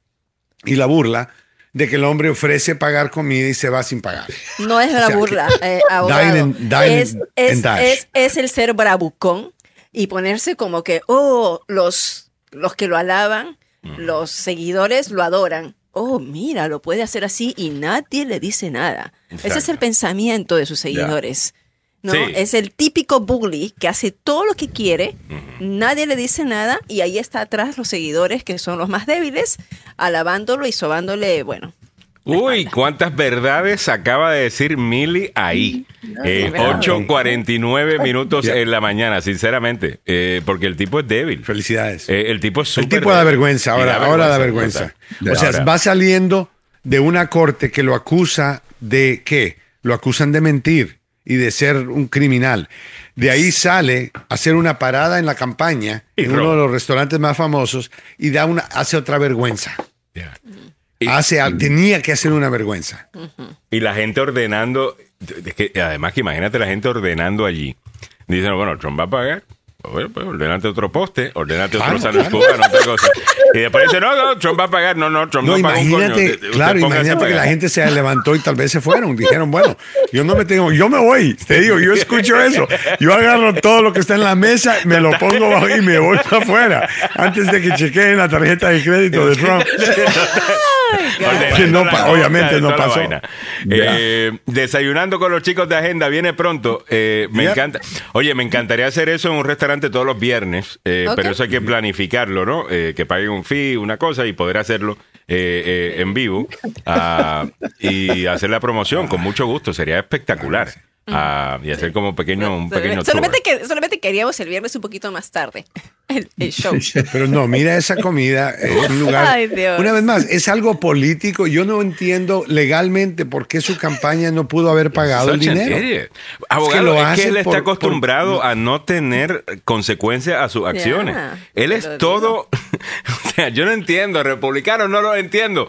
y la burla de que el hombre ofrece pagar comida y se va sin pagar. No es la O sea, burla, que- eh, [LAUGHS] abogado. Dine and- dine es, and es, dash. es- es el ser bravucón y ponerse como que, oh, los, los que lo alaban, los seguidores lo adoran. Oh, mira, lo puede hacer así y nadie le dice nada. Ese es Exacto. el pensamiento de sus seguidores. ¿No? Sí. Es el típico bully que hace todo lo que quiere, nadie le dice nada y ahí está atrás los seguidores que son los más débiles, alabándolo y sobándole, bueno, Uy, cuántas verdades acaba de decir Mili ahí. Eh, verdad. 8.49 minutos en la mañana, sinceramente. Eh, porque el tipo es débil. Felicidades. Eh, el tipo es el súper tipo da vergüenza, ahora, ahora da vergüenza. O sea, Ahora, va saliendo de una corte que lo acusa de qué? Lo acusan de mentir y de ser un criminal. De ahí sale a hacer una parada en la campaña Y en uno de los restaurantes más famosos y da una, hace otra vergüenza. Y- Hace, tenía que hacer una vergüenza. Y la gente ordenando, es que además que imagínate la gente ordenando allí. Dicen, bueno, Trump va a pagar. Bueno, pues ordenate otro poste, ordenate Claro, otro San otra cosa. Y después dice, no, no, Trump va a pagar. No, no, Trump no, No, paga un coño. imagínate, claro, imagínate que la gente se levantó y tal vez se fueron. Dijeron, bueno, yo no me tengo, yo me voy. Te digo, yo escucho eso. Yo agarro todo lo que está en la mesa, me lo pongo bajo y me voy para afuera. Antes de que chequeen la tarjeta de crédito de Trump. [LAUGHS] No obviamente no pasó. Eh, desayunando con los chicos de agenda viene pronto. Eh, me encanta. Oye, me encantaría hacer eso en un restaurante todos los viernes, eh, pero eso hay que planificarlo, ¿no? Eh, que paguen un fee, una cosa y poder hacerlo eh, eh, en vivo ah, y hacer la promoción con mucho gusto. Sería espectacular. Y hacer como pequeño, un pequeño solamente, tour. que, solamente queríamos el viernes un poquito más tarde. [LAUGHS] El, el show. Pero no, mira esa comida, [LAUGHS] es un lugar. Ay, Dios. Una vez más, es algo político. Yo no entiendo legalmente por qué su campaña no pudo haber pagado el dinero. Abogado, lo es que, hace él está por- acostumbrado a no tener consecuencias a sus acciones. él es lo todo. [LAUGHS] o sea, yo no entiendo, republicanos no lo entiendo.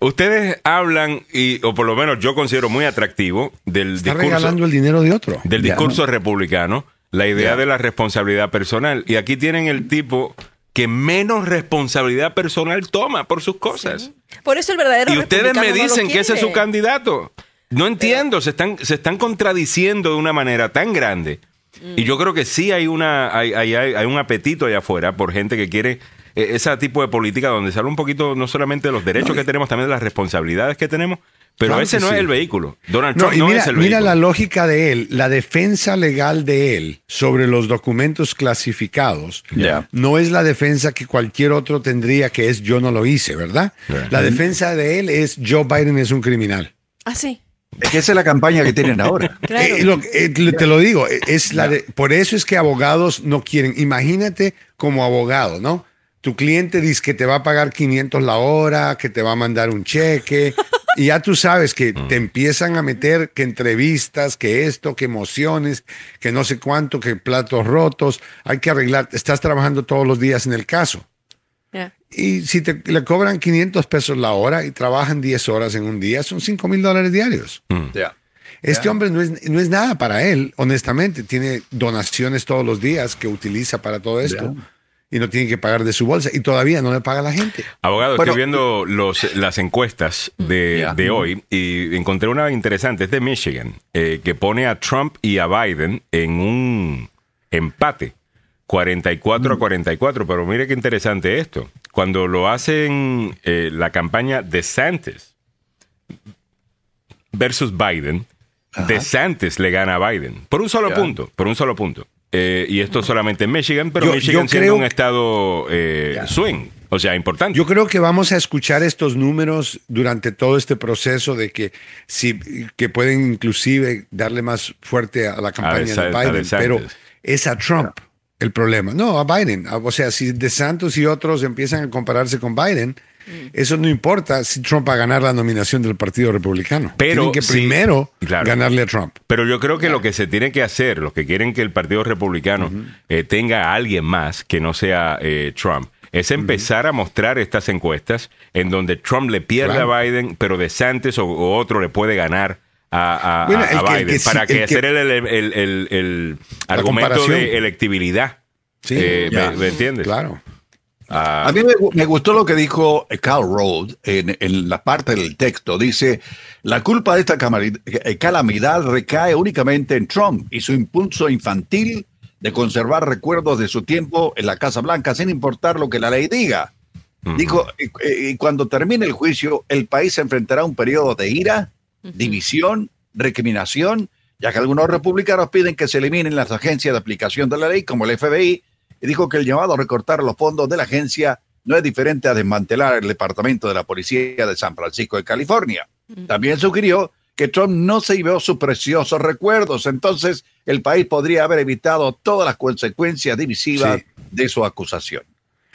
Ustedes hablan, y, o por lo menos yo considero muy atractivo del Está discurso, regalando el dinero de otro. del Ya. discurso republicano, la idea de la responsabilidad personal. Y aquí tienen el tipo que menos responsabilidad personal toma por sus cosas. Por eso el verdadero Y ustedes me no dicen que ese es su candidato. No entiendo, se están, se están contradiciendo de una manera tan grande. Mm. Y yo creo que sí hay una hay, hay, hay- hay un apetito allá afuera por gente que quiere eh, ese tipo de política donde se habla un poquito no solamente de los derechos que tenemos, también de las responsabilidades que tenemos. Pero Claro ese no sí. es el vehículo. Donald No, Trump y no mira, es el mira vehículo. la lógica de él, la defensa legal de él sobre los documentos clasificados. No es la defensa que cualquier otro tendría, que es yo no lo hice, ¿verdad? Yeah. La defensa de él es Joe Biden es un criminal. Ah, sí. Es que esa es la campaña que tienen ahora. [LAUGHS] Claro. Eh, lo- eh, te lo digo, eh, es la de- por eso es que abogados no quieren. Imagínate como abogado, ¿no? Tu cliente dice que te va a pagar 500 la hora, que te va a mandar un cheque, [LAUGHS] y ya tú sabes que te empiezan a meter que entrevistas, que esto, que emociones, que no sé cuánto, que platos rotos, hay que arreglar, estás trabajando todos los días en el caso. Y si te le cobran 500 pesos la hora y trabajan 10 horas en un día, son 5 mil dólares diarios. Ya. Este hombre no es, no es nada para él, honestamente. Tiene donaciones todos los días que utiliza para todo esto y no tiene que pagar de su bolsa y todavía no le paga la gente. Abogado, estoy viendo los, las encuestas de, de hoy y encontré una interesante, es de Michigan, eh, que pone a Trump y a Biden en un empate, 44 a 44, pero mire qué interesante esto. Cuando lo hacen eh, la campaña de Santos versus Biden, DeSantis le gana a Biden por un solo punto, por un solo punto. Eh, y esto solamente en Michigan, pero Yo- Michigan yo siendo creo un estado eh, swing, o sea, importante. Yo creo que vamos a escuchar estos números durante todo este proceso de que si que pueden inclusive darle más fuerte a la campaña de Biden, pero es a Trump el problema. No, a Biden. O sea, si DeSantis y otros empiezan a compararse con Biden, eso no importa si Trump va a ganar la nominación del Partido Republicano. Pero Tienen que sí, primero claro. ganarle a Trump. Pero yo creo que lo que se tiene que hacer, los que quieren que el Partido Republicano eh, tenga a alguien más que no sea eh, Trump, es empezar a mostrar estas encuestas en donde Trump le pierde Claro. a Biden, pero DeSantis o, o otro le puede ganar a, a- Bueno, a- el a que- el Biden que sí- para que el hacer el, el- el- el- el argumento de electibilidad. Sí, Eh, ya. ¿me, me entiendes? claro. Ah, A mí me, gu- me gustó lo que dijo Carl Rove en, en la parte del texto. Dice, la culpa de esta eh, calamidad recae únicamente en Trump y su impulso infantil de conservar recuerdos de su tiempo en la Casa Blanca sin importar lo que la ley diga. Dijo, y, y cuando termine el juicio, el país se enfrentará a un periodo de ira, división, recriminación, ya que algunos republicanos piden que se eliminen las agencias de aplicación de la ley, como el FBI, y dijo que el llamado a recortar los fondos de la agencia no es diferente a desmantelar el departamento de la policía de San Francisco de California. También sugirió que Trump no se llevó sus preciosos recuerdos, entonces el país podría haber evitado todas las consecuencias divisivas Sí. de su acusación.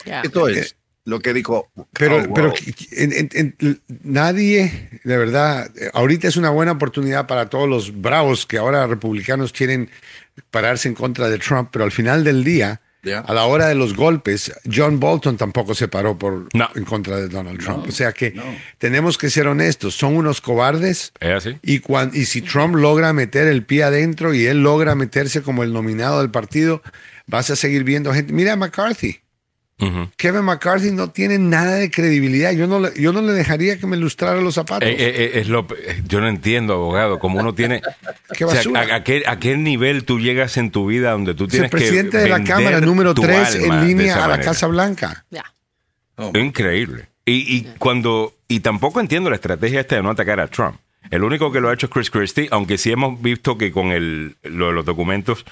Esto es lo que dijo. Pero, Carl pero en- en- en- nadie, de verdad, ahorita es una buena oportunidad para todos los bravos que ahora republicanos quieren pararse en contra de Trump, pero al final del día, A la hora de los golpes, John Bolton tampoco se paró por, No. en contra de Donald Trump. o sea que tenemos que ser honestos, son unos cobardes. ¿Es así? Y, cuan- y si Trump logra meter el pie adentro y él logra meterse como el nominado del partido, vas a seguir viendo gente. Mira a McCarthy. Kevin McCarthy no tiene nada de credibilidad. Yo no, le- yo no le dejaría que me ilustrara los zapatos. Eh, eh, eh, es lo, yo no entiendo, abogado, cómo uno tiene... [LAUGHS] Qué o sea, a, a qué, a qué nivel tú llegas en tu vida donde tú Es tienes el presidente que de la Cámara número tu 3 alma en línea a la manera? Casa Blanca. Ya. Increíble. Y, y cuando y tampoco entiendo la estrategia esta de no atacar a Trump. El único que lo ha hecho es Chris Christie, aunque sí hemos visto que con el, lo de los documentos,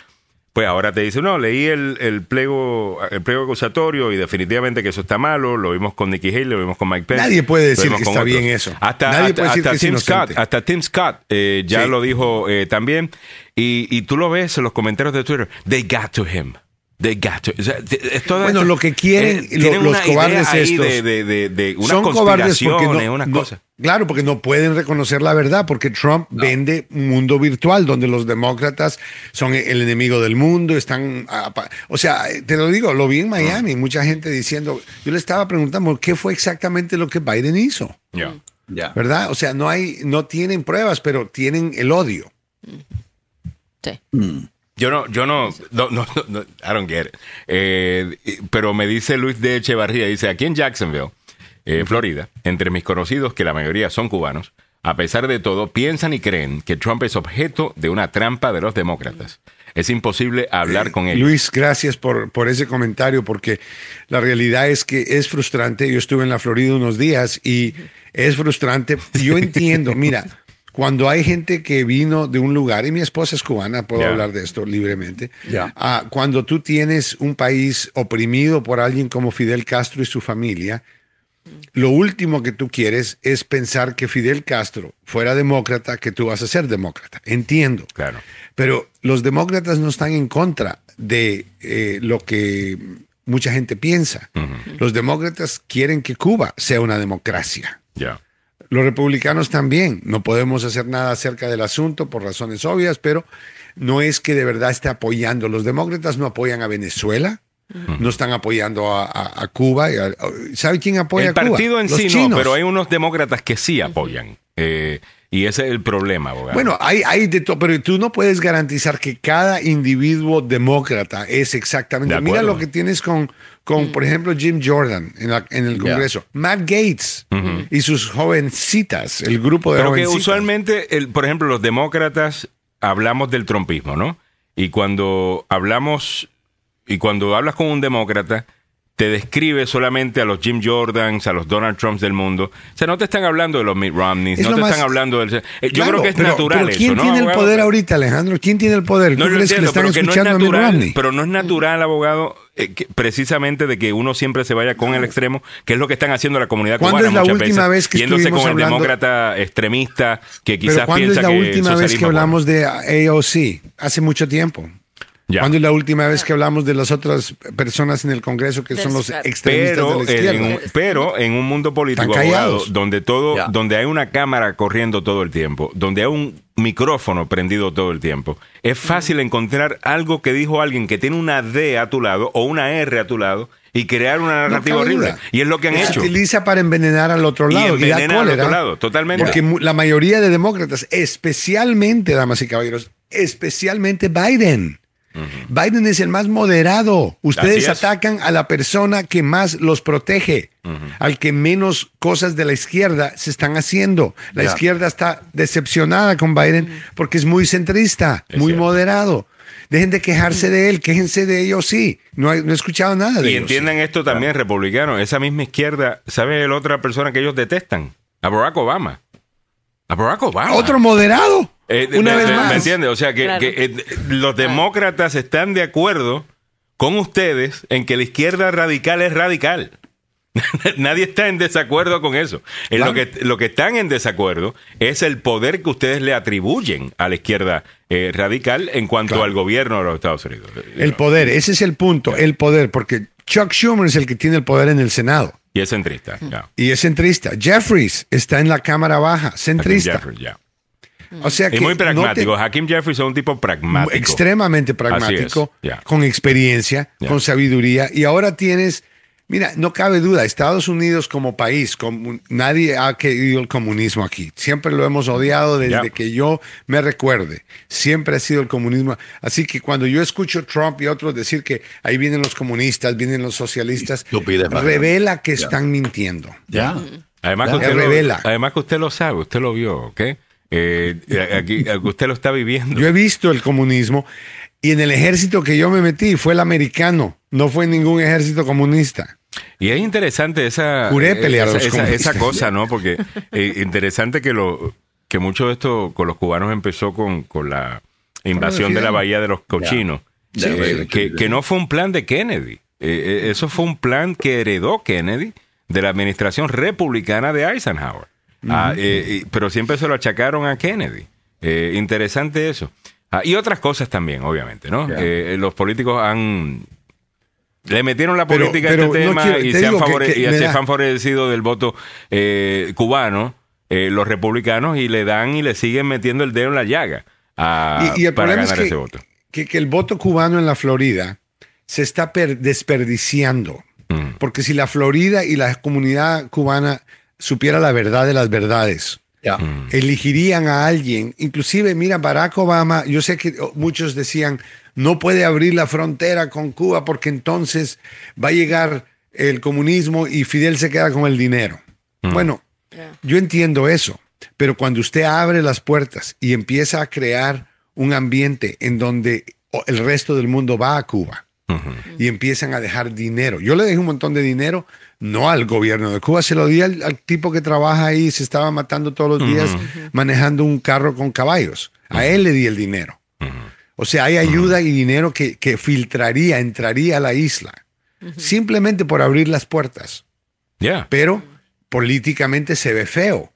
pues ahora te dice, no, leí el, el pliego el pliego acusatorio y definitivamente que eso está malo. Lo vimos con Nikki Haley, lo vimos con Mike Pence. Nadie puede decir que está otros. bien eso. Hasta, Nadie hasta- puede decir hasta que es Tim. Scott, hasta Tim Scott eh, ya Sí. lo dijo eh, también. Y, y tú lo ves en los comentarios de Twitter. They got to him. They got to. o sea, es toda Bueno, lo que quieren eh, lo- los una cobardes estos de, de, de, de unas son cobardes porque no, unas no- cosas. claro porque no pueden reconocer la verdad porque Trump vende un mundo virtual donde los demócratas son el enemigo del mundo están o sea te lo digo lo vi en Miami mucha gente diciendo yo le estaba preguntando qué fue exactamente lo que Biden hizo Ya. Ya. verdad o sea no hay no tienen pruebas pero tienen el odio Sí. Yo no, yo no, no, no, no, I don't get it. Eh, pero me dice Luis de Echevarría, dice, aquí en Jacksonville, eh, Florida, entre mis conocidos, que la mayoría son cubanos, a pesar de todo, piensan y creen que Trump es objeto de una trampa de los demócratas. Es imposible hablar con ellos. Luis, gracias por, por ese comentario, porque la realidad es que es frustrante. Yo estuve en la Florida unos días y es frustrante. Yo entiendo, mira, cuando hay gente que vino de un lugar, y mi esposa es cubana, puedo Ya. hablar de esto libremente, Ya. ah, cuando tú tienes un país oprimido por alguien como Fidel Castro y su familia, lo último que tú quieres es pensar que Fidel Castro fuera demócrata, que tú vas a ser demócrata. Entiendo. Claro. Pero los demócratas no están en contra de eh, lo que mucha gente piensa. Los demócratas quieren que Cuba sea una democracia. Ya. Los republicanos también. No podemos hacer nada acerca del asunto por razones obvias, pero no es que de verdad esté apoyando. Los demócratas no apoyan a Venezuela, no están apoyando a, a- a Cuba. ¿Sabe quién apoya El a Cuba? partido en Los sí no, pero hay unos demócratas que sí apoyan. Eh, y ese es el problema, abogado. Bueno, hay, hay de todo, pero tú no puedes garantizar que cada individuo demócrata es exactamente. De Mira lo que tienes con, con por ejemplo, Jim Jordan en, la- en el Congreso, Matt Gates y sus jovencitas, el grupo de Pero que usualmente, el, por ejemplo, los demócratas hablamos del trompismo, ¿no? Y cuando hablamos, y cuando hablas con un demócrata, te describe solamente a los Jim Jordans, a los Donald Trumps del mundo. O sea, no te están hablando de los Mitt Romneys, Es no te más- están hablando del... eh, yo Claro, creo que es pero- natural pero ¿Quién eso, ¿no, tiene el poder ahorita, Alejandro? ¿Quién tiene el poder? ¿Tú No que le entiendo, están pero que no es escuchando a Mitt natural, Romney? pero no es natural, abogado, eh, que- precisamente de que uno siempre se vaya con el extremo, que es lo que están haciendo la comunidad ¿Cuándo cubana es la muchas última veces, vez que yéndose con el demócrata extremista que Pero quizás ¿cuándo es piensa la que última vez que es bueno. hablamos de AOC? Hace mucho tiempo. Ya. ¿Cuándo es la última vez que hablamos de las otras personas en el Congreso que son los extremistas pero, de la en izquierda? un, pero en un mundo político abogado, donde todo Ya. donde hay una cámara corriendo todo el tiempo donde hay un micrófono prendido todo el tiempo es fácil encontrar algo que dijo alguien que tiene una D a tu lado o una R a tu lado y crear una No narrativa cabe horrible y es lo que han Se hecho utiliza para envenenar al otro Y lado. Y, da envenena al otro lado, totalmente. Porque la mayoría de demócratas, especialmente, damas y caballeros, especialmente Biden, Biden es el más moderado. Ustedes atacan a la persona que más los protege, al que menos cosas de la izquierda se están haciendo. La izquierda está decepcionada con Biden porque es muy centrista, Es muy cierto. moderado. Dejen de quejarse de él, quéjense de ellos, sí. No, he- no he escuchado nada de Y ellos. entiendan esto también, republicanos. Esa misma izquierda, ¿sabe la otra persona que ellos detestan? A Barack Obama. A Barack Obama. Otro moderado. Eh, Una me- vez me- más. ¿Me entiendes? O sea, que, Claro. que, eh, los demócratas están de acuerdo con ustedes en que la izquierda radical es radical. [LAUGHS] Nadie está en desacuerdo con eso. En lo, que, lo que están en desacuerdo es el poder que ustedes le atribuyen a la izquierda eh, radical en cuanto Claro. al gobierno de los Estados Unidos. El poder, ese es el punto, el poder, porque Chuck Schumer es el que tiene el poder en el Senado Y es centrista. ya. y es centrista. Jeffries está en la Cámara Baja, centrista. Jeffries, ya. O sea que Y muy no te- pragmático. Hakim Jeffries es un tipo pragmático. extremadamente pragmático, con experiencia, con sabiduría. Y ahora tienes, mira, no cabe duda, Estados Unidos como país, como, nadie ha querido el comunismo aquí. Siempre lo hemos odiado desde que yo me recuerde. Siempre ha sido el comunismo. Así que cuando yo escucho Trump y otros decir que ahí vienen los comunistas, vienen los socialistas, revela que están mintiendo. Ya. Además, que usted lo, además que usted lo sabe, usted lo vio, ¿ok? Eh, aquí, usted lo está viviendo. Yo he visto el comunismo y en el ejército que yo me metí fue el americano, no fue ningún ejército comunista. Y es interesante esa, Juré eh, esa, cosa, ¿no? Porque eh, interesante que lo que mucho de esto con los cubanos empezó con, con la invasión de la bahía de los cochinos, eh, que, que no fue un plan de Kennedy. Eh, eh, eso fue un plan que heredó Kennedy de la administración republicana de Eisenhower. Ah, eh, pero siempre se lo achacaron a Kennedy. Eh, interesante eso. Ah, y otras cosas también, obviamente, ¿no? Eh, los políticos han... Le metieron la política pero a este tema quiero- y te se han, digo que- favore- que y me se da- han favorecido del voto cubano, los republicanos, y le dan y le siguen metiendo el dedo en la llaga a- y, y el para es ganar que, ese voto. que- que el voto cubano en la Florida se está per- desperdiciando. Mm. Porque si la Florida y la comunidad cubana supiera la verdad de las verdades, Ya. Mm. elegirían a alguien, inclusive, mira, Barack Obama, yo sé que oh, muchos decían, no puede abrir la frontera con Cuba porque entonces va a llegar el comunismo y Fidel se queda con el dinero. Bueno, yo entiendo eso, pero cuando usted abre las puertas y empieza a crear un ambiente en donde el resto del mundo va a Cuba y empiezan a dejar dinero. Yo le dejé un montón de dinero, no al gobierno de Cuba, se lo di al, al tipo que trabaja ahí, se estaba matando todos los días manejando un carro con caballos. A él le di el dinero. O sea, hay ayuda y dinero que, que filtraría, entraría a la isla, simplemente por abrir las puertas. Ya. Pero políticamente se ve feo.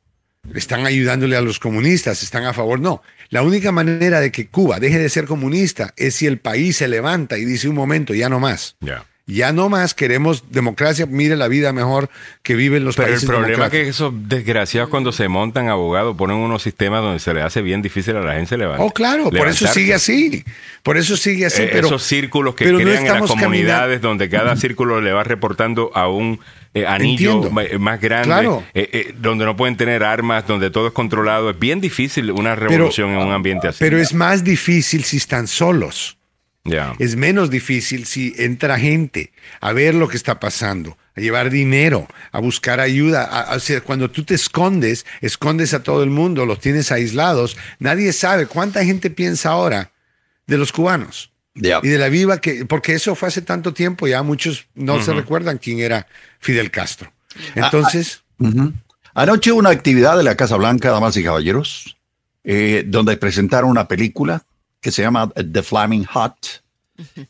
Están ayudándole a los comunistas, están a favor. No, la única manera de que Cuba deje de ser comunista es si el país se levanta y dice un momento, ya no más. Ya. Ya no más queremos democracia, mire la vida mejor que viven los Pero el países problema es que esos desgraciados cuando se montan abogados ponen unos sistemas donde se le hace bien difícil a la gente levantar. Oh, claro, por eso sigue así. Por eso sigue así. Eh, pero, esos círculos que no crean en las comunidades donde cada círculo le va reportando a un eh, anillo Entiendo. ma- más grande, Claro. eh, eh, donde no pueden tener armas, donde todo es controlado. Es bien difícil una revolución en un ambiente así. Pero es más difícil si están solos. Es menos difícil si entra gente a ver lo que está pasando, a llevar dinero, a buscar ayuda. A- a- o sea, cuando tú te escondes, escondes a todo el mundo, los tienes aislados. Nadie sabe cuánta gente piensa ahora de los cubanos y de la viva que, porque eso fue hace tanto tiempo, ya muchos no se recuerdan quién era Fidel Castro. Entonces, Ujú. Anoche hubo una actividad de la Casa Blanca, damas y caballeros, eh, donde presentaron una película que se llama The Flaming Hot.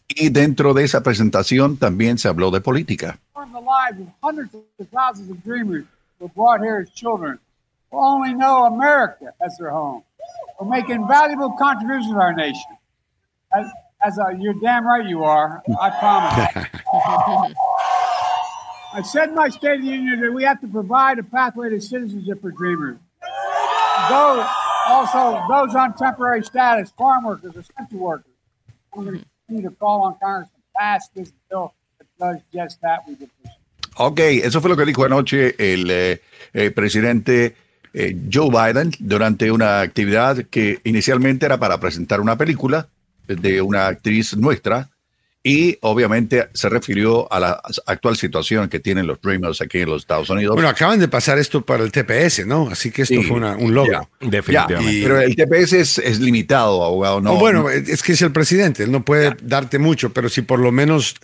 Y dentro de esa presentación también se habló de política. the lives of hundreds of thousands of dreamers who were brought here as children who only know America as their home. We're making valuable contributions to our nation. As, as uh, you're damn right you are, I promise. [LAUGHS] I said in my State of the Union that we have to provide a pathway to citizenship for dreamers. Those, also, those on temporary status, farm workers, essential workers. I'm going to continue to call on Congress to pass this bill that does just that. We Ok, eso fue lo que dijo anoche el eh, eh, presidente eh, Joe Biden durante una actividad que inicialmente era para presentar una película, de una actriz nuestra y obviamente se refirió a la actual situación que tienen los Dreamers aquí en los Estados Unidos. Bueno, acaban de pasar esto para el TPS, ¿no? Así que esto Sí, fue una- un logro. ya, Definitivamente. ya, pero el TPS es, es limitado, abogado. No, Oh, bueno, es que es el presidente, él no puede darte mucho, pero si por lo menos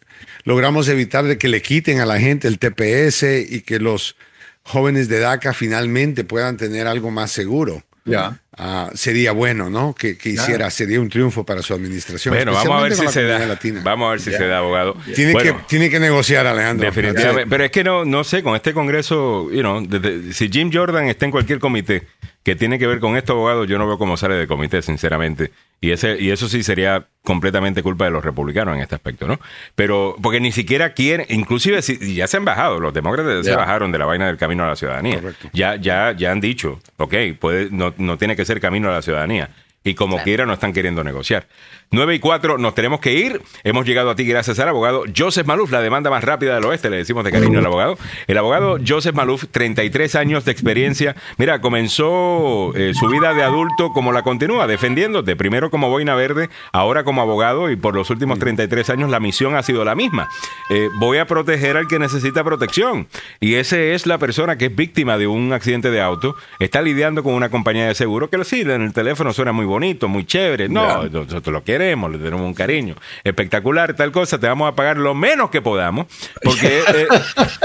logramos evitar de que le quiten a la gente el TPS y que los jóvenes de DACA finalmente puedan tener algo más seguro. Ya. Ah, sería bueno, ¿no? Que, que hiciera, sería un triunfo para su administración. Bueno, vamos a ver si se da. latina. Vamos a ver si se da, abogado. Tiene, Bueno, que, tiene que negociar, Alejandro. Definitivamente. Pero es que no, no sé, con este congreso, you know, desde- si Jim Jordan está en cualquier comité que tiene que ver con esto, abogado, yo no veo cómo sale de comité, sinceramente. Y ese, y eso sí sería completamente culpa de los republicanos en este aspecto, ¿no? Pero, porque ni siquiera quieren, inclusive si ya se han bajado, los demócratas se bajaron de la vaina del camino a la ciudadanía. Correcto. Ya, ya, ya han dicho, ok, puede, no, no tiene que ser camino a la ciudadanía. Y como quiera no están queriendo negociar. 9 y 4, nos tenemos que ir. Hemos llegado a ti gracias al abogado Joseph Maluf, la demanda más rápida del oeste, le decimos de cariño al abogado. El abogado Joseph Maluf, 33 años de experiencia. Mira, comenzó eh, su vida de adulto como la continúa, defendiéndote. Primero como boina verde, ahora como abogado y por los últimos 33 años la misión ha sido la misma. Eh, voy a proteger al que necesita protección. Y ese es la persona que es víctima de un accidente de auto. Está lidiando con una compañía de seguro que sí, en el teléfono suena muy bonito, muy chévere. No, nosotros lo queremos, le tenemos un cariño espectacular, tal cosa, te vamos a pagar lo menos que podamos, porque, eh,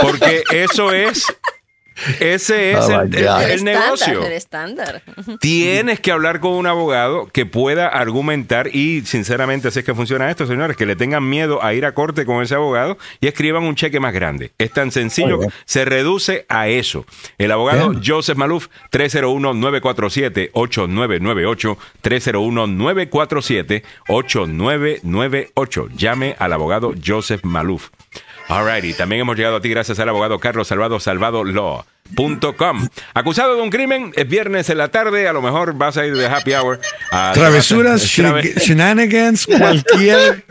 porque eso es, ese es Oh, el, my el- God. el El negocio. estándar, el estándar. Tienes que hablar con un abogado que pueda argumentar y sinceramente así es que funciona esto, señores, que le tengan miedo a ir a corte con ese abogado y escriban un cheque más grande. Es tan sencillo, Oye. se reduce a eso. El abogado Bien. Joseph Maluf, 301-947-8998, 301-947-8998. Llame al abogado Joseph Maluf. Alrighty, también hemos llegado a ti gracias al abogado Carlos Salvado, salvadolaw.com. Acusado de un crimen, es viernes en la tarde, a lo mejor vas a ir de happy hour. a- Travesuras, Trave- shen- shenanigans, cualquier,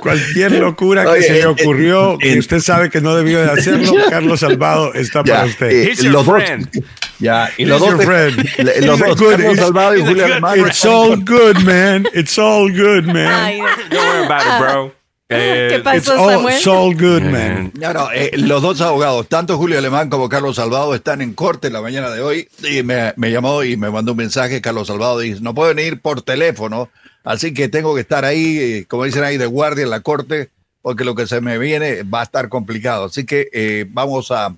cualquier locura que Oye, se le eh, ocurrió, eh, que usted sabe que no debió de hacerlo, [LAUGHS] Carlos Salvado está para usted. eh, He's your los dos, friend. ya, y los dos, le- los dos, good- Carlos Salvado y Julio. It's all good, man. It's all good, man. Don't worry about it, bro. Eh, ¿Qué pasó? It's all, Samuel? it's all good, man. No, no, eh, los dos abogados, tanto Julio Alemán como Carlos Salvado, están en corte la mañana de hoy y me, me llamó y me mandó un mensaje. Carlos Salvado dice, no pueden ir por teléfono, así que tengo que estar ahí, eh, como dicen ahí, de guardia en la corte, porque lo que se me viene va a estar complicado. Así que eh, vamos a,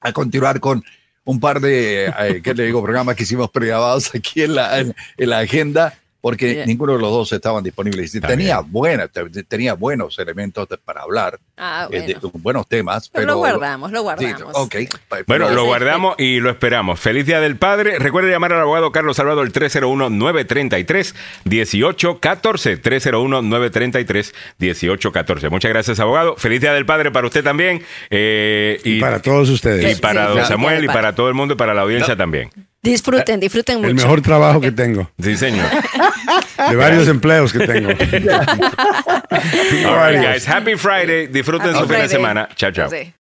a continuar con un par de, eh, ¿qué le digo?, programas que hicimos pregrabados [LAUGHS] aquí en la, en, en la agenda. Porque Bien. ninguno de los dos estaban disponibles. Y tenía, buena, te- tenía buenos elementos de- para hablar Ah, eh, de- bueno. buenos temas, Pero pero lo guardamos, lo Sí, guardamos. ok. Bueno, Pero- lo Sí. guardamos y lo esperamos. Feliz Día del Padre. Recuerde llamar al abogado Carlos Salvador al 301-933-1814. 301-933-1814. Muchas gracias, abogado. Feliz Día del Padre para usted también. Eh, y, Para todos y ustedes. para Sí, don Samuel y para todo el mundo y para la audiencia también. Disfruten, disfruten mucho. El mejor trabajo que tengo. Sí, señor. De varios empleos que tengo. All right, guys. Happy Friday. Disfruten Happy su fin de semana. Chao, chao. Sí.